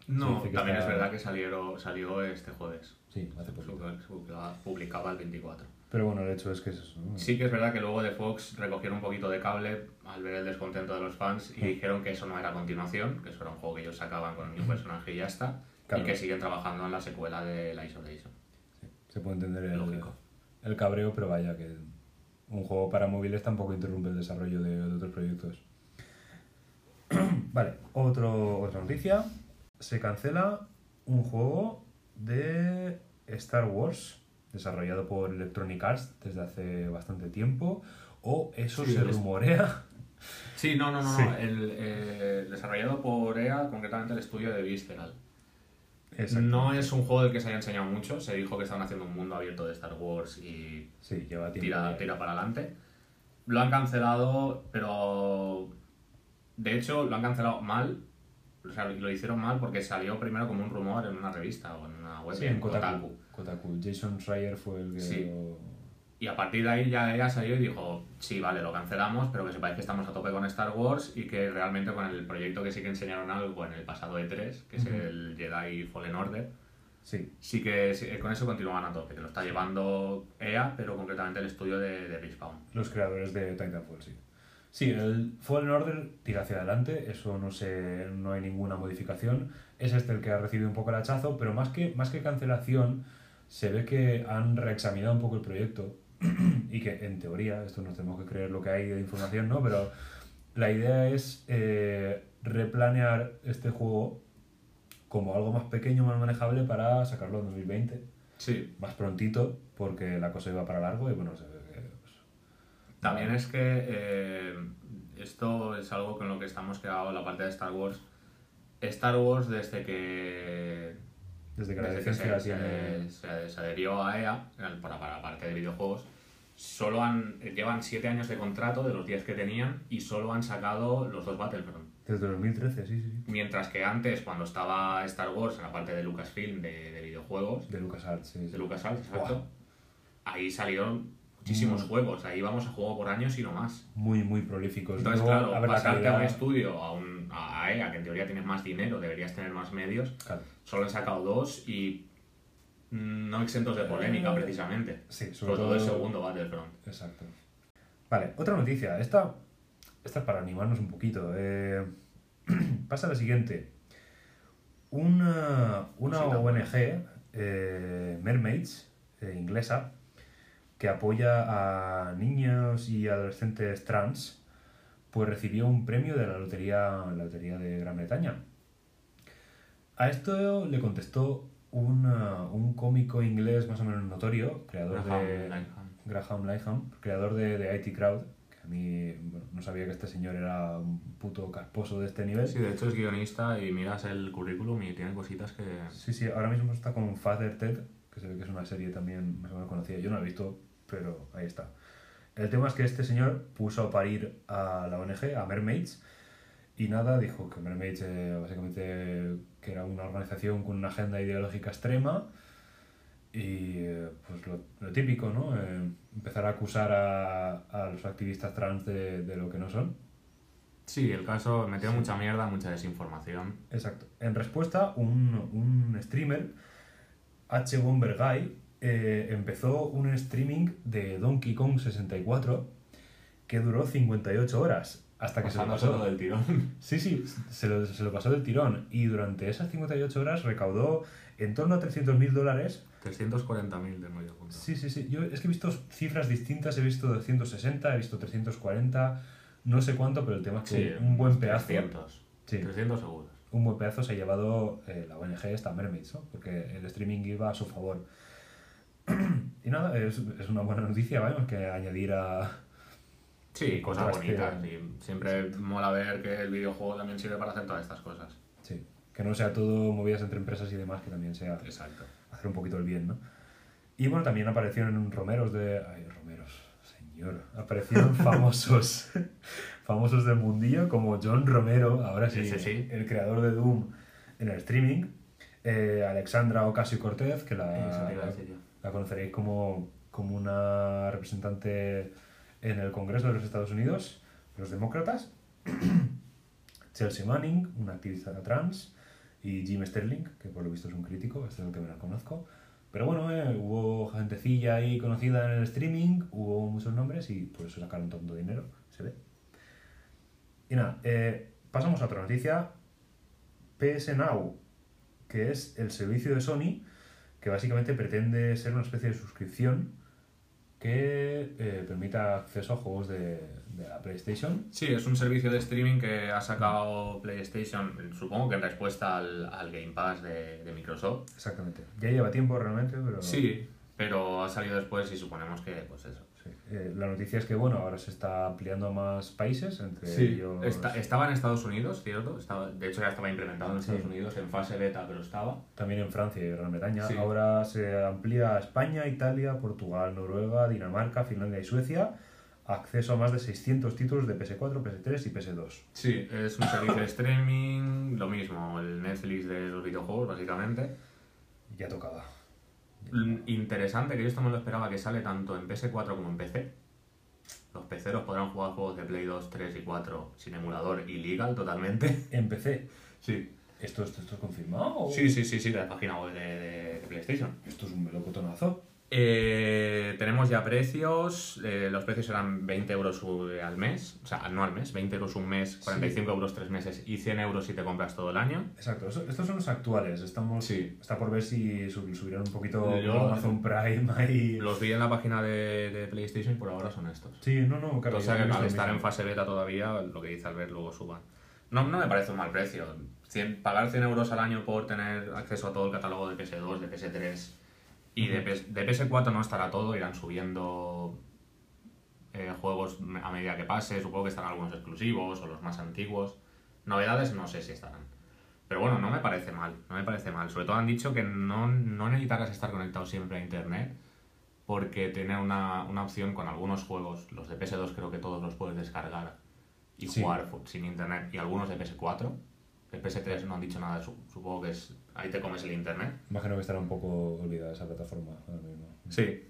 No, también está- es verdad que salieron, salió este jueves. Sí, hace poquito. Publicaba- Publicaba el 24. Pero bueno, el hecho es que es eso. ¿no? Sí que es verdad que luego de Fox recogieron un poquito de cable al ver el descontento de los fans y dijeron que eso no era continuación, que eso era un juego que ellos sacaban con el mismo personaje y ya está. Claro. Y que siguen trabajando en la secuela de la Isolation. Se puede entender el, Lógico. el cabreo, pero vaya que un juego para móviles tampoco interrumpe el desarrollo de, de otros proyectos. (clears throat) vale, otro, otra noticia. Se cancela un juego de Star Wars desarrollado por Electronic Arts desde hace bastante tiempo. O eso Sí, se rumorea. Sí, no, no, no, Sí. no. El, eh, desarrollado por EA, concretamente el estudio de Visceral. No es un juego del que se haya enseñado mucho, se dijo que estaban haciendo un mundo abierto de Star Wars y Sí, lleva tira para adelante. Lo han cancelado, pero de hecho lo han cancelado mal. O sea, lo hicieron mal porque salió primero como un rumor en una revista o en una web Sí, en Kotaku. Kotaku. Jason Schreier fue el que Sí. lo- Y a partir de ahí ya ella salió y dijo, sí, vale, lo cancelamos, pero que sepáis que estamos a tope con Star Wars y que realmente con el proyecto que sí que enseñaron algo en el pasado E3, que es Ujú. el Jedi Fallen Order, Sí, sí que sí, con eso continúan a tope, que lo está llevando EA, pero concretamente el estudio de, de Respawn. los creadores de Titanfall, sí. Sí, el Fallen Order tira hacia adelante, eso no se, no hay ninguna modificación. Es este el que ha recibido un poco el hachazo, pero más que, más que cancelación, se ve que han reexaminado un poco el proyecto (clears throat) y que en teoría, esto nos tenemos que creer lo que hay de información, ¿no? Pero la idea es eh, replanear este juego como algo más pequeño, más manejable para sacarlo en 2020, Sí, más prontito, porque la cosa iba para largo y bueno, se ve También es que eh, esto es algo con lo que estamos quedados la parte de Star Wars. Star Wars desde que, desde que desde que se, se- se- se adherió a EA para, para la parte de videojuegos, solo han, llevan 7 años de contrato de los 10 que tenían y solo han sacado los dos Battlefront. Desde 2013, sí, sí. Mientras que antes, cuando estaba Star Wars en la parte de Lucasfilm de, de videojuegos, De LucasArts, sí. sí. de LucasArts, exacto, Buah. ahí salieron muchísimos Mm. juegos. Ahí vamos a juego por años y no más. Muy, muy prolíficos. Entonces, claro, a ver, pasarte a un estudio, a, un, a EA, que en teoría tienes más dinero, deberías tener más medios, Claro. solo han sacado dos y no exentos de polémica, Eh, precisamente. Sí, sobre, Sobre todo el segundo Battlefront. Exacto. Vale, otra noticia. Esta, esta es para animarnos un poquito. Eh, (clears throat) pasa la siguiente. Una, una. ONG, eh, Mermaids, eh, inglesa, que apoya a niños y adolescentes trans, pues recibió un premio de la lotería, la lotería de Gran Bretaña. A esto le contestó una- un cómico inglés más o menos notorio, creador de... Graham, Graham Linehan, creador de, de IT Crowd, que a mí bueno, no sabía que este señor era un puto casposo de este nivel. Sí, de hecho es guionista y miras el currículum y tiene cositas que... Sí, sí, ahora mismo está con Father Ted, que se ve que es una serie también más o menos conocida. Yo no la he visto, pero ahí está. El tema es que este señor puso a parir a la ONG, a Mermaids, y nada, dijo que Mermaids eh, básicamente que era una organización con una agenda ideológica extrema y eh, pues lo, lo típico, ¿no? Eh, empezar a acusar a, a los activistas trans de, de lo que no son. Sí, el caso metió Sí. mucha mierda, mucha desinformación. Exacto. En respuesta, un, un streamer, H. Bomber Guy, eh, empezó un streaming de Donkey Kong 64 que duró 58 horas. Hasta que se lo pasó. del tirón. (laughs) Sí, sí, se lo, se lo pasó del tirón. Y durante esas 58 horas recaudó en torno a 300.000 dólares. 340.000 de medio punto. Sí, sí, sí. Yo es que he visto cifras distintas. He visto 260, he visto 340, no sé cuánto, pero el tema es que Sí, un buen pedazo. 300. Sí. 300 seguros. un buen pedazo se ha llevado eh, la ONG esta Mermaids, ¿no? porque el streaming iba a su favor. (clears throat) y nada, es, es una buena noticia, vamos, que añadir a... Sí, cosas bonitas. Y siempre mola ver que el videojuego también sirve para hacer todas estas cosas. Sí, que no sea todo movidas entre empresas y demás, que también sea Exacto. hacer un poquito el bien, ¿no? Y bueno, también aparecieron en Romeros de... Ay, Romeros, señor. Aparecieron (laughs) famosos, famosos del mundillo, como John Romero, ahora sí, Sí, sí, sí. el creador de Doom en el streaming. eh, Alexandra Ocasio-Cortez, que la, Eso la conoceréis como, como una representante en el Congreso de los Estados Unidos, los demócratas. (clears throat) Chelsea Manning, una activista trans, y Jim Sterling, que por lo visto es un crítico, este es el que me la conozco. Pero bueno, eh, hubo gentecilla ahí conocida en el streaming, hubo muchos nombres y por eso sacaron tanto dinero, se ve. Y nada, eh, pasamos a otra noticia. PS Now, que es el servicio de Sony que básicamente pretende ser una especie de suscripción que eh, permita acceso a juegos de, de la PlayStation. Sí, es un servicio de streaming que ha sacado PlayStation, supongo que en respuesta al, al Game Pass de, de Microsoft. Exactamente. Ya lleva tiempo realmente, pero... Sí, pero ha salido después y suponemos que, pues eso. Eh, la noticia es que, bueno, ahora se está ampliando a más países, entre ellos... Está- estaba en Estados Unidos, ¿cierto? Estaba, de hecho ya estaba implementado en Sí. Estados Unidos en fase beta, pero estaba. También en Francia y Gran Bretaña. Sí. Ahora se amplía a España, Italia, Portugal, Noruega, Dinamarca, Finlandia y Suecia. Acceso a más de 600 títulos de PS4, PS3 y PS2. Sí, es un servicio de streaming, lo mismo, el Netflix de los videojuegos, básicamente. Ya tocaba. Interesante, que yo esto no lo esperaba, que sale tanto en PS4 como en PC. Los peceros podrán jugar juegos de Play 2, 3 y 4 sin emulador y legal totalmente. En PC. Sí. ¿Esto, esto, esto es confirmado? o- Sí, sí, sí, sí, de la página web de, de- de PlayStation. Esto es un melocotonazo. Eh, tenemos ya precios. eh, los precios eran 20 euros eh, al mes, o sea, no al mes, 20 euros un mes, 45 euros tres meses y 100 euros si te compras todo el año. Exacto, estos son los actuales. Estamos, Sí. Está por ver si sub- subirán un poquito Yo- Amazon Prime ahí. Los vi en la página de, de PlayStation y por ahora son estos. Sí, no, no, claro. o sea que al estar en fase beta todavía, lo que dice Albert luego suban. No, no me parece un mal precio. 100 pagar 100 euros al año por tener acceso a todo el catálogo de PS2, de PS3 y de, PS de PS4 no estará todo, irán subiendo eh, juegos a medida que pase, supongo que estarán algunos exclusivos o los más antiguos. Novedades no sé si estarán. Pero bueno, no me parece mal, no me parece mal. Sobre todo han dicho que no, no necesitarás estar conectado siempre a internet porque tiene una, una opción con algunos juegos, los de PS2 creo que todos los puedes descargar y Sí. jugar sin internet y algunos de PS4. De PS3 no han dicho nada, su- supongo que es ahí te comes el internet. Imagino que estará un poco olvidada esa plataforma ahora mismo. Sí.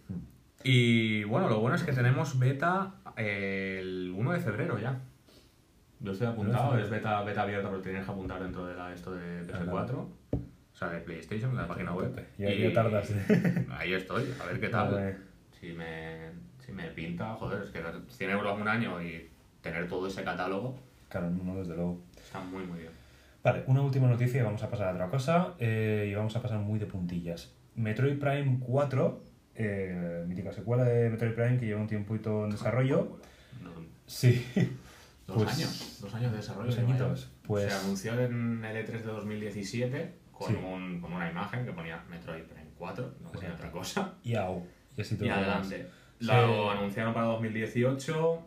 Y bueno, lo bueno es que tenemos beta eh, el 1 de febrero ya. Yo estoy apuntado, es beta, beta abierta, pero tienes que apuntar dentro de la, esto de PS4. claro. O sea, de PlayStation, de la página web. Y ya tardas. ¿eh? (laughs) Ahí estoy, a ver qué tal. Vale. Si me, si me pinta, joder, es que 100 euros un año y tener todo ese catálogo Claro, no, desde luego. está muy, muy bien. Vale, una última noticia y vamos a pasar a otra cosa. eh, y vamos a pasar muy de puntillas. Metroid Prime 4, eh, mítica secuela de Metroid Prime que lleva un tiempito en desarrollo. Dos, Sí. dos Pues- años, dos años de desarrollo. Dos añitos. Pues- Se anunció en el E3 de 2017 con, Sí. un, con una imagen que ponía Metroid Prime 4, no decía otra cosa. Y au. Y así Y lo adelante. Sí. Lo anunciaron para 2018,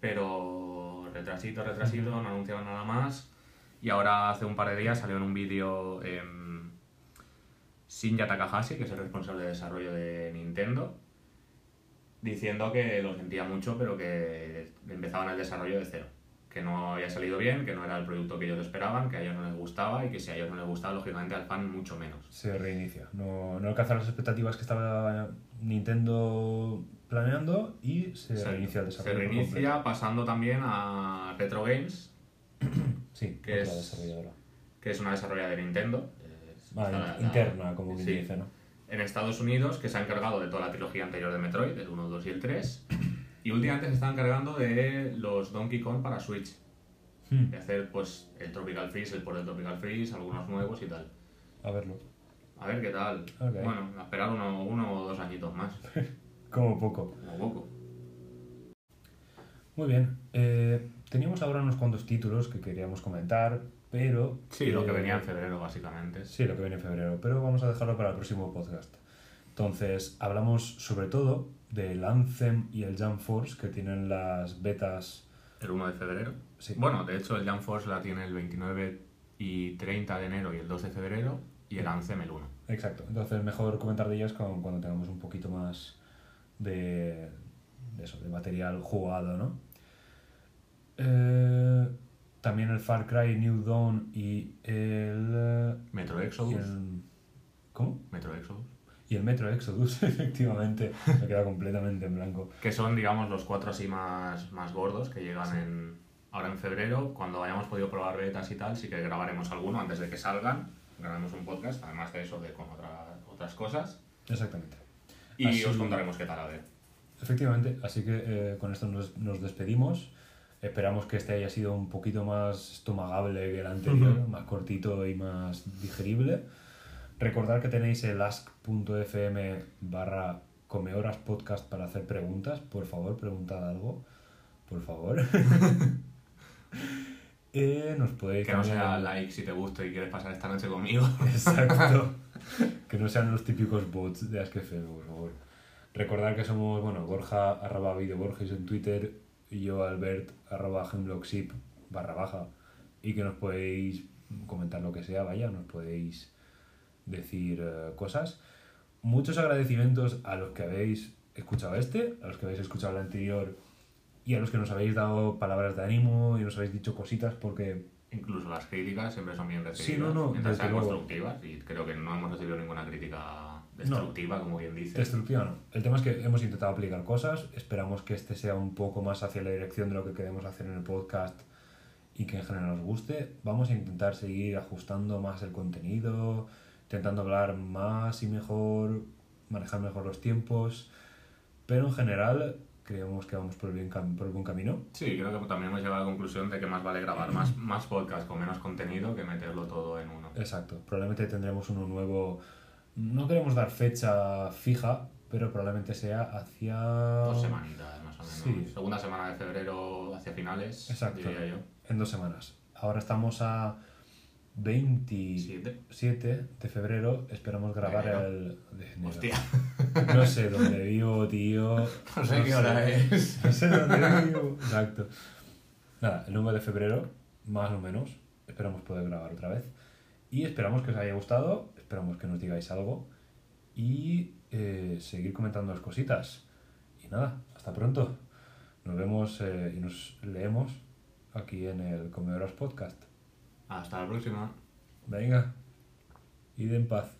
pero retrasito, retrasito, no anunciaron nada más. Y ahora hace un par de días salió en un vídeo Shinja Takahashi, que es el responsable de desarrollo de Nintendo, diciendo que lo sentía mucho, pero que empezaban el desarrollo de cero. Que no había salido bien, que no era el producto que ellos esperaban, que a ellos no les gustaba y que si a ellos no les gustaba, lógicamente al fan mucho menos. Se reinicia. No, no alcanza las expectativas que estaba Nintendo planeando y se Se- reinicia el Se desarrollo. por reinicia pasando también a Retro Games. (clears throat) Sí, que es- desarrolladora. que es una desarrolladora de Nintendo. la- la- interna, como bien sí, dice, ¿no? En Estados Unidos, que se ha encargado de toda la trilogía anterior de Metroid, el 1, el 2 y el 3. (clears throat) Y últimamente se está encargando de los Donkey Kong para Switch. Hmm, De hacer pues el Tropical Freeze, el port del Tropical Freeze, algunos nuevos y tal. A verlo. A ver qué tal. Bueno, a esperar uno, uno o dos añitos más. (laughs) Como poco. Como poco. Muy bien. eh, teníamos ahora unos cuantos títulos que queríamos comentar, pero... Sí, lo que eh, venía en febrero, básicamente. Sí, lo que viene en febrero, pero vamos a dejarlo para el próximo podcast. Entonces, hablamos sobre todo del Anthem y el Jump Force que tienen las betas. El 1 de febrero. Sí. Bueno, de hecho, el Jump Force la tiene el 29 y 30 de enero y el 12 de febrero. Y el Anthem el 1. Exacto. Entonces, mejor comentar de ellas con- cuando tengamos un poquito más de, de eso, de material jugado, ¿no? Eh, también el Far Cry New Dawn y el, eh, Metro Exodus. el- ¿Cómo? Metro Exodus. Y el Metro Exodus, (laughs) efectivamente. Me queda completamente en blanco. Que son, digamos, los cuatro así más, más gordos que llegan en, ahora en febrero. Cuando hayamos podido probar betas y tal, sí que grabaremos alguno antes de que salgan. Grabamos un podcast, además de eso, de con otra- otras cosas. Exactamente. Y Así- os contaremos qué tal a ver. Efectivamente, así que eh, con esto nos, nos despedimos. Esperamos que este haya sido un poquito más estomagable que el anterior, más cortito y más digerible. Recordad que tenéis el ask.fm barra comehoras podcast para hacer preguntas. Por favor, preguntad algo. Por favor. (laughs) Eh, nos podéis Que no sea like si te gusta y quieres pasar esta noche conmigo. Exacto. (laughs) que no sean los típicos bots de Ask.fm, por favor. Recordad que somos, bueno, Borja arroba videoborges en Twitter y yo Albert arroba hemlockship barra baja y que nos podéis comentar lo que sea, vaya, nos podéis decir eh, cosas. Muchos agradecimientos a los que habéis escuchado este, a los que habéis escuchado el anterior y a los que nos habéis dado palabras de ánimo y nos habéis dicho cositas porque Incluso las críticas siempre son bien recibidas. Sí, no, no, mientras sean constructivas. Y creo que no hemos recibido ninguna crítica destructiva, como bien dices. Destructiva no. El tema es que hemos intentado aplicar cosas, esperamos que este sea un poco más hacia la dirección de lo que queremos hacer en el podcast y que en general os guste. Vamos a intentar seguir ajustando más el contenido, intentando hablar más y mejor, manejar mejor los tiempos, pero en general creemos que vamos por el, bien por el buen camino. Sí, creo que también hemos llegado a la conclusión de que más vale grabar más, (clears throat) más podcast con menos contenido que meterlo todo en uno. Exacto, probablemente tendremos uno nuevo. No queremos dar fecha fija, pero probablemente sea hacia... Dos semanitas más o menos. Sí. Segunda semana de febrero hacia finales, Exacto. diría yo. En dos semanas. Ahora estamos a 27 Siete. de febrero. Esperamos grabar el... De enero. Hostia, (laughs) No sé dónde vivo, tío. (laughs) no sé qué hora es. (laughs) No sé dónde vivo. Exacto. Nada, el 9 de febrero, más o menos. Esperamos poder grabar otra vez. Y esperamos que os haya gustado. Esperamos que nos digáis algo. Y eh, seguir comentando las cositas. Y nada, hasta pronto. Nos vemos eh, y nos leemos aquí en el Comedoras Podcast. Hasta la próxima. Venga, id en paz.